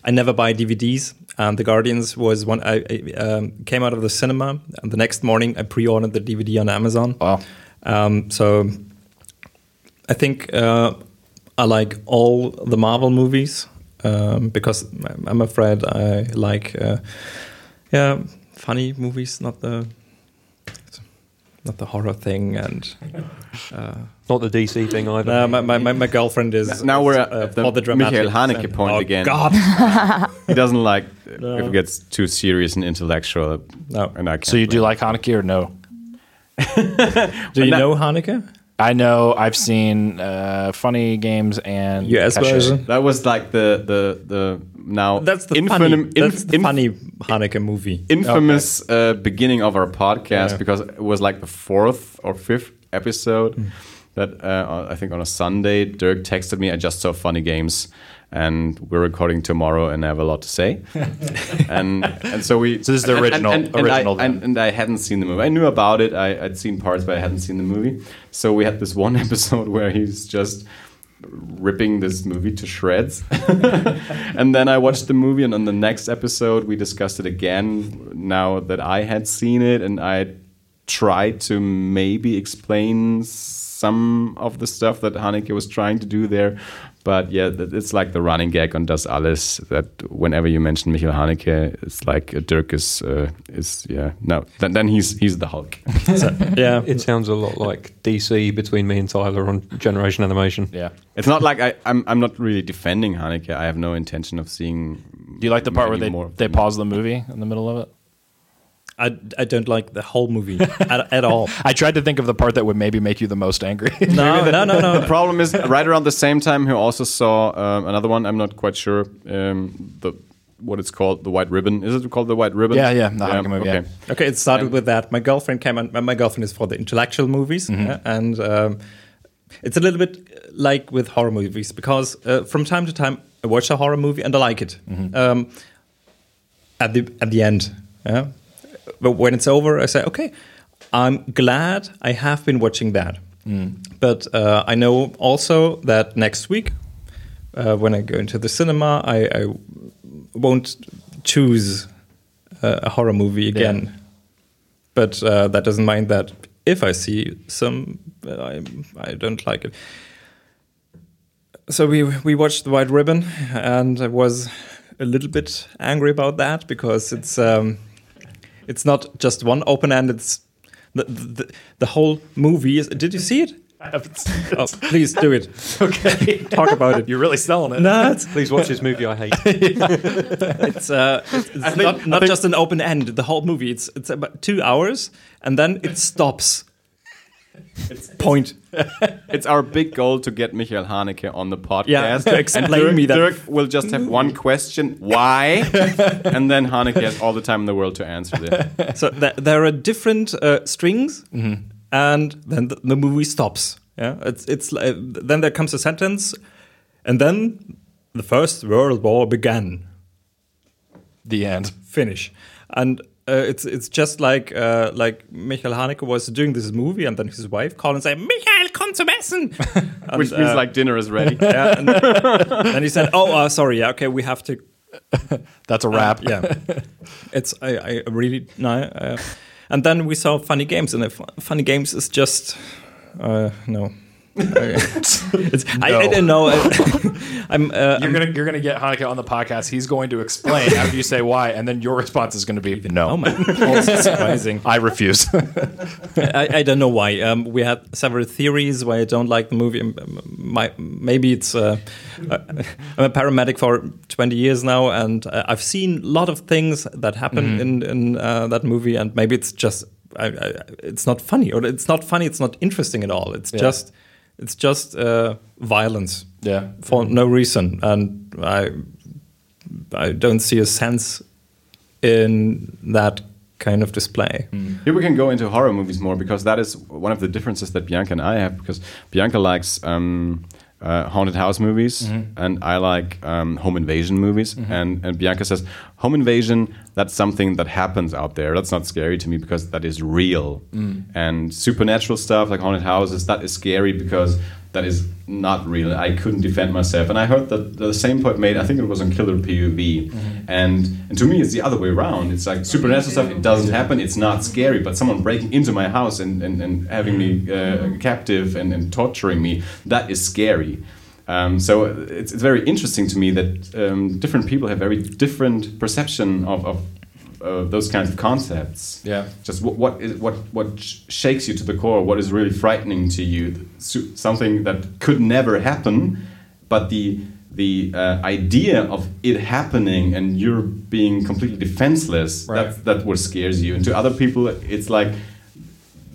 B: I never buy DVDs. And the Guardians was one I, I um, came out of the cinema, and the next morning I pre-ordered the DVD on Amazon.
D: Wow.
B: Um, so I think uh, I like all the Marvel movies um, because I'm- I'm afraid I like uh, yeah funny movies, not the not the horror thing. And
A: not the DC thing either
B: uh, my, my, my my girlfriend is
C: Now we're at
B: uh,
C: the
B: for the dramatic
C: Michael Haneke
B: and-
C: point
B: oh,
C: again.
B: God,
C: he doesn't like <laughs>
B: No.
C: if it gets too serious and intellectual.
B: No.
C: and I can't
D: So you do like Haneke or no? <laughs>
B: do you know Haneke?
D: I know. I've seen uh, funny games and
B: US
D: Caché.
B: version.
C: That was like the the the now
B: That's the
C: infam-
B: funny.
C: inf-
B: That's the
C: inf-
B: funny Haneke movie.
C: infamous uh, beginning of our podcast
B: Yeah.
C: because it was like the fourth or fifth episode
B: Hmm.
C: that uh, I think on a Sunday Dirk texted me. I just saw funny games, and we're recording tomorrow, and I have a lot to say. <laughs> and and so we.
D: So this is the original-
C: And, and,
D: original
C: I, and, and I hadn't seen the movie. I knew about it. I, I'd seen parts, but I hadn't seen the movie. So we had this one <laughs> episode where he's just ripping this movie to shreds. <laughs> and then I watched the movie, and on the next episode, we discussed it again. Now that I had seen it, and I tried to maybe explain some of the stuff that Haneke was trying to do there. But yeah, it's like the running gag on Das Alles that whenever you mention Michael Haneke, it's like Dirk is uh, is yeah no then, then he's he's the Hulk. <laughs>
B: Yeah,
A: It sounds a lot like DC between me and Tyler on Generation Animation.
D: Yeah.
C: It's not like I, I'm I'm not really defending Haneke. I have no intention of seeing.
D: Do you like the part where they they pause the movie in the middle of it?
B: I, I don't like the whole movie <laughs> at, at all.
D: I tried to think of the part that would maybe make you the most angry. <laughs>
B: No, no, no, no.
C: The problem is right around the same time he also saw um, another one. I'm not quite sure um, the what it's called. The White Ribbon. Is it called the White Ribbon?
D: Yeah, yeah, the Haneke movie,
C: Okay.
D: yeah.
B: Okay, it started with that. My girlfriend came on. My girlfriend is for the intellectual movies, yeah, and um, it's a little bit like with horror movies because uh, from time to time I watch a horror movie and I like it. Um, at the at the end, yeah. But when it's over, I say, okay, I'm glad I have been watching that. But uh, I know also that next week, uh, when I go into the cinema, I, I won't choose uh, a horror movie again. But uh, that doesn't mind that if I see some, I, I don't like it. so we we watched the White Ribbon, and I was a little bit angry about that because it's um, it's not just one open end. It's the, the the whole movie. Is, did you see it?
D: I haven't seen it.
B: Oh, please do it. <laughs>
D: Okay.
B: Talk about it.
D: You're really selling it.
B: No, it's
A: Please watch this movie I hate. <laughs>
B: it's, uh, it's, it's
C: think-
B: not,
C: I
B: not
C: think-
B: just an open end. The whole movie. It's it's about two hours, and then it stops. Point. <laughs>
C: It's our big goal to get Michael Haneke on the podcast.
B: Yeah, to explain
C: and Dirk,
B: me that-
C: Dirk will just have one <laughs> question: Why? and then Haneke has all the time in the world to answer it.
B: so th- there are different uh, strings, and then the, the movie stops. Yeah, it's it's uh, then there comes a sentence, and then the First World War began.
D: The end.
B: Finish, and uh, it's it's just like uh, like Michael Haneke was doing this movie, and then his wife called and said, "Michael, come to Essen," <laughs> And,
C: Which means
B: uh,
C: like dinner is ready. <laughs>
B: yeah, and then he said, "Oh, uh, sorry, yeah, okay, we have to <laughs>
D: That's a wrap.
B: yeah, it's I, I really no. Uh, and then we saw Funny Games, and Funny Games is just uh, no. <laughs> it's, I, I don't know. <laughs> I'm. Uh,
D: You're gonna you're gonna get Haneke on the podcast. He's going to explain after you say why, and then your response is going to be no.
B: oh man, that's surprising.
D: I refuse. <laughs>
B: I, I don't know why. Um, we had several theories why I don't like the movie. Um, My, maybe it's. Uh, uh, I'm a paramedic for 20 years now, and uh, I've seen a lot of things that happen in in uh, that movie, and maybe it's just. I, I, it's not funny, or it's not funny. It's not interesting at all. It's
D: Yeah.
B: just, it's just uh, violence
D: yeah.
B: for no reason, and I, I don't see a sense in that kind of display.
C: Here we can go into horror movies more because that is one of the differences that Bianca and I have. Because Bianca likes um, uh, haunted house movies, and I like um, home invasion movies. And, and Bianca says home invasion that's something that happens out there. That's not scary to me because that is real. And supernatural stuff like haunted houses that is scary because that is not real. I couldn't defend myself. And I heard that the same point made, I think it was on Killer POV. And, and to me, it's the other way around. It's like supernatural stuff, it doesn't happen, it's not scary. But someone breaking into my house and, and, and having me uh, captive and, and torturing me, that is scary. Um, so it's, it's very interesting to me that um, different people have very different perception of, of uh, those kinds of concepts.
D: Yeah.
C: Just what what is what what shakes you to the core? What is really frightening to you? Something that could never happen, but the the uh, idea of it happening and you're being completely defenseless.
D: Right.
C: That's that what scares you. And to other people, it's like.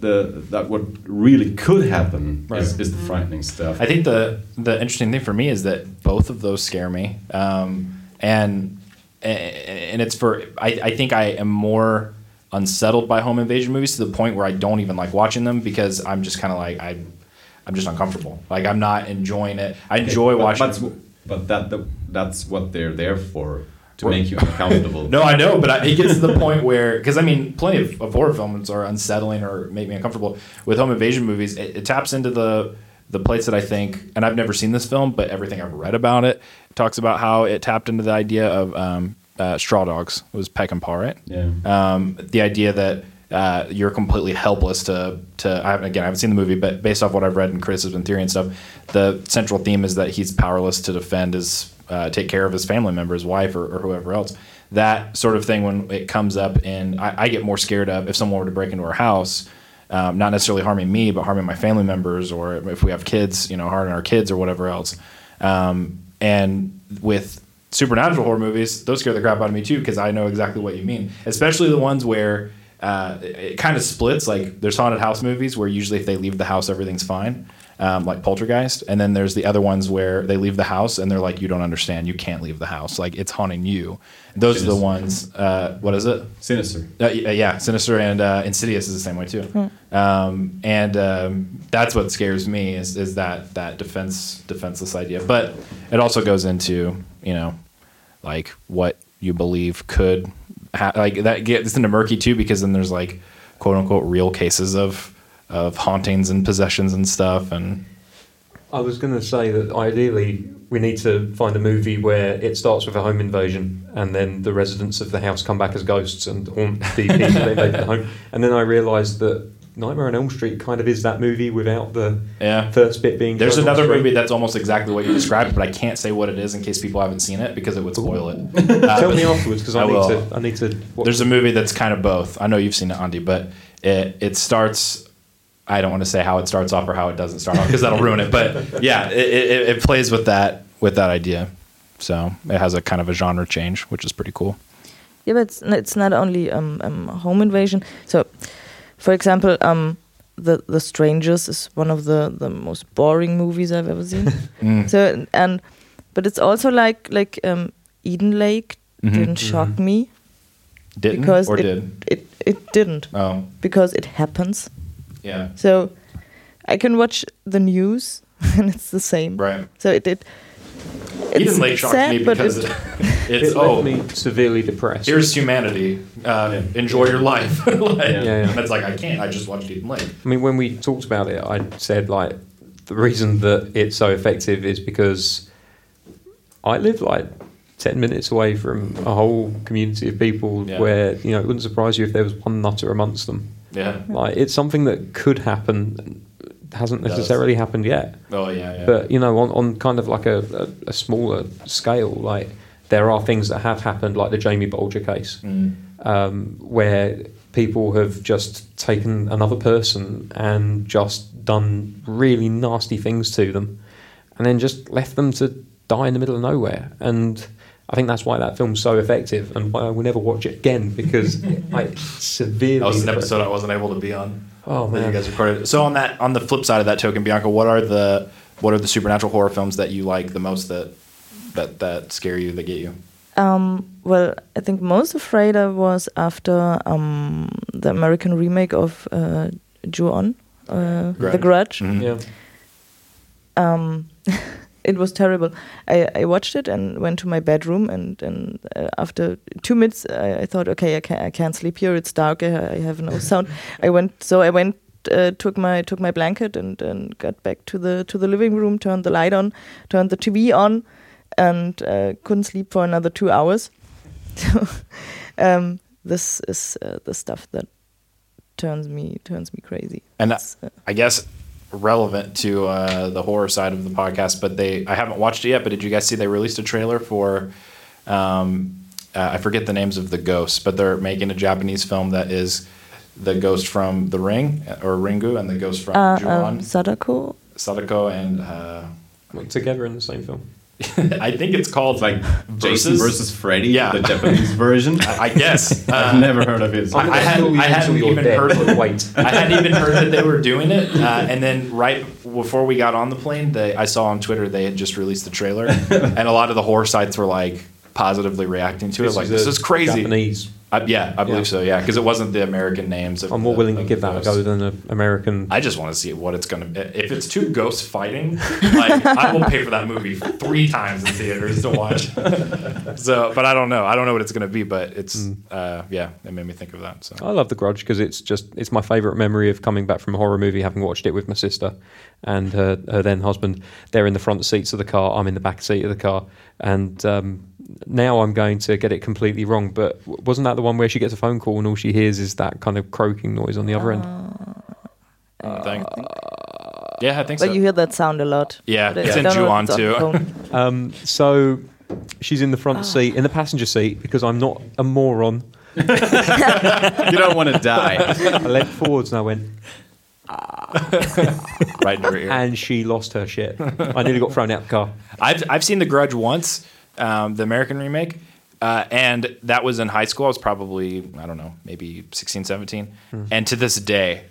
C: The, that what really could happen is, is the frightening stuff.
D: I think the the interesting thing for me is that both of those scare me, um, and and it's for I, I think I am more unsettled by home invasion movies to the point where I don't even like watching them because I'm just kind of like I I'm just uncomfortable. Like I'm not enjoying it. I enjoy
C: but,
D: watching.
C: But, but that, that that's what they're there for to make you uncomfortable. <laughs>
D: No, I know, but I, it gets to the point where, because I mean, plenty of, of horror films are unsettling or make me uncomfortable. With home invasion movies, it, it taps into the the place that I think, and I've never seen this film, but everything I've read about it talks about how it tapped into the idea of um, uh, straw dogs. It was Peckinpah, right?
C: Yeah.
D: Um, the idea that uh, you're completely helpless to to I haven't, again I haven't seen the movie, but based off what I've read in criticism and theory and stuff, the central theme is that he's powerless to defend his uh, take care of his family member, his wife, or, or whoever else. That sort of thing when it comes up, and I, I get more scared of if someone were to break into our house. Um, not necessarily harming me, but harming my family members, or if we have kids, you know, harming our kids or whatever else. Um, and with supernatural horror movies, those scare the crap out of me too because I know exactly what you mean. Especially the ones where uh, it, it kind of splits. Like there's haunted house movies where usually if they leave the house, everything's fine, um, like Poltergeist. And then there's the other ones where they leave the house and they're like, you don't understand, you can't leave the house, like it's haunting you. Those are the ones. Uh, what is it?
C: Sinister.
D: Uh, uh, yeah, Sinister and uh, Insidious is the same way too. Um, and um, that's what scares me is, is that that defense defenseless idea. But it also goes into you know like what you believe could ha- like that gets into murky too because then there's like quote unquote real cases of of hauntings and possessions and stuff and
A: I was going to say that ideally we need to find a movie where it starts with a home invasion and then the residents of the house come back as ghosts and haunt the <laughs> people they invaded the home. And then I realised that Nightmare on Elm Street kind of is that movie without the
D: Yeah.
A: first bit being.
D: There's another movie that's almost exactly what you described, but I can't say what it is in case people haven't seen it because it would spoil it. Uh, <laughs>
A: Tell me afterwards because I,
D: I
A: need
D: will.
A: to. I need to. Watch
D: There's a movie that's kind of both. I know you've seen it, Andy, but it it starts. I don't want to say how it starts off or how it doesn't start off because that'll ruin it. But yeah, it, it, it plays with that with that idea. So it has a kind of a genre change, which is pretty cool.
E: Yeah, but it's, it's not only um, um, home invasion. So, for example, um, the the Strangers is one of the, the most boring movies I've ever seen. <laughs>
D: Mm.
E: so and but it's also like like um, Eden Lake
D: Mhm.
E: didn't shock me
D: Didn't
E: because
D: or
E: it,
D: did?
E: it it didn't
D: Oh,
E: because it happens.
D: Yeah,
E: So I can watch the news <laughs> and it's the same.
D: right.
E: So it it it's
D: Eden Lake shocked
E: sad,
D: me because
E: it,
D: it, <laughs>
A: It
D: it's
A: left
D: oh
A: me severely depressed.
D: here's humanity. Uh, Enjoy your life. <laughs> like,
A: Yeah, yeah.
D: And it's like I can't. I just watched Eden Lake.
A: I mean, when we talked about it, I said like the reason that it's so effective is because I live like ten minutes away from a whole community of people
D: Yeah.
A: where you know it wouldn't surprise you if there was one nutter amongst them.
D: Yeah.
A: Like it's something that could happen, hasn't necessarily happened yet.
D: Oh yeah. yeah.
A: But you know, on, on kind of like a, a, a smaller scale, like there are things that have happened, like the Jamie Bulger case,
D: Mm.
A: um, where people have just taken another person and just done really nasty things to them, and then just left them to die in the middle of nowhere. And I think that's why that film's so effective, and why I will never watch it again because <laughs> I severely.
D: That was an episode I wasn't able to be on.
A: Oh
D: that you
A: man,
D: guys recorded. So on that, on the flip side of that token, Bianca, what are the what are the supernatural horror films that you like the most that that that scare you that get you?
E: Um, well, I think most afraid I was after um, the American remake of uh, Ju-on, uh, The
D: Grudge.
E: Grudge.
D: Mhm.
A: yeah.
E: Um, <laughs> it was terrible. I, I watched it and went to my bedroom, and, and uh, after two minutes, I, I thought, okay, I can't, I can't sleep here. It's dark. I, I have no <laughs> sound. I went, so I went, uh, took my took my blanket and, and got back to the to the living room, turned the light on, turned the TV on, and uh, couldn't sleep for another two hours. So <laughs> um, this is uh, the stuff that turns me turns me crazy.
D: And
E: uh,
D: I guess relevant to uh, the horror side of the podcast, but they I haven't watched it yet. But did you guys see they released a trailer for? Um, uh, I forget the names of the ghosts, but they're making a Japanese film that is the ghost from The Ring or Ringu and the ghost from
E: uh,
D: Ju-on,
E: um, Sadako.
D: Sadako, and uh,
A: together in the same film. <laughs>
D: I think it's called
C: like Jason versus Freddy,
D: Yeah.
C: the Japanese <laughs> version.
D: I guess. Uh, <laughs>
C: I've never heard of it.
D: I, I, had, I hadn't even heard.
A: Wait.
D: I hadn't even heard that they were doing it, uh, and then right before we got on the plane, they, I saw on Twitter they had just released the trailer, and a lot of the horror sites were like positively reacting to it, like this is crazy.
A: Japanese.
D: I, yeah, I believe
A: Yeah.
D: so. Yeah, because it wasn't the American names. Of
A: I'm more
D: the-
A: willing to give that a go than an American.
D: I just want to see what it's gonna. be. If it's two ghosts fighting, <laughs> like I will pay for that movie three times in theaters to watch. <laughs> so, but I don't know. I don't know what it's gonna be, but it's
A: Mm.
D: uh, yeah, it made me think of that. So
A: I love The Grudge because it's just it's my favourite memory of coming back from a horror movie, having watched it with my sister and her, her then husband. They're in the front seats of the car. I'm in the back seat of the car, and um, now I'm going to get it completely wrong. But wasn't that the one where she gets a phone call and all she hears is that kind of croaking noise on the other end?
D: thing. Yeah, I think
E: But
D: so.
E: you hear that sound a lot.
D: Yeah,
E: But I
D: it's in
E: don't know if
D: Ju-on
E: it's on
D: too. <laughs>
A: Um, so she's in the front seat, in the passenger seat, because I'm not a moron. <laughs>
C: you don't want to die. <laughs>
A: I leant forwards and I went, <laughs>
D: right in her ear.
A: and she lost her shit. I nearly got thrown out the car.
D: I've I've seen The Grudge once, um, the American remake, uh, and that was in high school. I was probably I don't know, maybe 16, 17.
A: Hmm.
D: and to this day.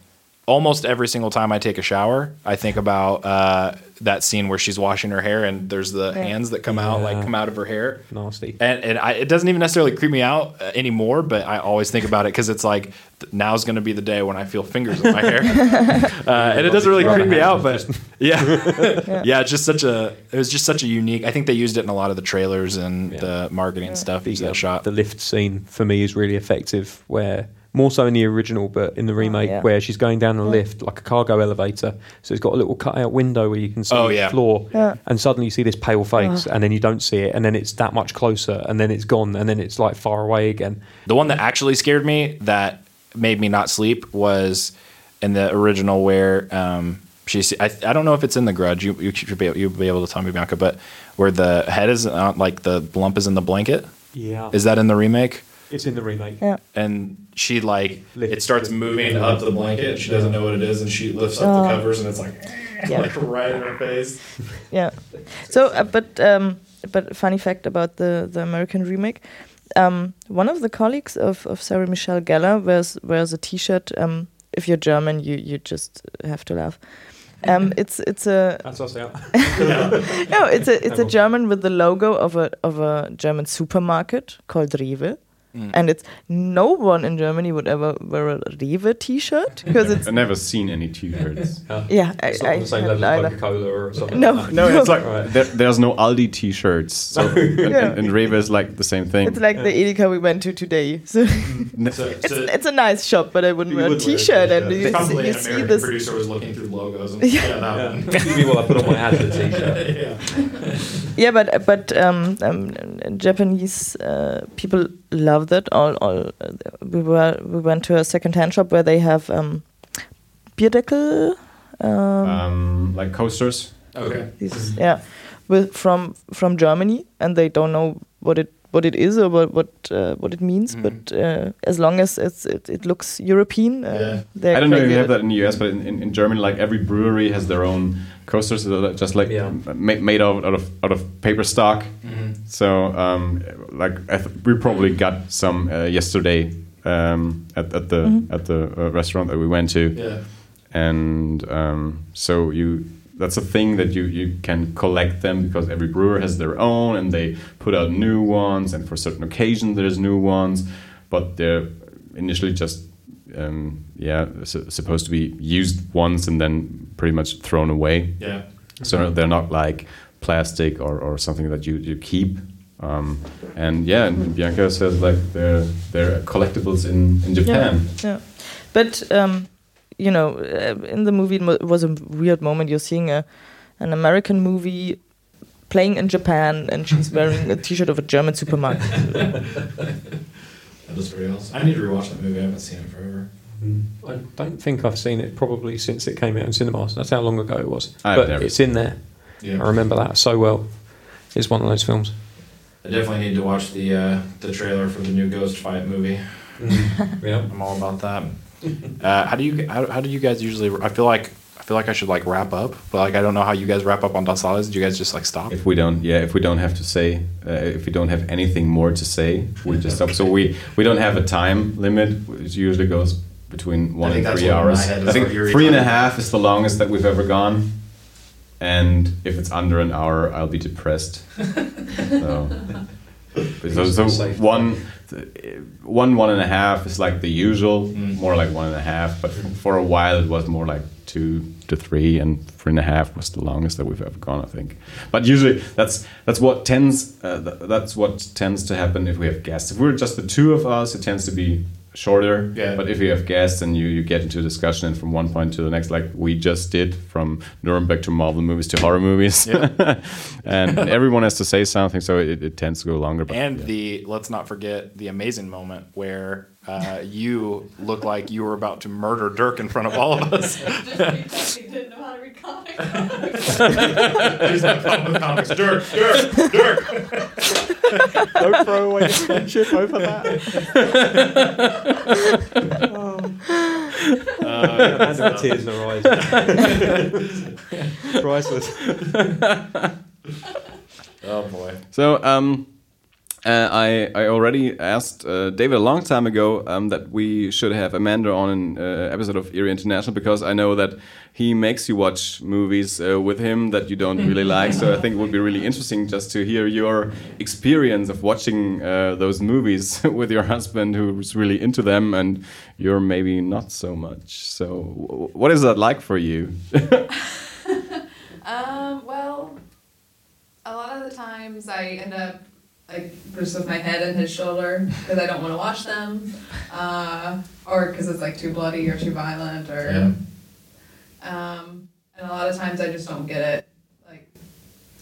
D: Almost every single time I take a shower, I think about uh, that scene where she's washing her hair and there's the
E: Yeah.
D: hands that come out, like come out of her hair.
A: Nasty.
D: And, and I, it doesn't even necessarily creep me out uh, anymore, but I always think about it because it's like now's going to be the day when I feel fingers in my hair, <laughs> uh, and it doesn't really creep me out. But <laughs> yeah, yeah, it's just such a it was just such a unique. I think they used it in a lot of the trailers and
A: Yeah.
D: the marketing stuff.
A: the,
D: that
A: uh,
D: shot.
A: the lift scene for me is really effective where more so in the original but in the remake
E: yeah.
A: where she's going down a lift like a cargo elevator so it's got a little cutout window where you can see
D: Oh,
A: the floor
E: Yeah.
A: and suddenly you see this pale face and then you don't see it and then it's that much closer and then it's gone and then it's like far away again
D: The one that actually scared me that made me not sleep was in the original where um, she's I, I don't know if it's in the Grudge. You you should be you'll be able to tell me Bianca, but where the head is uh, like the lump is in the blanket.
A: Yeah.
D: Is that in the remake?
A: It's in the remake.
E: Yeah.
D: And she like
A: Lift-
D: it starts moving
G: moving
D: up
G: up the blanket. She doesn't know what it is, and she lifts up the
E: Oh.
G: covers, and it's like, <laughs>
E: Yeah.
G: like right in her face.
E: yeah. So, uh, but um, but funny fact about the the American remake, um, one of the colleagues of of Sarah Michelle Gellar wears wears a T-shirt. Um, if you're German, you you just have to laugh. Um, <laughs> it's it's a
A: That's us out. <laughs>
E: no, it's a it's a German with the logo of a of a German supermarket called Rewe. And it's no one in Germany would ever wear a Rewe T-shirt because it's
C: I've never seen any T-shirts.
E: yeah. I,
A: It's not
E: I
A: on the same
E: hadn't
A: level as
E: either.
A: Coca-Cola or something.
E: No.
A: like <laughs> that.
C: No, it's like
A: Right.
C: there, there's no Aldi T-shirts. So <laughs> and,
E: Yeah.
C: and, and Rewe is like the same thing.
E: It's like the Edeka we went to today. <laughs> So
G: So,
E: it's,
G: so
E: it's a nice shop, but I wouldn't wear a
A: wouldn't wear a
E: T-shirt. And
A: t-shirt.
E: you,
G: probably
E: you
G: an
E: see
G: American
E: this.
G: producer was looking through logos. And,
E: Yeah.
G: yeah, that
A: Yeah.
G: one.
A: I put on my ad for the t-shirt.
G: yeah.
E: Yeah, but but um, um, Japanese uh, people love that. All all uh, we were we went to a second-hand shop where they have um, Bierdeckel. Um,
C: um, like coasters.
G: Okay.
E: these, yeah, with from from Germany, and they don't know what it what it is or what what uh, what it means.
D: Mhm.
E: But uh, as long as it's it, it looks European, uh,
G: Yeah.
C: I don't know if
E: crazy
C: you have that in the US, but in, in, in Germany, like every brewery has their own coasters that are just like
A: Yeah.
C: made out, out of out of paper stock.
G: Mhm.
C: So um, like I th- we probably got some uh, yesterday um, at, at the
E: Mhm.
C: at the uh, restaurant that we went to,
G: Yeah.
C: and um, so you that's a thing that you you can collect them because every brewer has their own, and they put out new ones, and for certain occasions there's new ones, but they're initially just um, yeah su- supposed to be used once and then pretty much thrown away.
G: Yeah.
C: So they're not like plastic or, or something that you, you keep. Um, and yeah, and Bianca says like they're they're collectibles in, in Japan.
E: Yeah, but um, you know, uh, in the movie, it was a weird moment. You're seeing a an American movie playing in Japan, and she's wearing a T-shirt of a German supermarket. <laughs>
G: That was very awesome. I need to rewatch that movie. I haven't seen it forever.
A: I don't think I've seen it probably since it came out in cinemas. That's how long ago it was.
C: I've
A: but
C: never
A: it's in there.
G: Yeah.
A: I remember that so well. It's one of those films.
G: I definitely need to watch the uh, the trailer for the new Ghost Fight movie.
A: Yeah. <laughs>
D: I'm all about that. Uh, how do you how, how do you guys usually? I feel like I feel like I should like wrap up, but like I don't know how you guys wrap up on Das Alles. Do you guys just like stop?
C: If we don't, yeah, if we don't have to say, uh, if we don't have anything more to say, we just stop. So we we don't have a time limit. It usually goes between one and three
G: what in my
C: hours. I think
G: what you're
C: three and a
G: talking
C: half is the longest that we've ever gone. And if it's under an hour, I'll be depressed. so, <laughs> so, so one, one, one and a half is like the usual,
G: Mm.
C: more like one and a half. But for a while, it was more like two to three, and three and a half was the longest that we've ever gone, I think. But usually, that's that's what tends uh, th- that's what tends to happen if we have guests. If we're just the two of us, it tends to be shorter.
G: Yeah.
C: But if you have guests and you, you get into a discussion and from one point to the next, like we just did from Nuremberg to Marvel movies to horror movies, <laughs> and, and <laughs> everyone has to say something, so it, it tends to go longer. But
D: And
C: yeah.
D: the let's not forget the amazing moment where uh, you look like you were about to murder Dirk in front of all of us. <laughs>
F: Just because he didn't know how to read comics.
G: He's not fun with comics. Dirk, Dirk, Dirk.
A: Don't throw away the friendship over that. <laughs> uh, that's got tears in her eyes. <laughs> Priceless.
G: Oh boy.
C: So um, uh, I I already asked uh, David a long time ago um, that we should have Amanda on an uh, episode of Eerie International because I know that he makes you watch movies uh, with him that you don't really <laughs> like. So I think it would be really interesting just to hear your experience of watching uh, those movies <laughs> with your husband who's really into them and you're maybe not so much. So w- what is that like for you? <laughs>
F: Um, well, a lot of the times I end up like just with my head in his shoulder because I don't want to watch them, uh, or because it's like too bloody or too violent, or um, and a lot of times I just don't get it. Like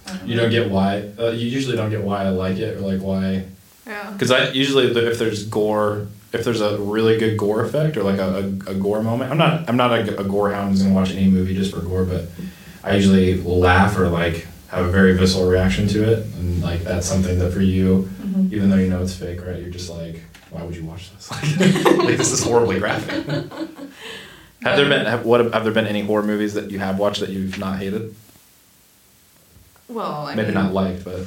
F: I
G: You don't get why. Uh, you usually don't get why I like it or like why.
F: Yeah.
D: Because I usually if there's gore if there's a really good gore effect or like a, a, a gore moment. I'm not I'm not a, a gore hound who's gonna watch any movie just for gore, but I usually laugh or like have a very visceral reaction to it, and like that's something that for you,
F: Mm-hmm.
D: even though you know it's fake, right? You're just like, why would you watch this? <laughs> like this is horribly graphic. <laughs> have there been have, what have there been any horror movies that you have watched that you've not hated?
F: Well, I
D: Maybe
F: mean,
D: not liked, but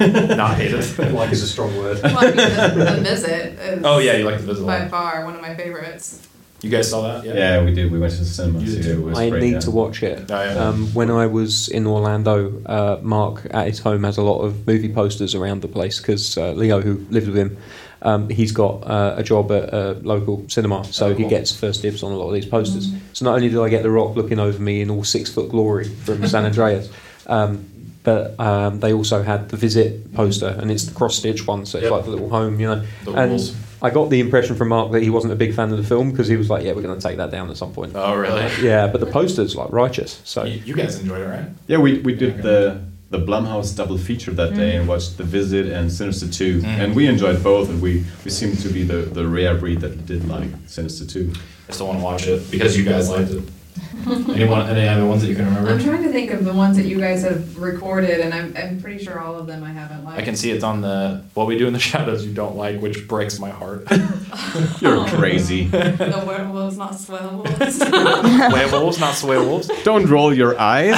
D: <laughs> not hated.
A: like is a strong word.
F: Well, I mean, the, the Visit is
D: oh yeah, you like the Visit.
F: by far one of my favorites.
D: You guys saw that?
C: Yeah, yeah we did. We went to the cinema.
D: You did
C: it.
D: too.
C: Was
A: I
C: great,
A: need
C: yeah.
A: to watch it.
D: Oh, yeah.
A: Um, when I was in Orlando, uh, Mark at his home has a lot of movie posters around the place because uh, Leo, who lived with him, um, he's got uh, a job at a local cinema, so
D: Oh,
A: he gets first dibs on a lot of these posters. So not only did I get The Rock looking over me in all six foot glory from <laughs> San Andreas, um, but um, they also had the Visit poster, and it's the cross stitch one, so it's
D: Yep.
A: like the little home, you know.
D: The
A: and
D: rules.
A: I got the impression from Mark that he wasn't a big fan of the film because he was like, "Yeah, we're going to take that down at some point."
D: Oh really? <laughs>
A: Yeah, but the poster's like righteous. So
D: You, you guys enjoyed it, right?
C: Yeah, we, we did the the Blumhouse double feature that day and watched The Visit and Sinister 2.
D: Mm.
C: And we enjoyed both, and we, we seem to be the, the rare breed that did like Sinister 2.
D: I still want to watch it because you guys liked it. <laughs> Anyone, any other ones that you can remember?
F: I'm trying to think of the ones that you guys have recorded, and I'm, I'm pretty sure all of them I haven't liked.
D: I can see it's on the what we do in the <laughs> shadows you don't like, which breaks my heart. <laughs>
C: You're crazy.
F: the werewolves, not swearwolves.
D: Werewolves, not sway wolves.
C: Don't roll your eyes.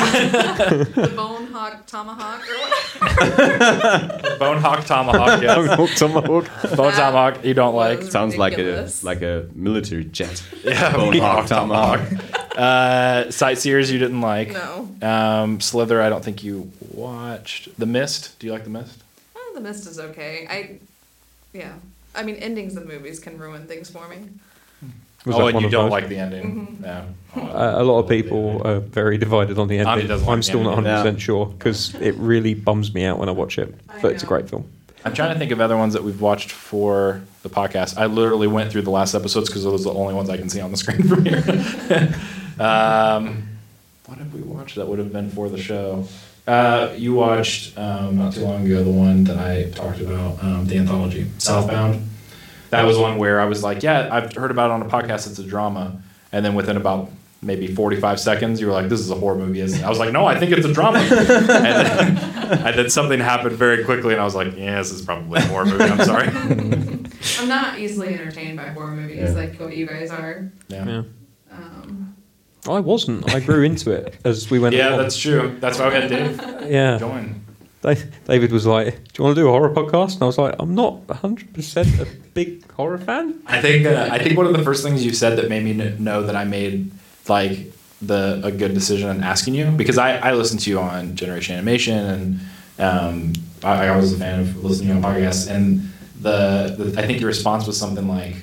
F: the bone hawk tomahawk or whatever. <laughs>
D: Bone hawk tomahawk. Yes.
C: Hook tomahawk.
D: Bone tomahawk. You don't like.
F: Was
C: Sounds like a like a military jet.
D: Yeah.
C: Bone hawk tomahawk. <laughs>
D: Uh, sightseers you didn't like.
F: No.
D: Um, Slither. I don't think you watched. The Mist. Do you like The Mist?
F: Well, the mist is okay. I, yeah. I mean, endings of movies can ruin things for me.
A: Was
D: oh, and you don't
A: those?
D: like the ending. Yeah.
A: Uh, a lot of people are very divided on the ending.
D: like
A: I'm
D: the
A: still not 100 percent
C: Yeah.
A: sure because it really bums me out when I watch it. But it's a great film.
D: I'm trying to think of other ones that we've watched for the podcast. I literally went through the last episodes because those are the only ones I can see on the screen <laughs> from here. <laughs> um, what have we watched that would have been for the show? Uh, you watched um, not too long ago the one that I talked about, um, the anthology, Southbound. That was one where I was like, yeah, I've heard about it on a podcast. It's a drama, and then within about maybe 45 seconds, you were like, this is a horror movie. Isn't it? I was like, no, I think it's a drama. <laughs> and, then, and then something happened very quickly, and I was like, yeah, this is probably a horror movie. I'm sorry. <laughs>
F: I'm not easily entertained by horror movies
C: Yeah.
F: like what you guys are.
D: Yeah.
A: Yeah.
F: Um,
A: I wasn't. I grew into it as we went
D: Yeah,
A: along.
D: that's true. That's why we had Dave
A: yeah.
D: join.
A: Da- David was like, "Do you want to do a horror podcast?" And I was like, "I'm not 100 percent a big horror fan."
D: I think uh, I think one of the first things you said that made me know that I made like the a good decision in asking you because I, I listened to you on Generation Animation and um, I, I was a fan of listening on podcasts and the, the I think your response was something like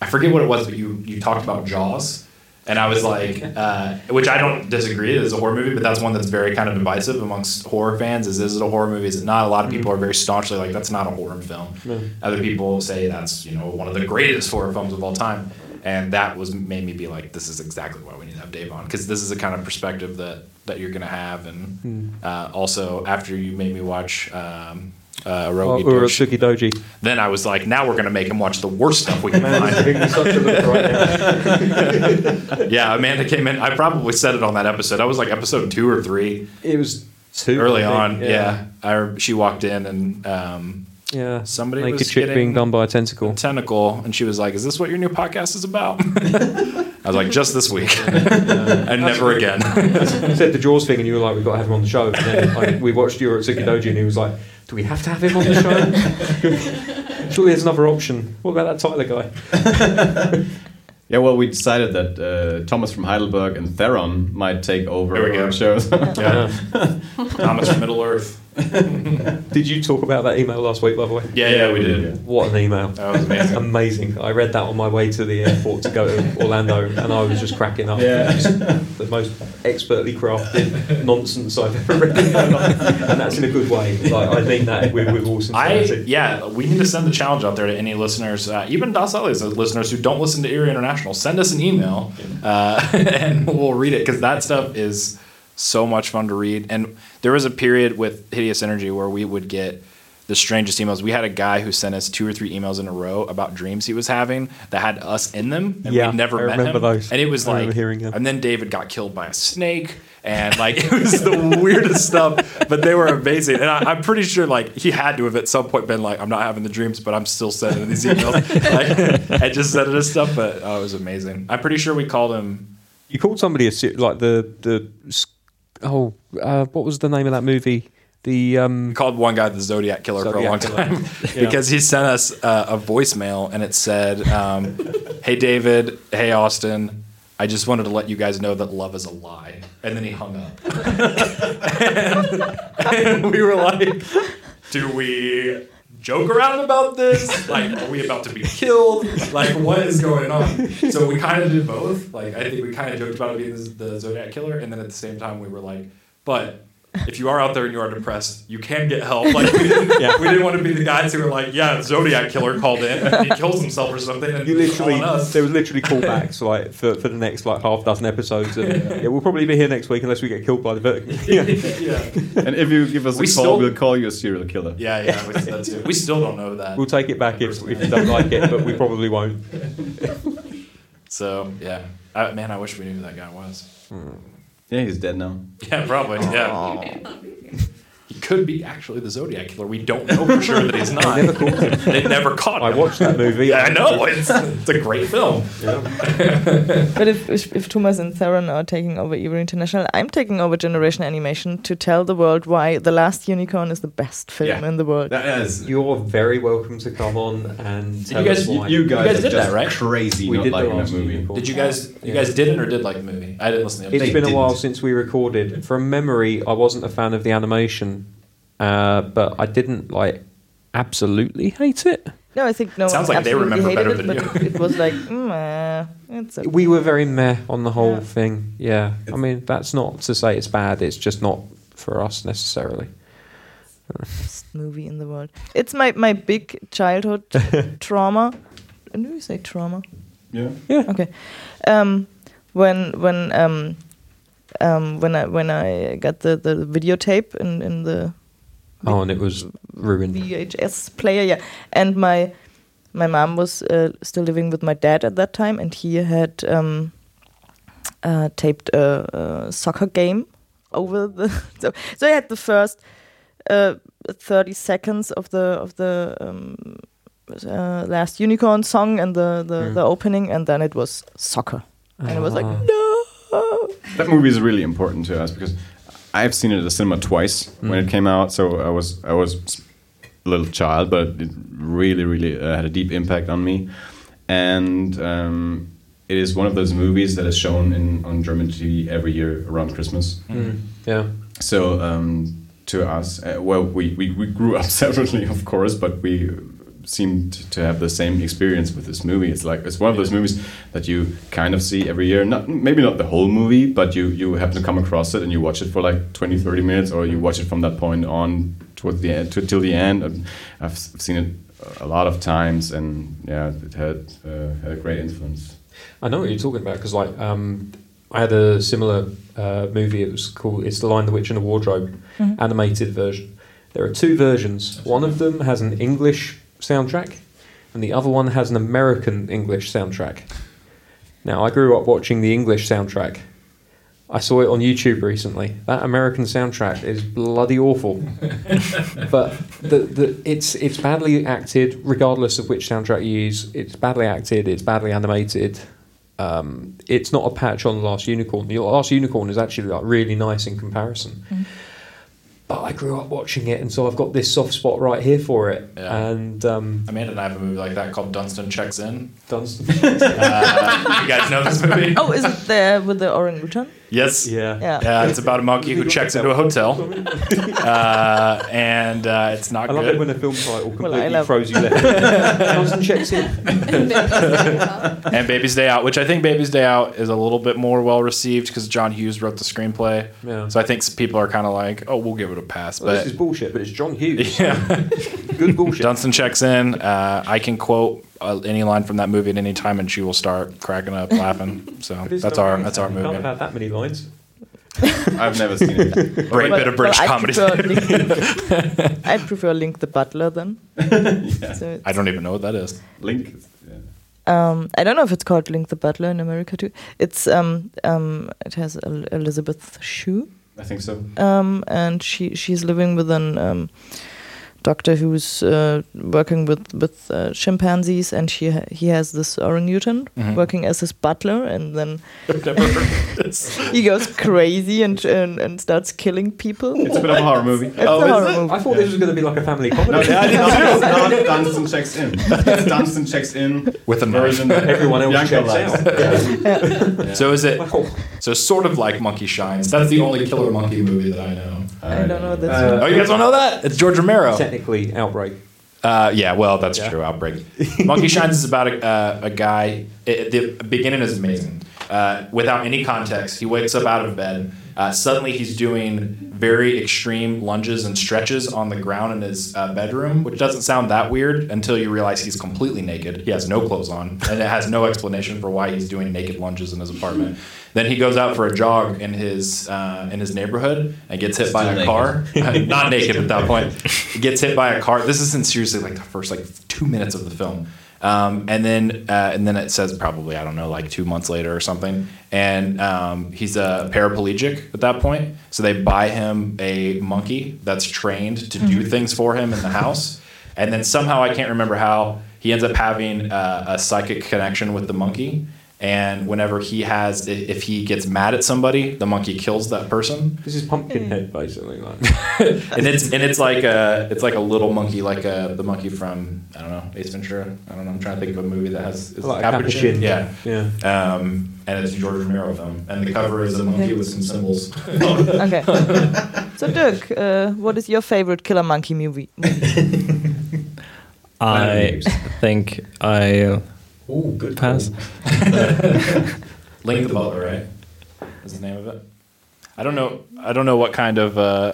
D: I forget what it was but you you talked about Jaws and I was like uh, which I don't disagree it is a horror movie but that's one that's very kind of divisive amongst horror fans is is it a horror movie? Is it not? A lot of people are very staunchly like that's not a horror film. Other people say that's you know one of the greatest horror films of all time. And that was made me be like this is exactly why we need to have dave on. Because this is the kind of perspective that that you're gonna have. And uh, also after you made me watch um, uh,
A: Oh,
D: Rogi
A: Urotsuki Doji.
D: then I was like, now we're gonna make him watch the worst stuff we can find. <laughs> yeah, Amanda came in. I probably said it on that episode. I was like episode two or three,
A: It was two
D: early
A: I
D: on. Yeah, I, she walked in and um,
A: yeah.
D: Somebody
A: naked
D: was
A: chick
D: getting-
A: being done by a tentacle.
D: tentacle, and she was like, "Is this what your new podcast is about?" <laughs> <laughs> I was like, "Just this week, <laughs> and never again." <laughs>
A: You said the Jaws thing, and you were like, "We've got to have him on the show." And then like, we watched you at Doji, and he was like, "Do we have to have him on the show?" <laughs> Surely there's another option. What about that Tyler guy?
C: Yeah, well, we decided that uh, Thomas from Heidelberg and Theron might take over
D: There we
C: our shows.
D: yeah, Thomas from Middle Earth.
A: Did you talk about that email last week, by the way?
D: Yeah, yeah, we did.
A: What an email!
D: That was amazing.
A: Amazing. I read that on my way to the airport to go to Orlando, and I was just cracking up.
C: Yeah.
A: The most expertly crafted nonsense I've ever read in my life, and that's in a good way. Like I mean that with, with all
D: I yeah, we need to send the challenge out there to any listeners, uh, even Das Alles listeners who don't listen to Eerie International. Send us an email, uh, <laughs> and we'll read it because that stuff is so much fun to read. And there was a period with Hideous Energy where we would get the strangest emails. We had a guy who sent us two or three emails in a row about dreams he was having that had us in them, and
A: Yeah,
D: we'd never
A: I
D: met
A: remember
D: him.
A: those.
D: And it was
A: I
D: like,
A: hearing them.
D: and then David got killed by a snake. And like <laughs> it was the weirdest stuff, but they were amazing. And I, I'm pretty sure like he had to have at some point been like, "I'm not having the dreams, but I'm still sending these emails." <laughs> like, I just sending us stuff, but oh, it was amazing. I'm pretty sure we called him
A: You called somebody a like the the oh uh, what was the name of that movie? The um
D: called one guy the Zodiac Killer for a long time <laughs>
A: Yeah.
D: because he sent us uh, a voicemail and it said, um, "Hey David, hey Austin, I just wanted to let you guys know that love is a lie." And then he hung up, and, <laughs> and we were like, "Do we?" Joke around about this? <laughs> Like, are we about to be <laughs> killed? Like, what is going on? So we kind of did both. Like, I think we kind of joked about it being the, the Zodiac killer, and then at the same time, we were like, but if you are out there and you are depressed, you can get help. Like we <laughs> didn't,
A: Yeah.
D: we didn't want to be the guys who were like, yeah, Zodiac killer called in and he kills himself or something. And
A: you literally
D: us.
A: there was literally callbacks like for, for the next like half dozen episodes and yeah, we'll probably be here next week unless we get killed by the vertigo. <laughs> yeah.
D: yeah,
C: And if you give us
D: We
C: a call,
D: still-
C: we'll call you a serial killer.
D: yeah, yeah. We, that's it. we still don't know that.
A: We'll take it back if, if you don't like it, but we probably won't. <laughs>
D: So yeah, I, man, I wish we knew who that guy was. Hmm.
C: Yeah, he's dead now.
D: Yeah, probably. Yeah, he <laughs> could be actually the Zodiac killer. We don't know for sure that he's <laughs> not.
A: They Never caught him.
D: They never caught
A: I watched that movie. <laughs>
D: I know. It's, it's a great film. <laughs>
E: But if, if if Thomas and Theron are taking over Eerie International, I'm taking over Generation Animation to tell the world why The Last Unicorn is the best film
C: Yeah.
E: in the world.
C: That is.
A: You're very welcome to come on and tell
D: you guys-
A: us why.
C: You guys,
D: guys
C: are
D: did
C: just
D: that, right?
C: Crazy
A: We
C: not
A: did the
C: liking that movie.
A: Unicorn.
D: Did you guys? You
A: Yeah.
D: guys didn't or did like the movie? I didn't listen to the
A: It's
C: They
A: been a while since we recorded. From memory, I wasn't a fan of the animation, uh, but I didn't like absolutely hate it.
E: No, I think no.
D: Sounds
E: one
D: like they
E: absolutely
D: remember
E: hated
D: better
E: it,
D: than
E: but it was like, mm, uh, it's okay.
A: We were very meh on the whole
E: Yeah.
A: thing. Yeah, I mean that's not to say it's bad. It's just not for us necessarily.
E: best movie in the world. It's my my big childhood <laughs> trauma. Do you say trauma?
C: Yeah.
A: Yeah.
E: Okay. Um, when when um, um, when I when I got the the videotape in in the
A: Oh, and it was ruined.
E: VHS player, yeah. And my my mom was uh, still living with my dad at that time, and he had um, uh, taped a, a soccer game over the. <laughs> So, so I had the first uh, thirty seconds of the of the um, uh, last unicorn song and the the,
A: Mm.
E: the opening, and then it was soccer, and it was like
A: Ah.
E: no.
C: That movie is really important to us because I've seen it at the cinema twice when
A: Mm.
C: it came out. So I was I was a little child, but it really really uh, had a deep impact on me. And um, it is one of those movies that is shown in on German TV every year around Christmas.
A: Mm. Yeah.
C: So um, to us, uh, well, we, we, we grew up <laughs> separately, of course, but we seemed to have the same experience with this movie. It's like it's one of those movies that you kind of see every year. Not maybe not the whole movie, but you you happen to come across it and you watch it for like 20, 30 minutes, or you watch it from that point on towards the end to, till the end. And I've seen it a lot of times, and yeah, it had uh, had a great influence.
A: I know what you're talking about because, like, um, I had a similar uh, movie. It was called "It's the Lion, the Witch, and the Wardrobe" animated version. There are two versions. One of them has an English soundtrack, and the other one has an American English soundtrack. Now, I grew up watching the English soundtrack. I saw it on YouTube recently. That American soundtrack is bloody awful, <laughs> but the, the, it's it's badly acted. Regardless of which soundtrack you use, it's badly acted. It's badly animated. Um, it's not a patch on the Last Unicorn. The Last Unicorn is actually like really nice in comparison. But I grew up watching it, and so I've got this soft spot right here for it.
D: Yeah.
A: And um,
D: Amanda and I have a movie like that called Dunstan Checks In.
A: Dunstan. <laughs>
D: Uh, you guys know this movie?
E: Oh, is it there with the orangutan?
D: Yes.
A: yeah.
E: Yeah.
D: Yeah, it's about a monkey who checks into a hotel, <laughs> uh, and uh, it's not
A: I love it
D: good.
A: when a film title
E: Well,
A: completely
E: love-
A: throws you left. <laughs> Dunstan checks in. <laughs>
D: and Baby's Day Out, which I think Baby's Day Out is a little bit more well received because John Hughes wrote the screenplay.
A: Yeah.
D: So I think people are kind of like, oh, we'll give it a pass.
A: Well, this
D: But
A: is bullshit, but it's John Hughes.
D: yeah,
A: Good bullshit.
D: Dunstan checks in. Uh, I can quote uh, any line from that movie at any time, and she will start cracking up laughing. <laughs> So
A: But it's
D: that's our that's our
A: Can't have had that many lines. <laughs>
C: I've never seen it.
D: Great bit of British
E: well, I
D: comedy.
E: prefer <laughs> Link, I prefer Link the Butler then. So
D: I don't even know what that is.
C: Link. Yeah.
E: Um, I don't know if it's called Link the Butler in America too. It's um um it has El- Elizabeth Shue,
C: I think so.
E: um, and she she's living with an um, doctor who's uh, working with with uh, chimpanzees, and she ha- he has this orangutan
D: Mhm.
E: working as his butler, and then
D: I've never heard of this.
E: he goes crazy and and, and starts killing people.
C: It's a bit of a horror movie.
E: It's a horror movie.
A: I thought this was going to be like a family comedy.
C: No, I did. It's <laughs> not Dunstan checks in. <laughs> It's Dunstan checks in
D: With a
C: version that
A: Everyone else
C: Bianca
A: checks out. <laughs>
C: Yeah.
D: So is it? So sort of like Monkey Shines.
G: That's the only killer monkey movie that I know.
E: I don't know this.
A: Uh,
D: Oh, you guys don't know that? It's George Romero.
A: Technically, Outbreak.
D: Uh, yeah, well, that's
A: Yeah.
D: true. Outbreak. <laughs> Monkey Shines is about a, uh, a guy. It, the beginning is amazing. Uh, without any context, he wakes up out of bed. Uh, suddenly, he's doing very extreme lunges and stretches on the ground in his uh, bedroom, which doesn't sound that weird until you realize he's completely naked. He has no clothes on, and it has no explanation for why he's doing naked lunges in his apartment. Then he goes out for a jog in his uh, in his neighborhood and gets hit by a
C: Still
D: car. <laughs> Not naked at that point. <laughs> He gets hit by a car. This is in seriously like the first like two minutes of the film. Um, and then uh, and then it says probably I don't know like two months later or something, and um, he's a paraplegic at that point. So they buy him a monkey that's trained to do things for him in the house, and then somehow I can't remember how he ends up having uh, a psychic connection with the monkey. And whenever he has, if he gets mad at somebody, the monkey kills that person.
A: This is Pumpkinhead, basically. Like. <laughs>
D: and it's and it's like a it's like a little monkey, like uh the monkey from I don't know Ace Ventura. I don't know. I'm trying to think of a movie that has is
A: Like a
D: Capuchin.
A: capuchin.
D: Yeah.
A: Yeah.
D: Um, and it's a George Romero film, and the cover is a monkey with some symbols. <laughs>
E: Okay. <laughs> so Dirk, uh, what is your favorite Killer Monkey movie?
B: I think I
A: Oh, good.
B: pass. <laughs>
D: Link the Butler, right? Is the name of it? I don't know. I don't know what kind of. Uh,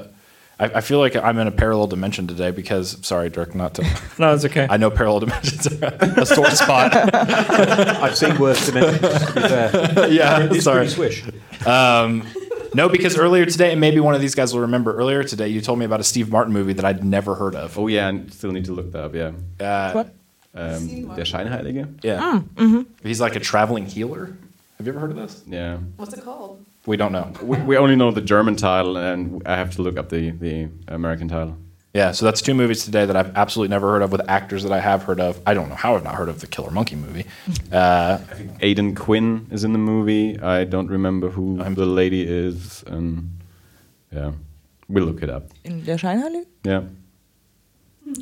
D: I, I feel like I'm in a parallel dimension today because sorry, Dirk, not to. <laughs>
B: No, it's okay.
D: I know parallel dimensions are a sore spot. <laughs>
A: I've seen worse dimensions, to be fair.
D: yeah,
A: It's
D: sorry.
A: swish.
D: Um, no, because earlier today, and maybe one of these guys will remember. Earlier today, you told me about a Steve Martin movie that I'd never heard of.
C: Oh yeah, and still need to look that up. Yeah.
D: Uh,
E: What?
C: Um, Der Scheinheilige.
D: Yeah, he's like a traveling healer. Have you ever heard of this?
C: Yeah.
F: What's it called?
D: We don't know.
C: We, we only know the German title, and I have to look up the the American title.
D: Yeah, so that's two movies today that I've absolutely never heard of with actors that I have heard of. I don't know how I've not heard of the Killer Monkey movie. <laughs> Uh,
C: Aidan Quinn is in the movie. I don't remember who
D: I'm-
C: the lady is, and yeah, we'll look it up.
E: In Der Scheinheilige?
C: Yeah.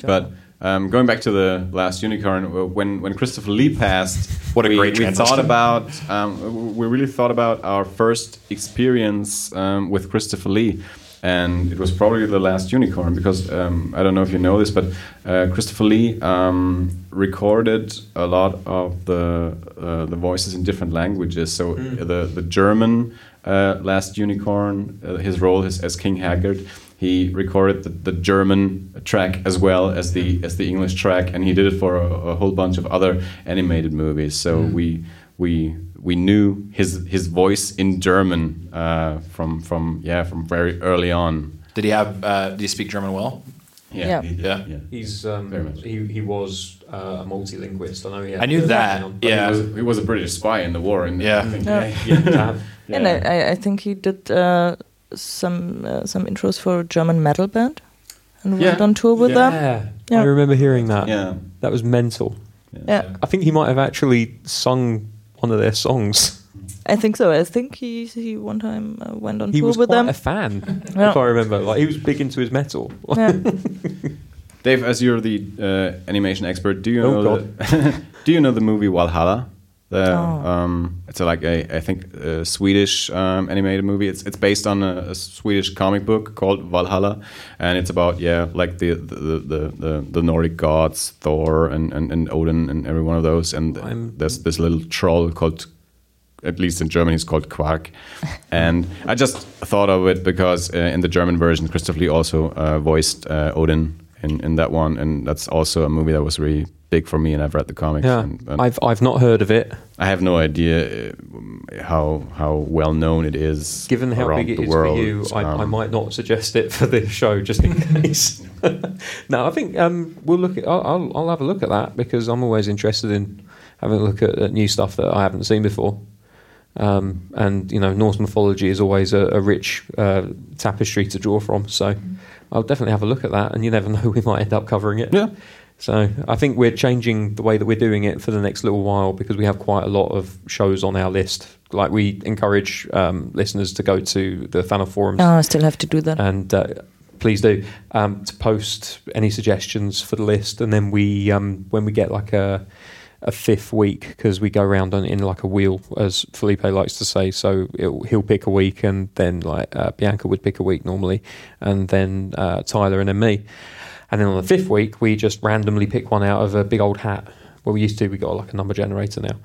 C: But um, going back to the last unicorn, uh, when when Christopher Lee passed,
D: What a
C: we,
D: great
C: we thought about um, we really thought about our first experience um, with Christopher Lee, and it was probably the last unicorn because um, I don't know if you know this, but uh, Christopher Lee um, recorded a lot of the uh, the voices in different languages. So the the German uh, last unicorn, uh, his role is as King Haggard he recorded the, the German track as well as the as the English track, and he did it for a, a whole bunch of other animated movies. So we we we knew his his voice in German uh, from from yeah from very early on.
D: did he have? Uh, did he speak German well?
E: Yeah.
C: he
D: Yeah.
C: yeah.
A: He's um,
C: Very much.
A: he, he was uh, a multilinguist. I know he had
D: I knew that.
A: background, but
D: Yeah.
C: He was, he was a British spy in the war, and
D: Yeah.
C: I think,
E: Yeah.
A: he had to have-
E: And I, I, I think he did uh, some uh, some intros for a German metal band and
C: Yeah.
E: went on tour with them.
A: yeah,
E: Yeah.
A: I remember hearing that.
C: yeah.
A: That was mental.
E: Yeah,
A: I think he might have actually sung one of their songs.
E: I think so. I think he he one time uh, went on
A: He
E: tour
A: was
E: with
A: quite
E: them.
A: a fan,
E: Yeah.
A: if I remember. Like he was big into his metal.
E: yeah. <laughs>
C: Dave, as you're the uh, animation expert, do you
A: Oh,
C: know the, <laughs> do you know the movie Valhalla? The,
E: Oh.
C: um, it's a, like a I think a Swedish um, animated movie. It's it's based on a, a Swedish comic book called Valhalla, and it's about yeah like the the, the, the, the Nordic gods Thor and, and, and Odin and every one of those. And
A: I'm-
C: there's this little troll called at least in Germany, it's called Quark. <laughs> and I just thought of it because uh, in the German version, Christopher Lee also uh, voiced uh, Odin in, in that one, and that's also a movie that was really big for me, and I've read the comics.
A: Yeah,
C: and, and
A: I've I've not heard of it.
C: I have no idea uh, how how well known it is.
A: Given how big it is
C: world.
A: for you, I, I
C: Um,
A: might not suggest it for this show just in <laughs> case. <laughs> no, I think um, we'll look at. I'll, I'll, have a look at that because I'm always interested in having a look at, at new stuff that I haven't seen before. Um, and you know, Norse mythology is always a, a rich uh, tapestry to draw from. So I'll definitely have a look at that. And you never <laughs> know, we might end up covering it.
C: Yeah.
A: So I think we're changing the way that we're doing it for the next little while because we have quite a lot of shows on our list. Like we encourage um, listeners to go to the Fan Forums
E: Oh, I still have to do that.
A: and uh, please do um, to post any suggestions for the list, and then we um, when we get like a a fifth week because we go around on, in like a wheel, as Felipe likes to say. So he'll pick a week, and then like uh, Bianca would pick a week normally, and then uh, Tyler, and then me. And then on the fifth week, we just randomly pick one out of a big old hat. Well, we used to. We got like a number generator now.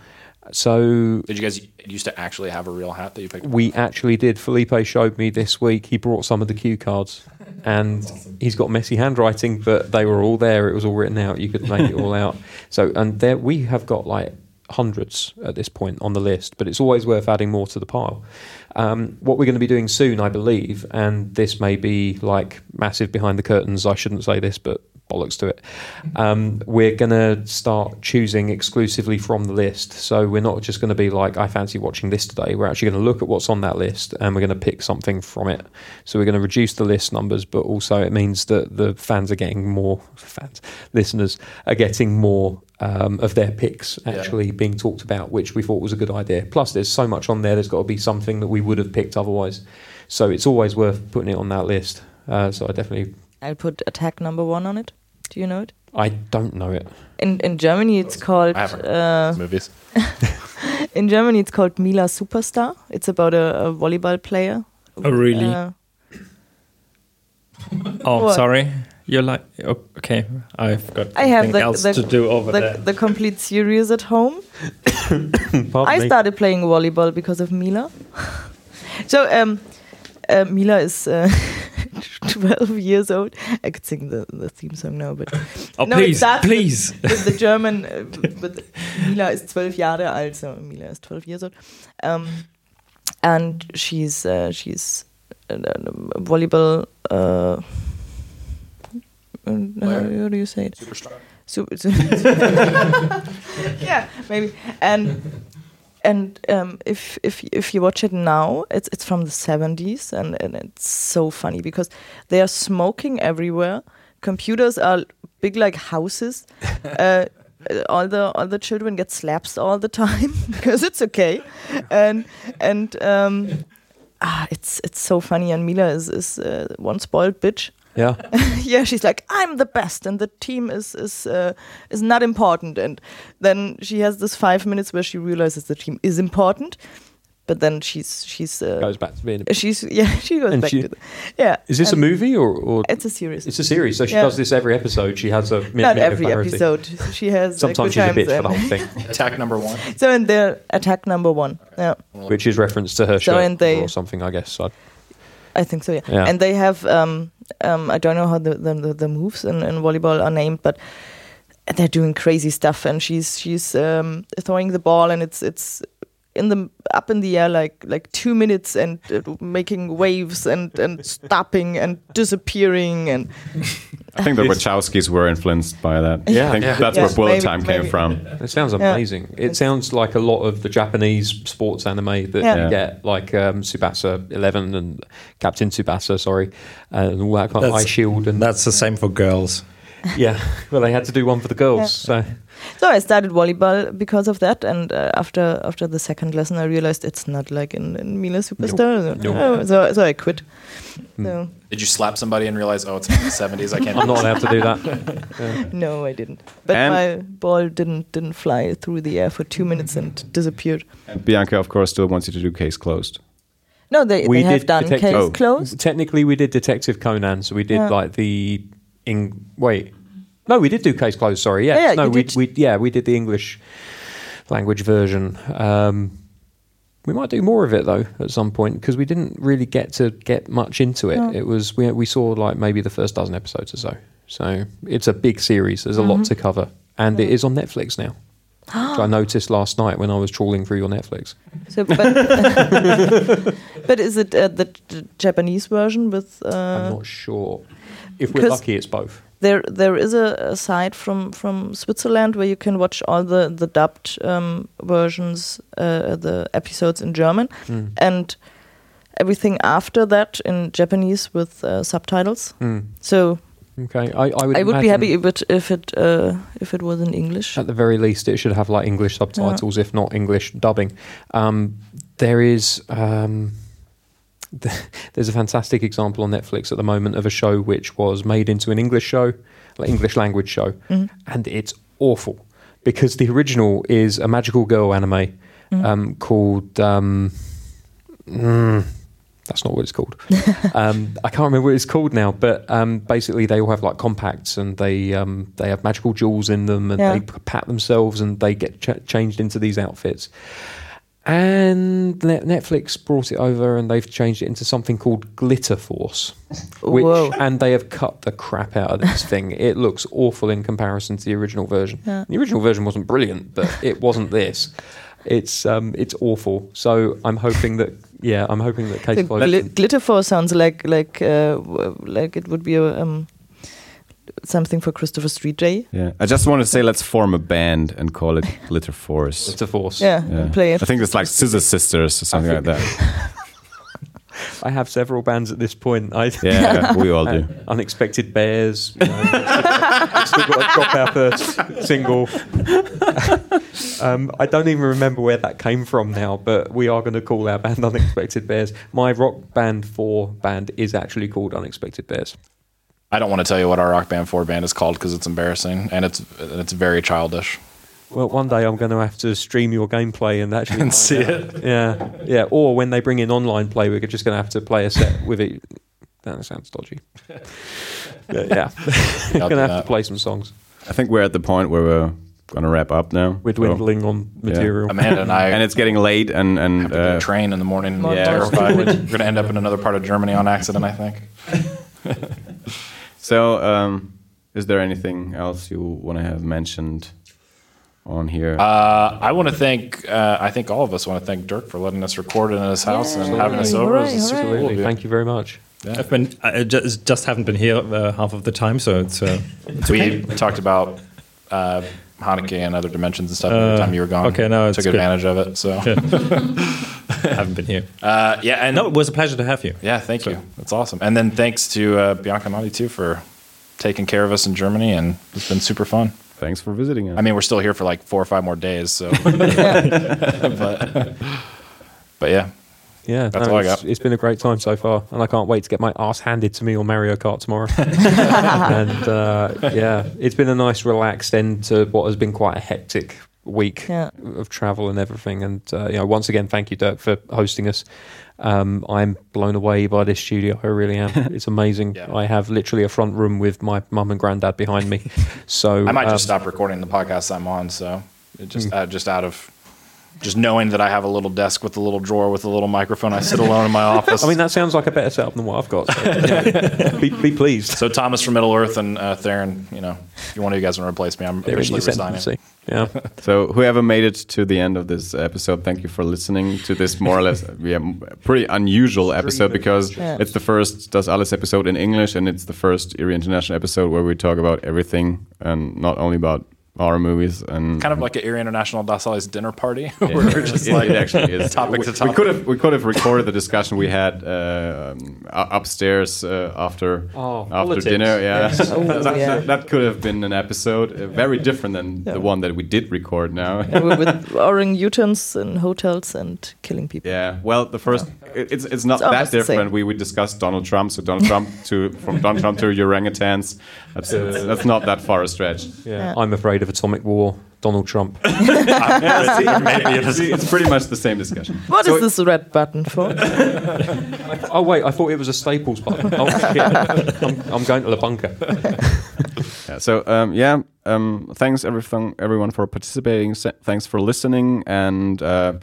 A: So
D: Did you guys used to actually have a real hat that you picked?
A: we actually did. Felipe showed me this week. He brought some of the cue cards, and he's got messy handwriting, but they were all there. It was all written out. You could make it all out. So, and there we have got like hundreds at this point on the list, but it's always worth adding more to the pile. Um, what we're going to be doing soon, I believe, and this may be like massive behind the curtains. I shouldn't say this, but bollocks to it. Um, we're going to start choosing exclusively from the list. So we're not just going to be like, I fancy watching this today. We're actually going to look at what's on that list and we're going to pick something from it. So we're going to reduce the list numbers, but also it means that the fans are getting more, fans, listeners are getting more um, of their picks actually being talked about, which we thought was a good idea. Plus, there's so much on there, there's got to be something that we would have picked otherwise. So it's always worth putting it on that list. Uh, so I definitely,
E: I'll put attack number one on it. Do you know it?
A: I don't know it.
E: In in Germany, it's called.
D: I haven't
E: Uh,
D: movies. <laughs>
E: in Germany, it's called Mila Superstar. It's about a, a volleyball player.
B: Oh, really?
E: Uh, <laughs>
B: oh,
E: what?
B: sorry. You're like oh, okay. I've got
E: I have the-
B: else
E: the-
B: to do over
E: the,
B: there.
E: the complete series at home. <coughs>
A: Pardon
E: I
A: me.
E: started playing volleyball because of Mila. <laughs> so um, uh, Mila is uh, 12 years old. I could sing the, the theme song now, but
B: oh,
E: no, it
B: please,
E: starts with-
B: please.
E: with the German, uh, with Mila is 12 Jahre alt, so Mila is 12 years old. Um, and she's uh, she's a, a volleyball. Uh, uh, how do you say it?
D: Superstar.
E: Super, <laughs> yeah, maybe. And and um, if if if you watch it now, it's it's from the seventies, and and it's so funny because they are smoking everywhere. Computers are big like houses. <laughs> uh, all the all the children get slaps all the time <laughs> because it's okay, and and um, ah, it's it's so funny. And Mila is is uh, one spoiled bitch
A: Yeah. <laughs>
E: yeah, she's like, I'm the best, and the team is is uh, is not important. And then she has this five minutes where she realizes the team is important, but then she's she's uh,
A: Goes back to being. A,
E: she's yeah <laughs> she goes
A: And
E: back
A: she-
E: to the, yeah.
A: is this a movie or, or
E: It's a series.
A: it's a series? So she
E: Yeah.
A: does this every episode. She has a minute,
E: not
A: minute
E: every
A: clarity.
E: episode. She has
A: Sometimes
E: like,
A: she's a
E: good
A: bitch for the whole thing, <laughs>
D: Attack number one.
E: So in their attack number one, yeah,
A: which is reference to her
E: So
A: shirt
E: they-
A: or something, I guess. I,
E: I think so. Yeah,
A: Yeah.
E: and they have um um I don't know how the the, the, moves in, in volleyball are named, but they're doing crazy stuff. And she's she's um throwing the ball, and it's it's in the up in the air like like two minutes and uh, making waves and and stopping and disappearing and <laughs>
C: I think the Wachowskis were influenced by that.
A: Yeah.
C: I think
D: Yeah.
C: that's
E: Yeah,
C: where Bullet
E: maybe-
C: Time came from.
A: it sounds
E: Yeah.
A: amazing. It sounds like a lot of the Japanese sports anime that
E: Yeah.
A: you get, like um, Tsubasa Eleven and Captain Tsubasa, sorry, and all that kind of Eyeshield and
B: That's the same for girls. <laughs>
A: yeah. Well, they had to do one for the girls, so
E: so I started volleyball because of that. And uh, after after the second lesson, I realized it's not like in, in Mila Superstar.
A: Nope.
E: Oh, so so I quit.
A: Hmm.
E: So
D: Did you slap somebody and realize, oh, it's from the seventies? I can't.
A: I'm not allowed to do that. <laughs>
E: No, I didn't. But
C: And-
E: my ball didn't didn't fly through the air for two minutes and disappeared.
C: And Bianca, of course, still wants you to do Case Closed.
E: No, they,
A: We
E: they have
A: did
E: done
A: detective-
E: case
C: Oh.
E: closed.
A: Technically, we did Detective Conan, so we did
E: Yeah.
A: like the in wait. No, we did do Case Closed. Sorry.
E: Yeah, yeah,
A: no, we
E: did.
A: we yeah we did the English language version. Um, we might do more of it though at some point because we didn't really get to get much into it.
E: No.
A: It was we we saw like maybe the first dozen episodes or so. So it's a big series. There's a lot to cover, and it is on Netflix now. I <gasps> noticed last night when I was trawling through your Netflix.
E: So, but, <laughs> but is it uh, the, Japanese version with?
A: I'm
E: Uh,
A: not sure. If we're lucky, it's both.
E: there, there is a, a site from from Switzerland where you can watch all the the dubbed um, versions, uh, the episodes in German,
A: Mm.
E: and everything after that in Japanese with uh, subtitles.
A: Mm.
E: So
A: Okay, I, I would.
E: I would be happy if it if it uh, if it was in English.
A: At the very least, it should have like English subtitles, if not English dubbing. Um, there is. Um, <laughs> there's a fantastic example on Netflix at the moment of a show which was made into an English show, like English language show,
E: Mhm.
A: and it's awful because the original is a magical girl anime
E: Mhm.
A: um, called. Um, mm, that's not what it's called. <laughs> um, I can't remember what it's called now, but um, basically they all have like compacts and they um, they have magical jewels in them and
E: Yeah.
A: they pat themselves and they get ch- changed into these outfits. And Netflix brought it over and they've changed it into something called Glitter Force, which
E: Whoa.
A: and they have cut the crap out of this thing. <laughs> It looks awful in comparison to the original version.
E: Yeah.
A: The original version wasn't brilliant, but <laughs> it wasn't this. It's um, it's awful. So I'm hoping that yeah, I'm hoping that Kate Close.
E: gli- glitter force sounds like like uh, like it would be a, um, something for Christopher Street Day.
C: Yeah, I just want to say let's form a band and call it Glitter Force.
A: Glitter Force.
E: Yeah,
C: Yeah.
E: and play it.
C: I think it's like Scissor Sisters or something like that. <laughs>
A: I have several bands at this point. I
C: Yeah, <laughs> we all do.
A: Unexpected Bears. <laughs> You know, still got to drop our first single. um, I don't even remember where that came from now, but we are going to call our band Unexpected Bears. My rock band four band is actually called Unexpected Bears.
D: I don't want to tell you what our rock band four band is called because it's embarrassing and it's it's very childish.
A: Well, one day I'm going to have to stream your gameplay and actually
D: And see
A: out.
D: it. <laughs>
A: Yeah, yeah. Or when they bring in online play, we're just going to have to play a set with it. That sounds dodgy. <laughs> yeah, <laughs> yeah.
D: do
A: going to have
D: that.
A: to play some songs.
C: I think we're at the point where we're gonna wrap up now.
A: We're
C: So-
A: dwindling on material.
D: Amanda and I
C: and it's getting late, and and
D: have to get
C: uh,
D: a train in the morning. and
E: More
D: we're terrified. We're going to end up in another part of Germany on accident, I think.
C: So um, is there anything else you want to have mentioned on here?
D: Uh, I want to thank, uh, I think all of us want to thank Dirk for letting us record in his house and having us over.
E: Hooray,
D: It's super cool.
A: Thank you very much.
B: I've been I just, just haven't been here uh, half of the time, so it's uh, it's
D: We talked about Hanukkah and other dimensions and stuff every
B: Uh,
D: time you were gone.
B: okay, no, it's
D: took
B: good.
D: advantage of it. So <laughs> I <laughs>
B: haven't been here.
D: uh, yeah, and
B: No, it was a pleasure to have you.
D: yeah, thank you. That's awesome. And then thanks to uh, Bianca Nadi too for taking care of us in Germany, and it's been super fun.
C: Thanks for visiting us.
D: I mean, we're still here for like four or five more days, so. <laughs> but, but yeah,
A: Yeah,
D: That's all I
A: it's, it's been a great time so far, and I can't wait to get my ass handed to me on Mario Kart tomorrow. <laughs> and uh, yeah, it's been a nice, relaxed end to what has been quite a hectic week
E: Yeah.
A: of travel and everything. And uh, you know, once again, thank you, Dirk, for hosting us. Um, I'm blown away by this studio. I really am. <laughs> It's amazing.
D: Yeah.
A: I have literally a front room with my mum and granddad behind me. So <laughs>
D: I might
A: um,
D: just stop recording the podcast I'm on. So just
A: Hmm.
D: uh, just out of just knowing that I have a little desk with a little drawer with a little microphone, I sit alone in my office.
A: I mean, that sounds like a better setup than what I've got. So, <laughs> yeah. be, be pleased.
D: so Thomas from Middle Earth and uh, Theron, you know, if you one of you guys want to replace me, I'm
A: They're
D: officially resigning.
A: ascendancy. Yeah. <laughs>
C: So whoever made it to the end of this episode, thank you for listening to this more or less yeah, pretty unusual episode because
E: Yeah.
C: it's the first Das Alles episode in English and it's the first Eerie International episode where we talk about everything and not only about horror movies and
D: Kind of like an Eerie International Das Alles dinner party, <laughs> where we're just
C: it,
D: like
C: it actually is <laughs>
D: topic
C: we,
D: to
C: we
D: topic.
C: could have we could have recorded the discussion we had uh, um, upstairs uh, after
A: Oh,
C: after
A: politics.
C: dinner. Yeah,
A: Yes. <laughs>
E: Oh,
C: that,
E: yeah.
C: that- that could have been an episode uh, very different than
E: Yeah.
C: the one that we did record now.
E: Yeah, with orang utans in hotels and killing people.
C: Yeah, well, the first it- it's it's not
E: It's
C: that different. We we discussed Donald Trump, so Donald Trump to from Donald Trump to orangutans. That's that's, that's not that far a stretch.
A: Yeah.
E: Yeah.
A: I'm afraid of atomic war. Donald Trump. <laughs>
C: It's, it's pretty much the same discussion.
E: What
C: So-
E: is this red button for? <laughs>
A: oh wait, I thought it was a Staples button. Oh shit! I'm, I'm going to the bunker. <laughs>
C: Yeah, so um, yeah, um, thanks everything everyone for participating. Se- Thanks for listening, and uh,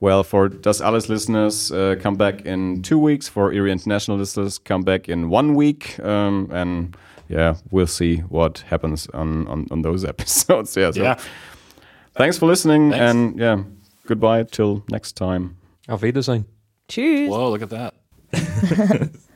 C: well, for Das Alles listeners, uh, come back in two weeks. For Eerie International listeners, come back in one week. Um, and yeah, we'll see what happens on on, on those <laughs> episodes. Yeah. So
D: Yeah.
C: Thanks for listening,
D: Thanks.
C: and yeah, goodbye till next time.
A: Auf Wiedersehen.
E: Tschüss.
D: Whoa, look at that. <laughs>